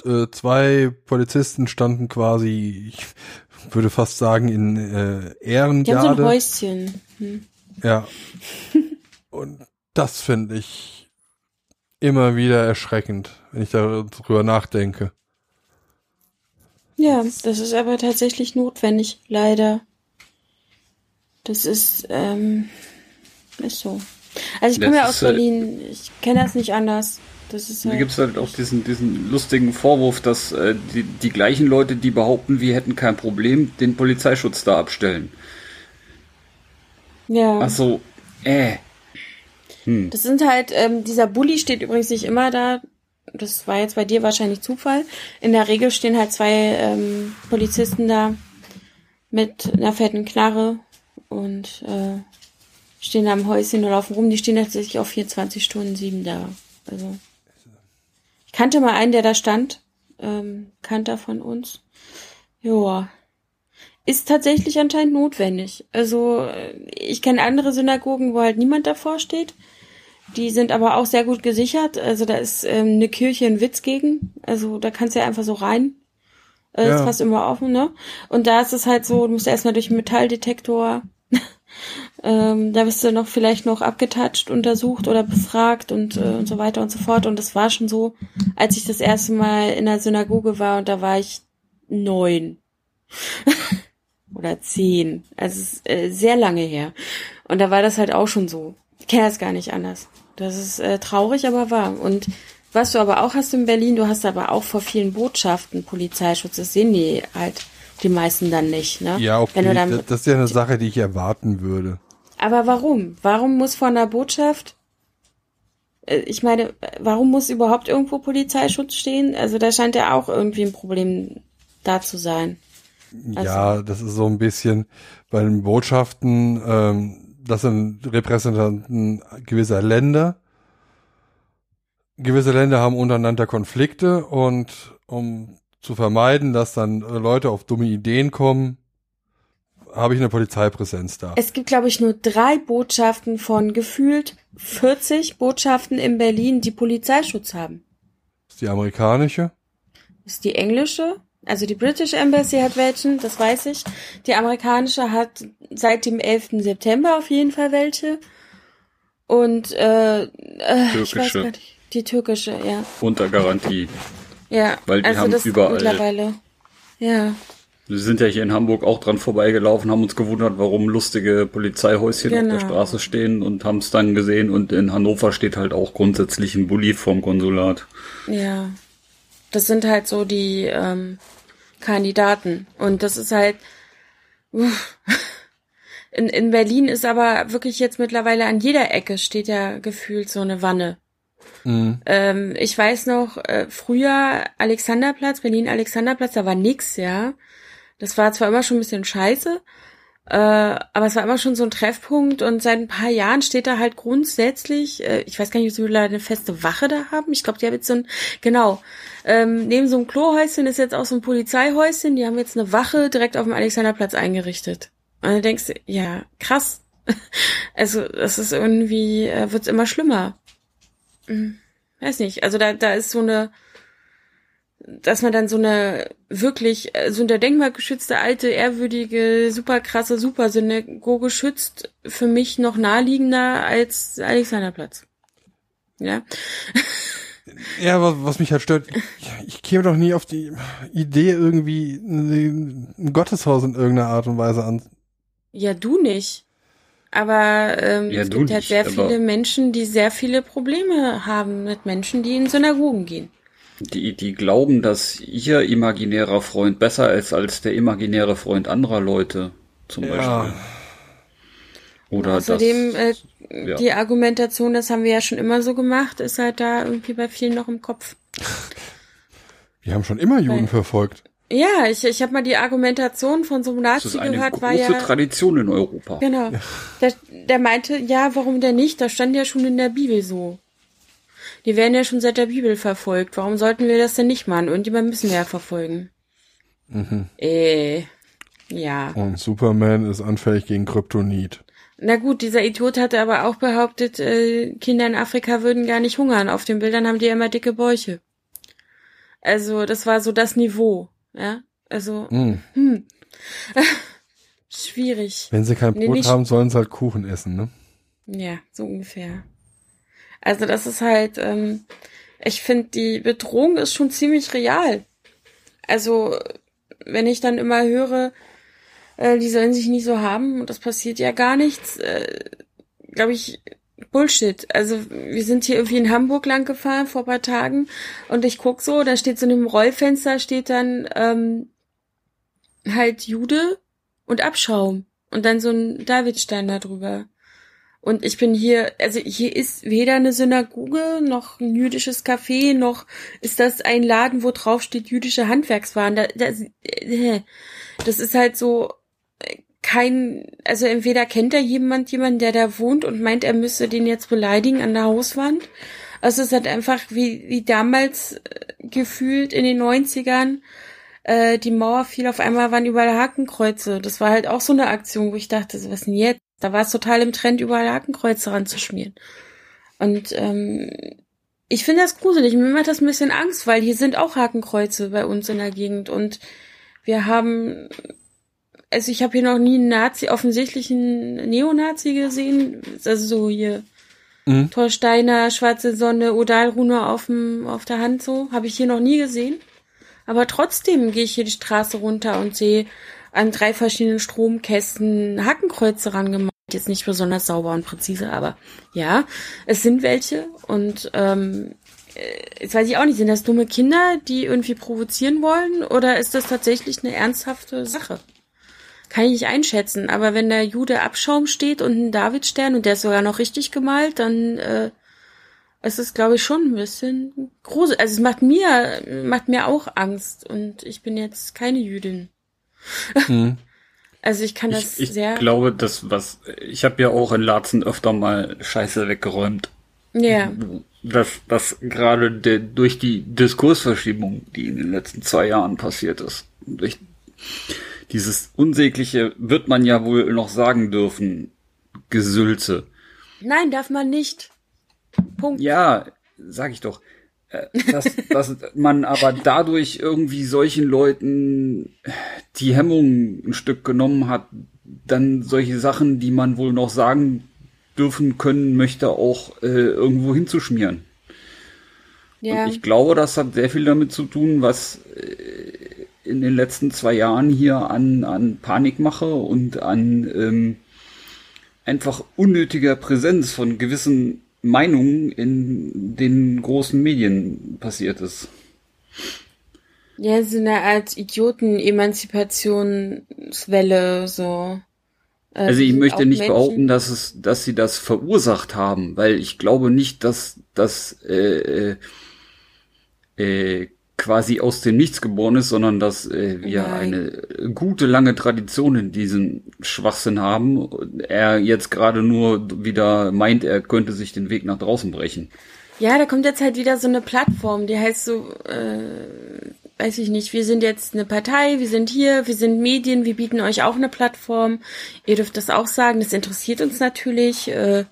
äh, zwei Polizisten standen quasi, ich würde fast sagen, in äh, Die haben so ein Ehrengarde. Häuschen. Hm. Ja. Und das finde ich immer wieder erschreckend, wenn ich darüber nachdenke. Ja, das ist aber tatsächlich notwendig, leider. Das ist, ähm, ist so. Also ich komme ja aus äh, Berlin, ich kenne das nicht anders. Das ist Da halt, gibt es halt auch diesen, diesen lustigen Vorwurf, dass äh, die, die gleichen Leute, die behaupten, wir hätten kein Problem, den Polizeischutz da abstellen. Ja. Ach so, äh. Hm. Das sind halt, ähm, dieser Bulli steht übrigens nicht immer da. Das war jetzt bei dir wahrscheinlich Zufall. In der Regel stehen halt zwei ähm, Polizisten da mit einer fetten Knarre und äh, stehen da am Häuschen und laufen rum. Die stehen tatsächlich auch 24 Stunden, sieben da. Also ich kannte mal einen, der da stand. Ähm, Kannter von uns. Joa. Ist tatsächlich anscheinend notwendig. Also äh, ich kenne andere Synagogen, wo halt niemand davor steht. Die sind aber auch sehr gut gesichert. Also da ist ähm, eine Kirche in Witz gegen. Also da kannst du ja einfach so rein. Äh, Ja. Ist fast immer offen, ne? Und da ist es halt so, du musst erstmal durch einen Metalldetektor. ähm, da bist du noch vielleicht noch abgetatscht, untersucht oder befragt und, äh, und so weiter und so fort. Und das war schon so, als ich das erste Mal in der Synagoge war und da war ich neun oder zehn. Also es ist äh, sehr lange her. Und da war das halt auch schon so. Ich kenne das gar nicht anders. Das ist äh, traurig, aber wahr. Und was du aber auch hast in Berlin, du hast aber auch vor vielen Botschaften Polizeischutz. Das sehen die halt die meisten dann nicht. Ne? Ja, okay, Wenn du dann, das, das ist ja eine Sache, die ich erwarten würde. aber warum? Warum muss von der Botschaft äh, ich meine, warum muss überhaupt irgendwo Polizeischutz stehen? Also da scheint ja auch irgendwie ein Problem da zu sein. Also- Ja, das ist so ein bisschen bei den Botschaften, ähm, das sind Repräsentanten gewisser Länder. Gewisse Länder haben untereinander Konflikte und um zu vermeiden, dass dann Leute auf dumme Ideen kommen, habe ich eine Polizeipräsenz da. Es gibt, glaube ich, nur drei Botschaften von gefühlt 40 Botschaften in Berlin, die Polizeischutz haben. Ist die amerikanische. Ist die englische, also die British Embassy hat welchen, das weiß ich. Die amerikanische hat seit dem 11. September auf jeden Fall welche. Und äh, äh ich weiß Türkische. gar nicht. Die türkische, ja. Unter Garantie. Ja, Weil die also haben das überall- mittlerweile. Ja, Wir sind ja hier in Hamburg auch dran vorbeigelaufen, haben uns gewundert, warum lustige Polizeihäuschen Genau. auf der Straße stehen und haben es dann gesehen. Und in Hannover steht halt auch grundsätzlich ein Bulli vom Konsulat. Ja. Das sind halt so die ähm, Kandidaten. Und das ist halt. Uff. In, in Berlin ist aber wirklich jetzt mittlerweile an jeder Ecke steht ja gefühlt so eine Wanne. Mhm. Ähm, ich weiß noch, äh, früher Alexanderplatz, Berlin Alexanderplatz, da war nix, ja. Das war zwar immer schon ein bisschen scheiße, äh, aber es war immer schon so ein Treffpunkt und seit ein paar Jahren steht da halt grundsätzlich, äh, ich weiß gar nicht, ob sie eine feste Wache da haben. Ich glaube, die haben jetzt so ein, genau, ähm, neben so einem Klohäuschen ist jetzt auch so ein Polizeihäuschen, die haben jetzt eine Wache direkt auf dem Alexanderplatz eingerichtet. Und dann denkst du, ja, krass. Also, das ist irgendwie, äh, wird's immer schlimmer. Hm, Weiß nicht, also da, da ist so eine, dass man dann so eine wirklich, äh, so eine denkmalgeschützte, alte, ehrwürdige, super krasse, super Synagoge schützt, für mich noch naheliegender als Alexanderplatz. Ja. Ja, was, was mich halt stört, ich, ich käme doch nie auf die Idee, irgendwie ein Gotteshaus in irgendeiner Art und Weise an. Ja, du nicht. Aber ähm, Ja, es gibt halt nicht, sehr viele Menschen, die sehr viele Probleme haben mit Menschen, die in Synagogen gehen. Die, die glauben, dass ihr imaginärer Freund besser ist als der imaginäre Freund anderer Leute, zum Beispiel. Oder Außerdem, das, äh, ja. die Argumentation, das haben wir ja schon immer so gemacht, ist halt da irgendwie bei vielen noch im Kopf. Wir haben schon immer Juden Weil- verfolgt. Ja, ich, ich habe mal die Argumentation von so einem das Nazi ist eine gehört, war große ja. Tradition in Europa. Genau. Der, der meinte, ja, warum denn nicht? Das stand ja schon in der Bibel so. Die werden ja schon seit der Bibel verfolgt. Warum sollten wir das denn nicht machen? Irgendjemand müssen wir ja verfolgen. Mhm. Äh, ja. Und Superman ist anfällig gegen Kryptonit. Na gut, dieser Idiot hatte aber auch behauptet, äh, Kinder in Afrika würden gar nicht hungern. Auf den Bildern haben die ja immer dicke Bäuche. Also, das war so das Niveau, ja. Also, Mm. schwierig. Wenn sie kein Nee, Brot nicht- haben, sollen sie halt Kuchen essen, ne? Ja, so ungefähr. Also das ist halt, ähm, ich finde, die Bedrohung ist schon ziemlich real. Also, wenn ich dann immer höre, äh, die sollen sich nicht so haben und das passiert ja gar nichts, äh, glaube ich, Bullshit. Also wir sind hier irgendwie in Hamburg lang gefahren vor paar Tagen und ich guck so, da steht so in einem Rollfenster steht dann ähm, halt Jude und Abschaum und dann so ein Davidstein da drüber. Und ich bin hier, also hier ist weder eine Synagoge noch ein jüdisches Café, noch ist das ein Laden, wo drauf steht jüdische Handwerkswaren. Da, das, äh, das ist halt so äh, kein, also entweder kennt da jemand jemanden, der da wohnt und meint, er müsse den jetzt beleidigen an der Hauswand. Also es ist halt einfach wie, wie damals äh, gefühlt in den 90ern, äh, die Mauer fiel, auf einmal waren überall Hakenkreuze. Das war halt auch so eine Aktion, wo ich dachte, was denn jetzt? Da war es total im Trend, überall Hakenkreuze ranzuschmieren. Und ähm, ich finde das gruselig. Mir macht das ein bisschen Angst, weil hier sind auch Hakenkreuze bei uns in der Gegend. Und wir haben, also ich habe hier noch nie einen Nazi, offensichtlichen Neonazi gesehen. Also so hier Mhm. Torsteiner, Schwarze Sonne, Odalrune auf, dem, auf der Hand so. Habe ich hier noch nie gesehen. Aber trotzdem gehe ich hier die Straße runter und sehe an drei verschiedenen Stromkästen Hakenkreuze rangemalt. Jetzt nicht besonders sauber und präzise, aber ja, es sind welche. Und ähm, äh, jetzt weiß ich auch nicht, sind das dumme Kinder, die irgendwie provozieren wollen? Oder ist das tatsächlich eine ernsthafte Sache? Kann ich nicht einschätzen. Aber wenn der Jude Abschaum steht und ein Davidstern und der ist sogar noch richtig gemalt, dann äh, es ist, glaube ich, schon ein bisschen gruselig. Also es macht mir, macht mir auch Angst. Und ich bin jetzt keine Jüdin. Mhm. Also ich kann das Ich, ich sehr. glaube, das was ich habe ja auch in Laatzen öfter mal Scheiße weggeräumt. ja. Dass das gerade der- durch die Diskursverschiebung, die in den letzten zwei Jahren passiert ist, durch dieses unsägliche, wird man ja wohl noch sagen dürfen, Gesülze. Nein, darf man nicht. Punkt. Ja, sag ich doch. Dass, dass man aber dadurch irgendwie solchen Leuten die Hemmung ein Stück genommen hat, dann solche Sachen, die man wohl noch sagen dürfen können möchte, auch äh, irgendwo hinzuschmieren. Ja. Und ich glaube, das hat sehr viel damit zu tun, was äh, in den letzten zwei Jahren hier an, an Panikmache und an ähm, einfach unnötiger Präsenz von gewissen Meinungen in den großen Medien passiert ist. Ja, so eine Art Idioten-Emanzipationswelle, so. Äh, Also ich die möchte nicht Menschen- behaupten, dass es, dass sie das verursacht haben, weil ich glaube nicht, dass das äh, äh, äh, quasi aus dem Nichts geboren ist, sondern dass äh, wir Nein. eine gute lange Tradition in diesem Schwachsinn haben. Und Er jetzt gerade nur wieder meint, er könnte sich den Weg nach draußen brechen. Ja, da kommt jetzt halt wieder so eine Plattform, die heißt so, äh, weiß ich nicht, wir sind jetzt eine Partei, wir sind hier, wir sind Medien, wir bieten euch auch eine Plattform. Ihr dürft das auch sagen, das interessiert uns natürlich. Äh,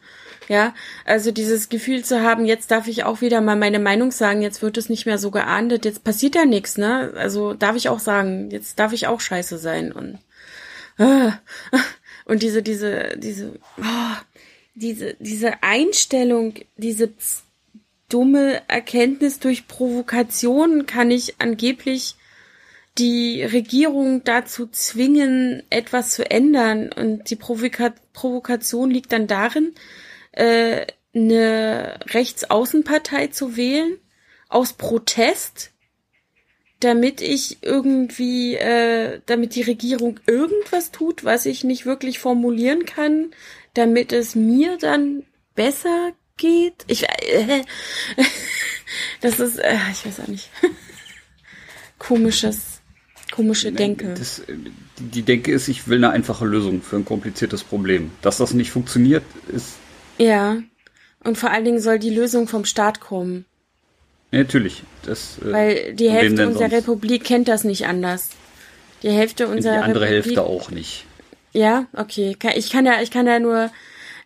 ja, also dieses Gefühl zu haben, jetzt darf ich auch wieder mal meine Meinung sagen, jetzt wird es nicht mehr so geahndet, jetzt passiert ja nichts, ne? Also darf ich auch sagen, jetzt darf ich auch scheiße sein und ah, und diese, diese, diese, oh, diese, diese Einstellung, diese dumme Erkenntnis durch Provokation kann ich angeblich die Regierung dazu zwingen, etwas zu ändern. Und die Provoka Provokation liegt dann darin, äh, eine Rechtsaußenpartei zu wählen, aus Protest, damit ich irgendwie, äh, damit die Regierung irgendwas tut, was ich nicht wirklich formulieren kann, damit es mir dann besser geht. Ich, äh, das ist, äh, ich weiß auch nicht, komisches, komische Denke. Das, die Denke ist, ich will eine einfache Lösung für ein kompliziertes Problem. Dass das nicht funktioniert, ist. Ja. Und vor allen Dingen soll die Lösung vom Staat kommen. Ja, natürlich. Das, äh, Weil die Hälfte unserer sonst? Republik kennt das nicht anders. Die Hälfte unserer Die andere Republik, Hälfte auch nicht. Ja, okay. Ich kann ja, ich kann ja nur,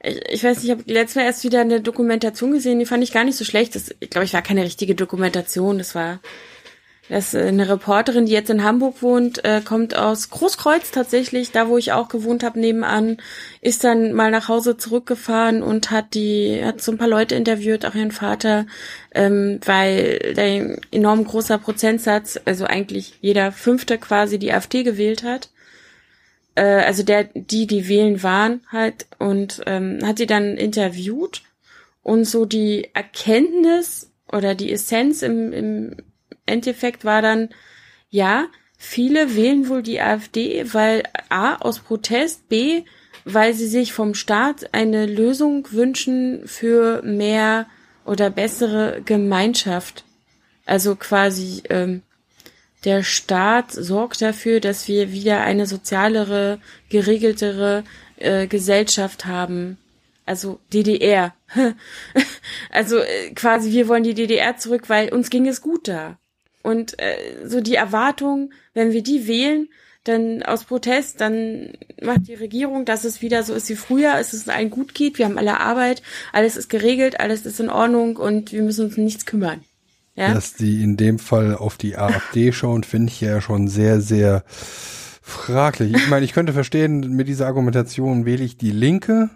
ich, ich weiß nicht, ich habe letztes Mal erst wieder eine Dokumentation gesehen, die fand ich gar nicht so schlecht. Das, ich glaube, ich war keine richtige Dokumentation. Das war das ist eine Reporterin, die jetzt in Hamburg wohnt, äh, kommt aus Großkreuz tatsächlich, da wo ich auch gewohnt habe nebenan, ist dann mal nach Hause zurückgefahren und hat die hat so ein paar Leute interviewt, auch ihren Vater, ähm, weil der enorm großer Prozentsatz, also eigentlich jeder fünfte quasi die AfD gewählt hat. Äh, also der die die wählen waren halt und ähm, hat sie dann interviewt und so die Erkenntnis oder die Essenz im, im Endeffekt war dann, ja, viele wählen wohl die AfD, weil A aus Protest, B, weil sie sich vom Staat eine Lösung wünschen für mehr oder bessere Gemeinschaft. Also quasi ähm, der Staat sorgt dafür, dass wir wieder eine sozialere, geregeltere äh, Gesellschaft haben. Also DDR. also äh, quasi wir wollen die DDR zurück, weil uns ging es gut da. Und äh, so die Erwartung, wenn wir die wählen, dann aus Protest, dann macht die Regierung, dass es wieder so ist wie früher, es allen gut geht, wir haben alle Arbeit, alles ist geregelt, alles ist in Ordnung und wir müssen uns um nichts kümmern. Ja? Dass die in dem Fall auf die AfD schauen, finde ich ja schon sehr, sehr fraglich. Ich meine, ich könnte verstehen, mit dieser Argumentation wähle ich die Linke,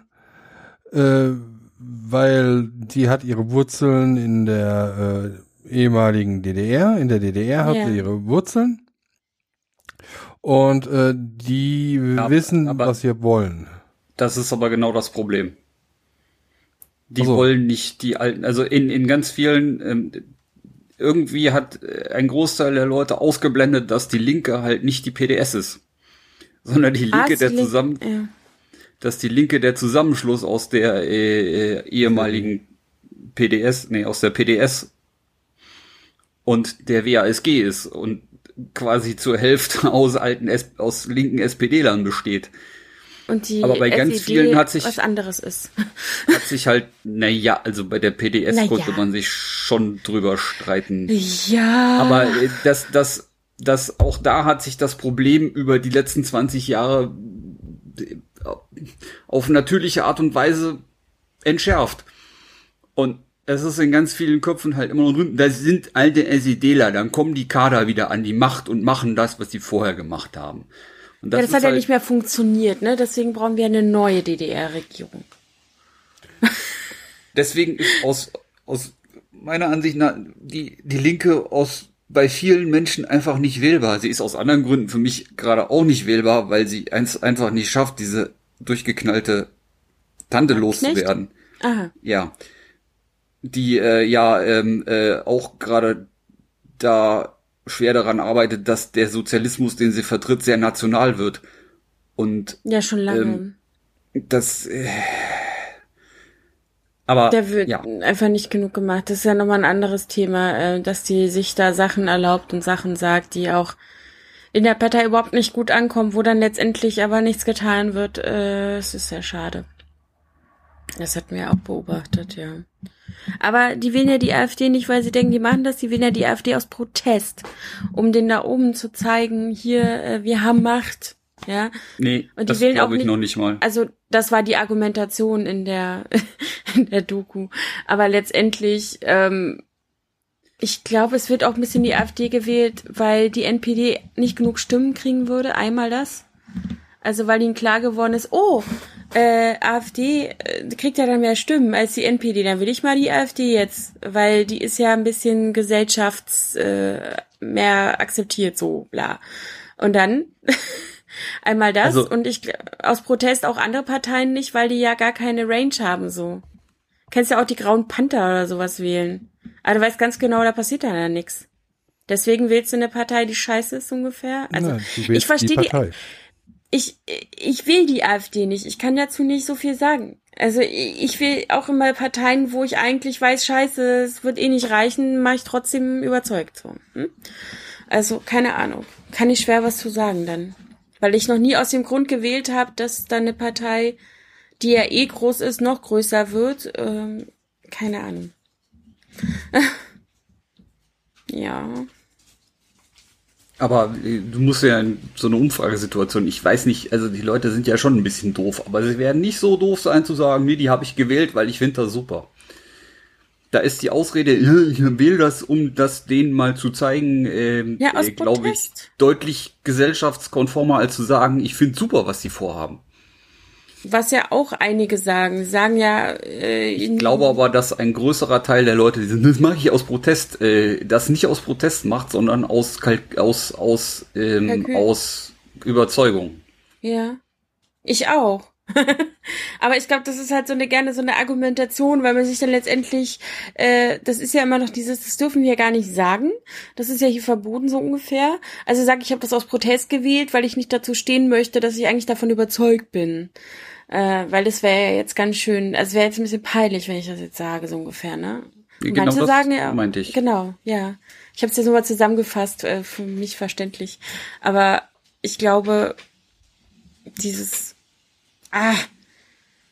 äh, weil die hat ihre Wurzeln in der äh, ehemaligen DDR. In der DDR hat ja. sie ihre Wurzeln. Und äh, die ja, wissen, was sie wollen. Das ist aber genau das Problem. Die so. wollen nicht die alten, also in, in ganz vielen, ähm, irgendwie hat äh, ein Großteil der Leute ausgeblendet, dass die Linke halt nicht die PDS ist, sondern die Linke ah, der zusammen, ja. dass die Linke der Zusammenschluss aus der äh, äh, ehemaligen PDS, nee, aus der PDS und der WASG ist und quasi zur Hälfte aus alten S aus linken SPD-Lern besteht. Und die Aber bei ganz vielen hat sich was anderes ist. Hat sich halt, naja, also bei der PDS naja. konnte man sich schon drüber streiten. Ja. Aber äh, das, das, das, auch da hat sich das Problem über die letzten 20 Jahre äh, auf natürliche Art und Weise entschärft. Und das ist in ganz vielen Köpfen halt immer noch drin. Das sind alte SEDler, dann kommen die Kader wieder an die Macht und machen das, was sie vorher gemacht haben. Und das ja, das hat halt ja nicht mehr funktioniert, ne? Deswegen brauchen wir eine neue DDR-Regierung. Deswegen ist aus, aus meiner Ansicht nach die, die Linke aus bei vielen Menschen einfach nicht wählbar. Sie ist aus anderen Gründen für mich gerade auch nicht wählbar, weil sie eins einfach nicht schafft, diese durchgeknallte Tante loszuwerden. Aha. Ja die äh, ja ähm, äh, auch gerade da schwer daran arbeitet, dass der Sozialismus, den sie vertritt, sehr national wird. Und ja, schon lange. Ähm, das äh, aber der wird ja. einfach nicht genug gemacht. Das ist ja nochmal ein anderes Thema, äh, dass die sich da Sachen erlaubt und Sachen sagt, die auch in der Partei überhaupt nicht gut ankommen, wo dann letztendlich aber nichts getan wird. Äh, es ist sehr schade. Das hatten wir auch beobachtet, ja. Aber die wählen ja die AfD nicht, weil sie denken, die machen das, die wählen ja die AfD aus Protest, um den da oben zu zeigen, hier, äh, wir haben Macht. Ja. Nee, und die das wählen auch ich nicht, noch nicht mal. Also das war die Argumentation in der in der Doku. Aber letztendlich, ähm, ich glaube, es wird auch ein bisschen die AfD gewählt, weil die NPD nicht genug Stimmen kriegen würde. Einmal das. Also weil ihnen klar geworden ist, oh, äh, AfD äh, kriegt ja dann mehr Stimmen als die NPD. Dann will ich mal die AfD jetzt, weil die ist ja ein bisschen gesellschafts äh, mehr akzeptiert, so bla. Und dann einmal das Also- und ich aus Protest auch andere Parteien nicht, weil die ja gar keine Range haben so. Kannst ja auch die Grauen Panther oder sowas wählen. Aber du weißt ganz genau, da passiert dann ja nichts. Deswegen wählst du eine Partei, die scheiße ist ungefähr. Also du ich verstehe die, Partei. Ich, ich will die AfD nicht. Ich kann dazu nicht so viel sagen. Also ich will auch immer Parteien, wo ich eigentlich weiß, scheiße, es wird eh nicht reichen, mache ich trotzdem überzeugt so. Hm? Also keine Ahnung. Kann ich schwer was zu sagen dann. Weil ich noch nie aus dem Grund gewählt habe, dass dann eine Partei, die ja eh groß ist, noch größer wird. Ähm, keine Ahnung. ja. Aber äh, du musst ja in so eine Umfragesituation, ich weiß nicht, also die Leute sind ja schon ein bisschen doof, aber sie werden nicht so doof sein zu sagen, nee, die habe ich gewählt, weil ich finde das super. Da ist die Ausrede, ja, ich wähle das, um das denen mal zu zeigen, ähm, Ja, aus äh, glaube ich, deutlich gesellschaftskonformer, als zu sagen, ich finde super, was die vorhaben. Was ja auch einige sagen. Sie sagen ja, äh, Ich glaube aber, dass ein größerer Teil der Leute, die sind, das mache ich aus Protest, äh, das nicht aus Protest macht, sondern aus Kalk aus aus ähm, Kalkül. aus Überzeugung. Ja. Ich auch. Aber ich glaube, das ist halt so eine gerne so eine Argumentation, weil man sich dann letztendlich, äh, das ist ja immer noch dieses, das dürfen wir gar nicht sagen. Das ist ja hier verboten so ungefähr. Also sag ich habe das aus Protest gewählt, weil ich nicht dazu stehen möchte, dass ich eigentlich davon überzeugt bin. Äh, weil das wäre ja jetzt ganz schön, also wäre jetzt ein bisschen peinlich, wenn ich das jetzt sage, so ungefähr, ne? Und Genau Manche das sagen ja, meinte ich. Genau, ja. Ich habe es ja so mal zusammengefasst, äh, für mich verständlich. Aber ich glaube, dieses, ah,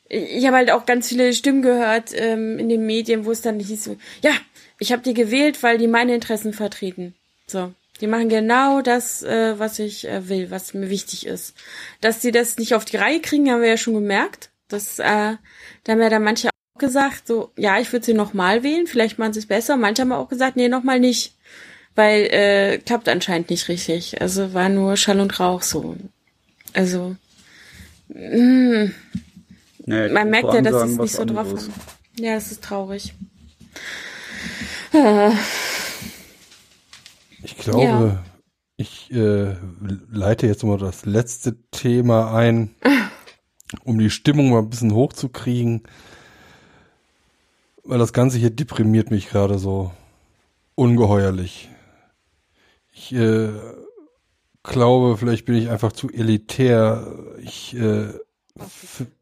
ich habe halt auch ganz viele Stimmen gehört ähm, in den Medien, wo es dann hieß so, ja, ich habe die gewählt, weil die meine Interessen vertreten. So, die machen genau das, äh, was ich äh, will, was mir wichtig ist. Dass sie das nicht auf die Reihe kriegen, haben wir ja schon gemerkt. Das, äh, da haben ja dann manche auch gesagt, so, ja, ich würde sie nochmal wählen, vielleicht machen sie es besser. Manche haben auch gesagt, nee, nochmal nicht. Weil äh, klappt anscheinend nicht richtig. Also war nur Schall und Rauch so. Also, mh, Naja, man merkt ja, dass es nicht so drauf haben. Ja, das ist traurig. Äh, Ich glaube, Ja. ich äh, leite jetzt mal das letzte Thema ein, um die Stimmung mal ein bisschen hochzukriegen. Weil das Ganze hier deprimiert mich gerade so ungeheuerlich. Ich äh, glaube, vielleicht bin ich einfach zu elitär. Ich äh,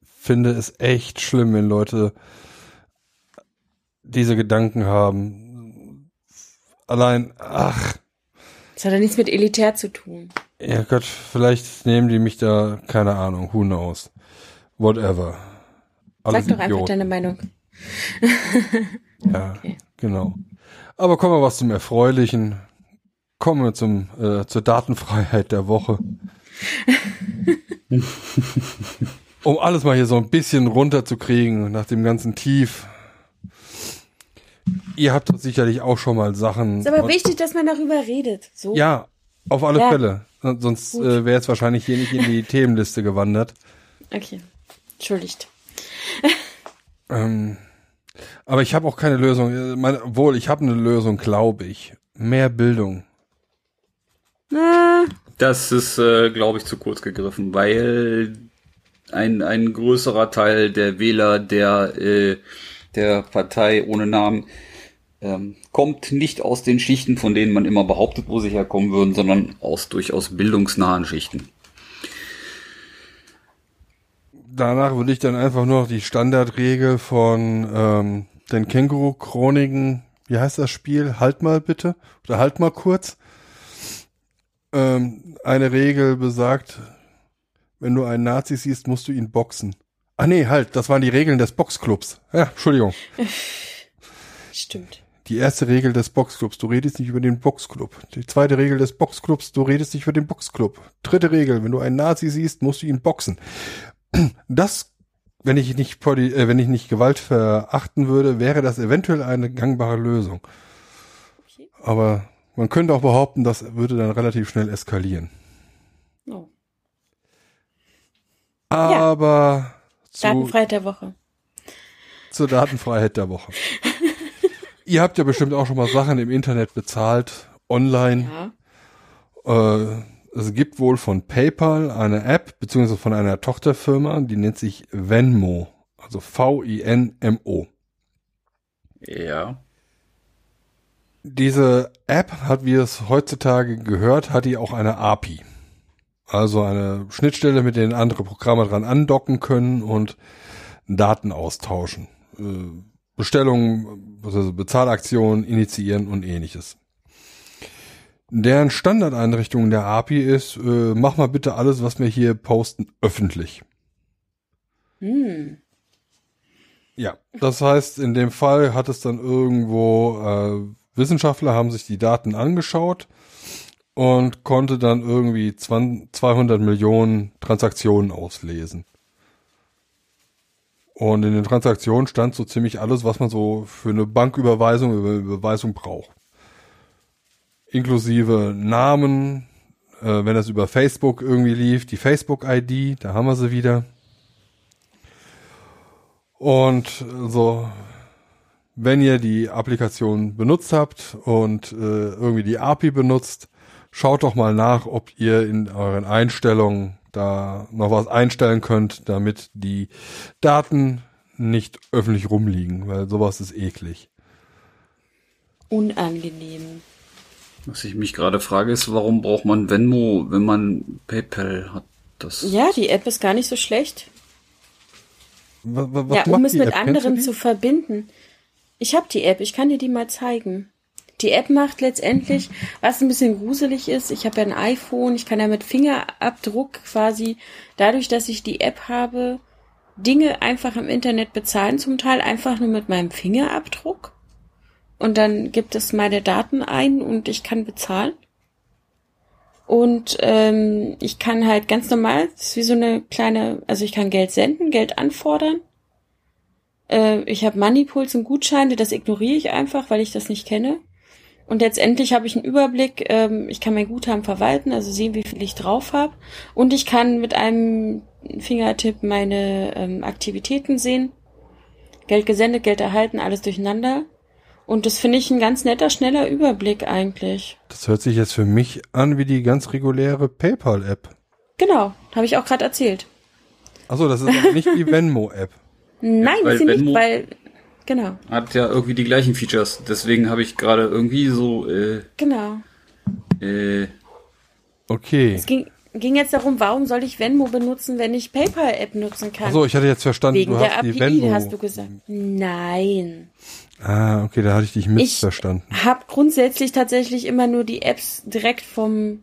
finde es echt schlimm, wenn Leute diese Gedanken haben. Allein, ach, das hat ja nichts mit elitär zu tun. ja Gott, vielleicht nehmen die mich da, keine Ahnung, who knows. Whatever. Sag doch einfach Idioten. deine Meinung. Ja, Okay. genau. Aber kommen wir was zum Erfreulichen. Kommen wir zum, äh, zur Datenfreiheit der Woche. um alles mal hier so ein bisschen runterzukriegen nach dem ganzen Tief. Ihr habt doch sicherlich auch schon mal Sachen. Ist aber wichtig, dass man darüber redet. So. Ja, auf alle Ja. Fälle. Sonst Gut. äh, wäre es wahrscheinlich hier nicht in die Themenliste gewandert. Okay. Entschuldigt. Ähm, aber ich habe auch keine Lösung. Äh, Meine, wohl, ich habe eine Lösung, glaube ich. Mehr Bildung. Na, Das ist, äh, glaube ich, zu kurz gegriffen, weil ein, ein größerer Teil der Wähler der, äh, der Partei ohne Namen ähm, kommt nicht aus den Schichten, von denen man immer behauptet, wo sie herkommen würden, sondern aus durchaus bildungsnahen Schichten. Danach würde ich dann einfach nur noch die Standardregel von ähm, den Känguru-Chroniken, wie heißt das Spiel? Halt mal bitte. Oder halt mal kurz. Ähm, eine Regel besagt, wenn du einen Nazi siehst, musst du ihn boxen. Ah nee, halt, das waren die Regeln des Boxclubs. Ja, Entschuldigung. stimmt. Die erste Regel des Boxclubs, du redest nicht über den Boxclub. Die zweite Regel des Boxclubs, du redest nicht über den Boxclub. Dritte Regel, wenn du einen Nazi siehst, musst du ihn boxen. Das, wenn ich nicht, äh, wenn ich nicht Gewalt verachten würde, wäre das eventuell eine gangbare Lösung. Okay. Aber man könnte auch behaupten, das würde dann relativ schnell eskalieren. Oh. Aber Datenfreiheit der Woche. Zur Datenfreiheit der Woche. Ihr habt ja bestimmt auch schon mal Sachen im Internet bezahlt, online. Ja. Äh, es gibt wohl von PayPal eine App, beziehungsweise von einer Tochterfirma, die nennt sich Venmo. Also V-I-N-M-O. Ja. Diese App hat, wie es heutzutage gehört, hat die auch eine API. Also eine Schnittstelle, mit denen andere Programme dran andocken können und Daten austauschen. Äh, Bestellungen, also Bezahlaktionen initiieren und ähnliches. Deren Standardeinrichtung der API ist, äh, mach mal bitte alles, was wir hier posten, öffentlich. Hm. Ja, das heißt, in dem Fall hat es dann irgendwo, äh, Wissenschaftler haben sich die Daten angeschaut und konnte dann irgendwie 20, 200 Millionen Transaktionen auslesen. Und in den Transaktionen stand so ziemlich alles, was man so für eine Banküberweisung, Über Überweisung braucht. Inklusive Namen, äh, wenn das über Facebook irgendwie lief, die Facebook-ID, da haben wir sie wieder. Und so, wenn ihr die Applikation benutzt habt und äh, irgendwie die API benutzt, schaut doch mal nach, ob ihr in euren Einstellungen da noch was einstellen könnt, damit die Daten nicht öffentlich rumliegen, weil sowas ist eklig. Unangenehm. Was ich mich gerade frage, ist, warum braucht man Venmo, wenn man PayPal hat? Das Ja, die App ist gar nicht so schlecht. Was, was ja, um macht es die mit App? Anderen zu verbinden. Ich habe die App, ich kann dir die mal zeigen. Die App macht letztendlich, was ein bisschen gruselig ist, ich habe ja ein iPhone, ich kann ja mit Fingerabdruck quasi, dadurch, dass ich die App habe, Dinge einfach im Internet bezahlen, zum Teil einfach nur mit meinem Fingerabdruck. Und dann gibt es meine Daten ein und ich kann bezahlen. Und ähm, ich kann halt ganz normal, das ist wie so eine kleine, also ich kann Geld senden, Geld anfordern. Äh, ich habe Moneypools und Gutscheine, das ignoriere ich einfach, weil ich das nicht kenne. Und letztendlich habe ich einen Überblick, ähm, ich kann mein Guthaben verwalten, also sehen, wie viel ich drauf habe. Und ich kann mit einem Fingertipp meine ähm, Aktivitäten sehen. Geld gesendet, Geld erhalten, alles durcheinander. Und das finde ich ein ganz netter, schneller Überblick eigentlich. Das hört sich jetzt für mich an wie die ganz reguläre PayPal-App. Genau, habe ich auch gerade erzählt. Achso, das ist aber nicht die Venmo-App. Nein, weil ist sie nicht, weil genau, hat ja irgendwie die gleichen Features. Deswegen habe ich gerade irgendwie so, äh, genau. äh, Okay. Es ging, ging jetzt darum, warum soll ich Venmo benutzen, wenn ich PayPal-App nutzen kann? Achso, ich hatte jetzt verstanden, Wegen du der hast die API, Venmo. hast du gesagt. Nein. Ah, okay, da hatte ich dich missverstanden. Hab grundsätzlich tatsächlich immer nur die Apps direkt vom,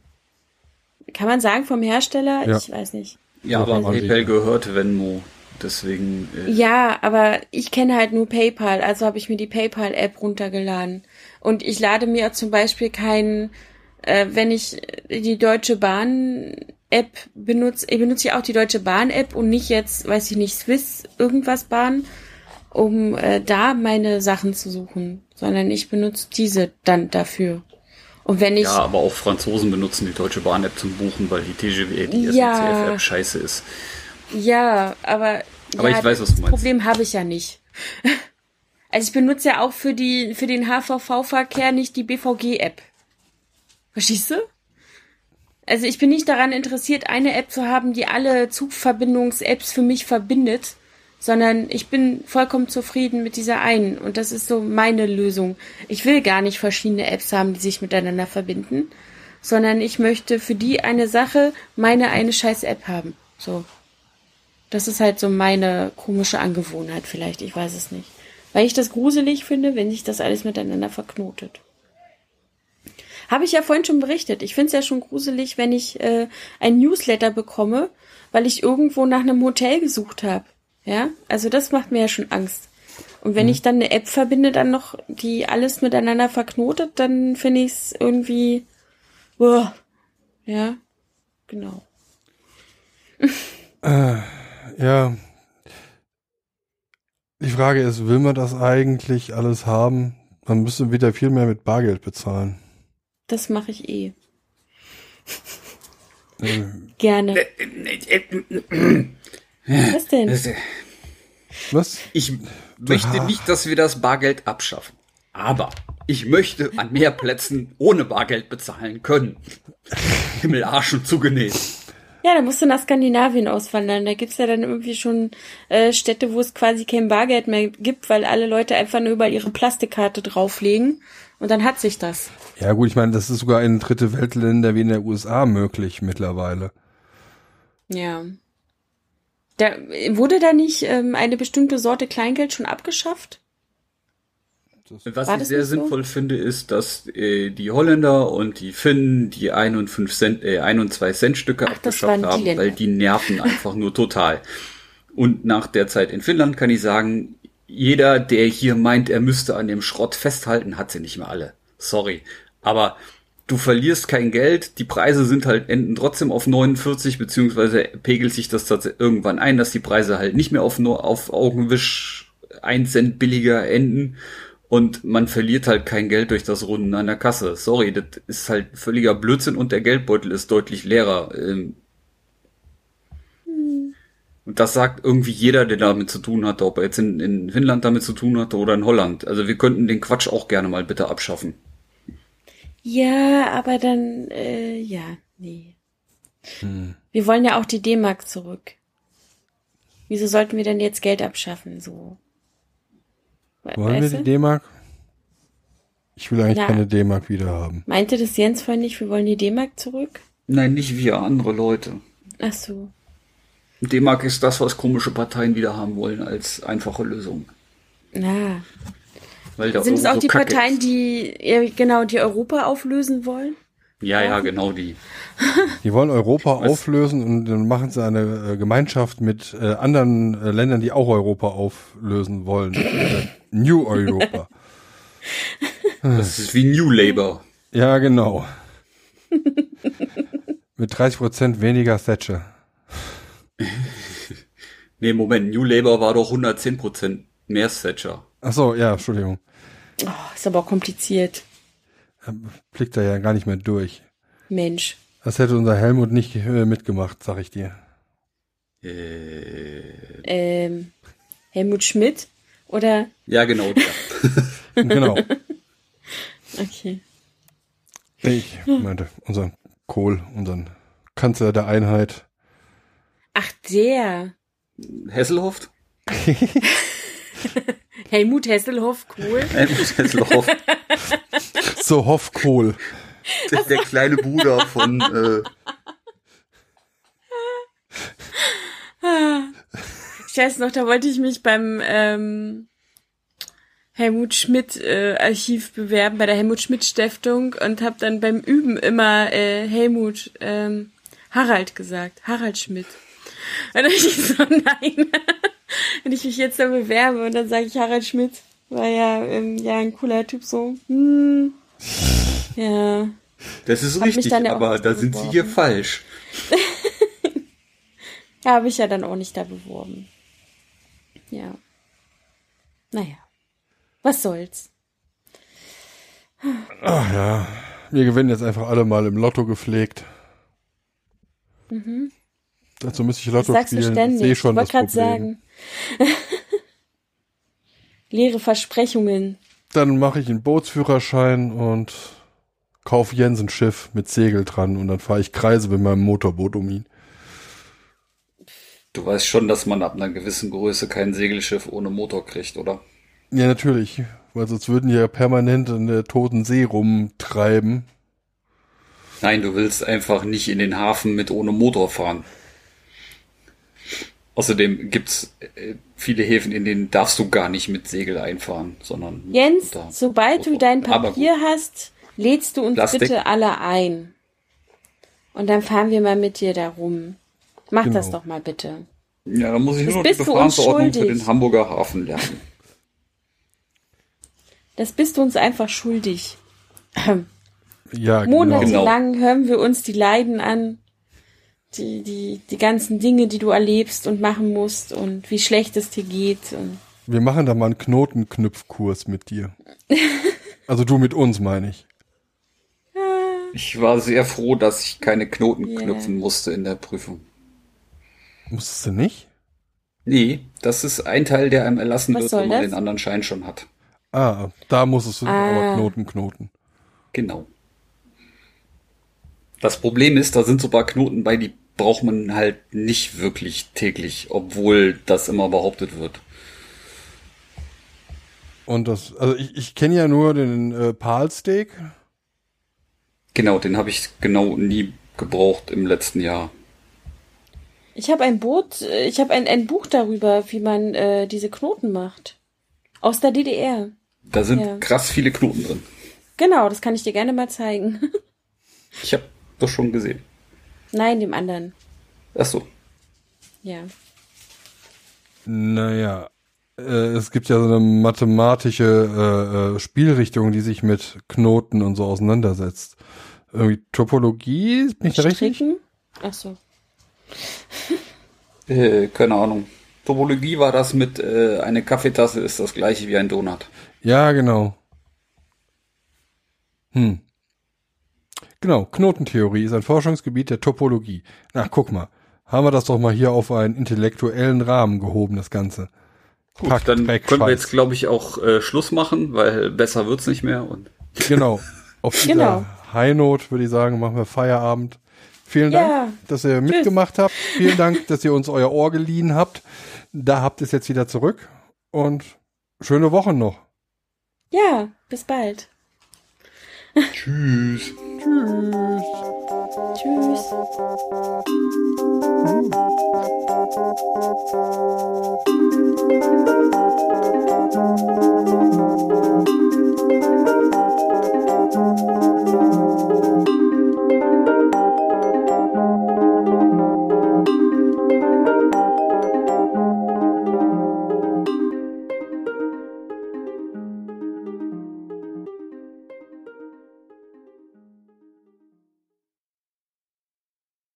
kann man sagen, vom Hersteller? Ja. Ich weiß nicht. ja, aber PayPal gehört Venmo. Deswegen, äh, Ja, aber ich kenne halt nur PayPal, also habe ich mir die PayPal-App runtergeladen. Und ich lade mir zum Beispiel keinen, äh, wenn ich die Deutsche Bahn-App benutze, ich benutze ja auch die Deutsche Bahn-App und nicht jetzt, weiß ich nicht, Swiss irgendwas Bahn, um äh, da meine Sachen zu suchen, sondern ich benutze diese dann dafür. Und wenn ich ja, aber auch Franzosen benutzen die Deutsche Bahn-App zum Buchen, weil die TGW, die Ja. SNCF-App scheiße ist. Ja, aber, Aber ja, ich weiß, was du meinst. Problem habe ich ja nicht. Also ich benutze ja auch für die für den HVV-Verkehr nicht die BVG-App. Verstehst du? Also ich bin nicht daran interessiert, eine App zu haben, die alle Zugverbindungs-Apps für mich verbindet, sondern ich bin vollkommen zufrieden mit dieser einen und das ist so meine Lösung. Ich will gar nicht verschiedene Apps haben, die sich miteinander verbinden, sondern ich möchte für die eine Sache meine eine scheiß App haben. So. Das ist halt so meine komische Angewohnheit vielleicht, ich weiß es nicht. Weil ich das gruselig finde, wenn sich das alles miteinander verknotet. Habe ich ja vorhin schon berichtet. Ich finde es ja schon gruselig, wenn ich äh, ein Newsletter bekomme, weil ich irgendwo nach einem Hotel gesucht habe. Ja, also das macht mir ja schon Angst. Und wenn ich dann eine App verbinde, dann noch die alles miteinander verknotet, dann finde ich es irgendwie, uah. ja, genau. Ja. Die Frage ist, will man das eigentlich alles haben? Man müsste wieder viel mehr mit Bargeld bezahlen. Das mache ich eh. Äh, Gerne. Was denn? Das, äh, Was? Ich möchte nicht, dass wir das Bargeld abschaffen. Aber ich möchte an mehr Plätzen ohne Bargeld bezahlen können. Himmel, Arsch und zugenäht. Ja, da musst du nach Skandinavien auswandern. Da gibt's ja dann irgendwie schon äh, Städte, wo es quasi kein Bargeld mehr gibt, weil alle Leute einfach nur über ihre Plastikkarte drauflegen. Und dann hat sich das. Ja gut, ich meine, das ist sogar in dritte Weltländer wie in der USA möglich mittlerweile. Ja. Da, wurde da nicht ähm, eine bestimmte Sorte Kleingeld schon abgeschafft? Was War ich sehr nicht so? sinnvoll finde, ist, dass äh, die Holländer und die Finnen die 1 und 5 Cent, äh, 1 und 2 Cent Stücke Ach, abgeschafft die haben, Länder. weil die nerven einfach nur total. Und nach der Zeit in Finnland kann ich sagen, jeder, der hier meint, er müsste an dem Schrott festhalten, hat sie nicht mehr alle. Sorry. Aber du verlierst kein Geld, die Preise sind halt enden trotzdem auf 49, beziehungsweise pegelt sich das tatsächlich irgendwann ein, dass die Preise halt nicht mehr auf nur auf Augenwisch 1 Cent billiger enden und man verliert halt kein Geld durch das Runden an der Kasse. Sorry, das ist halt völliger Blödsinn und der Geldbeutel ist deutlich leerer. Ähm, Und das sagt irgendwie jeder, der damit zu tun hatte, ob er jetzt in, in Finnland damit zu tun hatte oder in Holland. Also wir könnten den Quatsch auch gerne mal bitte abschaffen. Ja, aber dann, äh, ja, nee. Wir wollen ja auch die D-Mark zurück. Wieso sollten wir denn jetzt Geld abschaffen, so? Wollen wir weißt die du? D-Mark? Ich will eigentlich Ja. keine D-Mark wieder haben. Meinte das Jens vorhin nicht, wir wollen die D-Mark zurück? Nein, nicht wir, andere Leute. Ach so. D-Mark ist das, was komische Parteien wieder haben wollen als einfache Lösung. Na. Sind es auch so die kacke Parteien, ist. die, ja, genau, die Europa auflösen wollen? Ja, ja, genau die. Die wollen Europa auflösen und dann machen sie eine äh, Gemeinschaft mit äh, anderen äh, Ländern, die auch Europa auflösen wollen. New Europa. Das ist wie New Labour. Ja, genau. mit 30 Prozent weniger Thatcher. Nee, Moment, New Labour war doch 110% mehr Thatcher. Ach so, ja, Entschuldigung. Oh, ist aber auch kompliziert. Blickt da ja gar nicht mehr durch. Mensch. Das hätte unser Helmut nicht äh, mitgemacht, sag ich dir. Äh, Ähm, Helmut Schmidt? Oder? ja, genau. Der. Genau. Okay. Ich meinte, unseren Kohl, unseren Kanzler der Einheit. Ach, der. Hesselhoff? Helmut Hesselhoff, cool. Helmut Hesselhoff. So Hoffkohl. Der, der kleine Bruder von, äh, Ich weiß noch, da wollte ich mich beim ähm, Helmut Schmidt äh, Archiv bewerben, bei der Helmut Schmidt Stiftung und habe dann beim Üben immer äh, Helmut ähm, Harald gesagt. Harald Schmidt. Und dann ich so, nein. Wenn ich mich jetzt da bewerbe und dann sage ich Harald Schmidt, war ja, ähm, ja ein cooler Typ so. Hm, ja. das ist Hab richtig, ja aber da sind sie hier beworben. falsch. Ja, habe ich ja dann auch nicht da beworben. Ja. Naja. Was soll's? Ach ja, wir gewinnen jetzt einfach alle mal im Lotto gepflegt. Dazu müsste ich Mhm. Das Lotto sagst du spielen. Ich ständig. sehe Ich schon wollte das gerade Problem. sagen. Leere Versprechungen. Dann mache ich einen Bootsführerschein und kaufe Jens ein Schiff mit Segel dran und dann fahre ich Kreise mit meinem Motorboot um ihn. Du weißt schon, dass man ab einer gewissen Größe kein Segelschiff ohne Motor kriegt, oder? Ja, natürlich, weil sonst würden die ja permanent in der toten See rumtreiben. Nein, du willst einfach nicht in den Hafen mit ohne Motor fahren. Außerdem gibt's äh, viele Häfen, in denen darfst du gar nicht mit Segel einfahren, sondern Jens, sobald du dein Papier hast, lädst du uns Plastik. bitte alle ein. Und dann fahren wir mal mit dir da rum. Mach das Genau. doch mal bitte. Ja, dann muss ich Das nur noch die bist du uns Befragsordnung für den Hamburger Hafen lernen. Das bist du uns einfach schuldig. Ja, genau. Monatelang hören wir uns die Leiden an, die, die, die ganzen Dinge, die du erlebst und machen musst und wie schlecht es dir geht. Und Wir machen da mal einen Knotenknüpfkurs mit dir. Also du mit uns, meine ich. Ich war sehr froh, dass ich keine Knoten Ja. knüpfen musste in der Prüfung. Musstest du nicht? Nee, das ist ein Teil, der einem erlassen Was wird, wenn man das? den anderen Schein schon hat. Ah, da muss es Ah. aber Knoten knoten. Genau. Das Problem ist, da sind so ein paar Knoten bei, die braucht man halt nicht wirklich täglich, obwohl das immer behauptet wird. Und das, also ich, ich kenne ja nur den äh, Palsteak. Genau, den habe ich genau nie gebraucht im letzten Jahr. Ich habe ein Boot, äh, ich habe ein, ein Buch darüber, wie man äh, diese Knoten macht. Aus der DDR. Da sind Ja. krass viele Knoten drin. Genau, das kann ich dir gerne mal zeigen. Ich habe das schon gesehen. Nein, dem anderen. Ach so. Ja. Naja, äh, es gibt ja so eine mathematische äh, äh, Spielrichtung, die sich mit Knoten und so auseinandersetzt. Irgendwie Topologie, bin ich da richtig? Stricken? Ach so. Äh, keine Ahnung. Topologie war das mit äh, eine Kaffeetasse ist das gleiche wie ein Donut. Ja, genau. Hm. Genau, Knotentheorie ist ein Forschungsgebiet der Topologie. Na, guck mal. Haben wir das doch mal hier auf einen intellektuellen Rahmen gehoben, das Ganze. Gut, Pack, dann Dreck, können wir jetzt, glaube ich, auch äh, Schluss machen, weil besser wird's nicht mehr. Und Genau. Auf dieser Genau. High Note würde ich sagen, machen wir Feierabend. Vielen Dank, ja. dass ihr mitgemacht Tschüss. habt. Vielen Dank, dass ihr uns euer Ohr geliehen habt. Da habt ihr es jetzt wieder zurück. Und schöne Wochen noch. Ja, bis bald. Tschüss. Tschüss. Tschüss. Hm.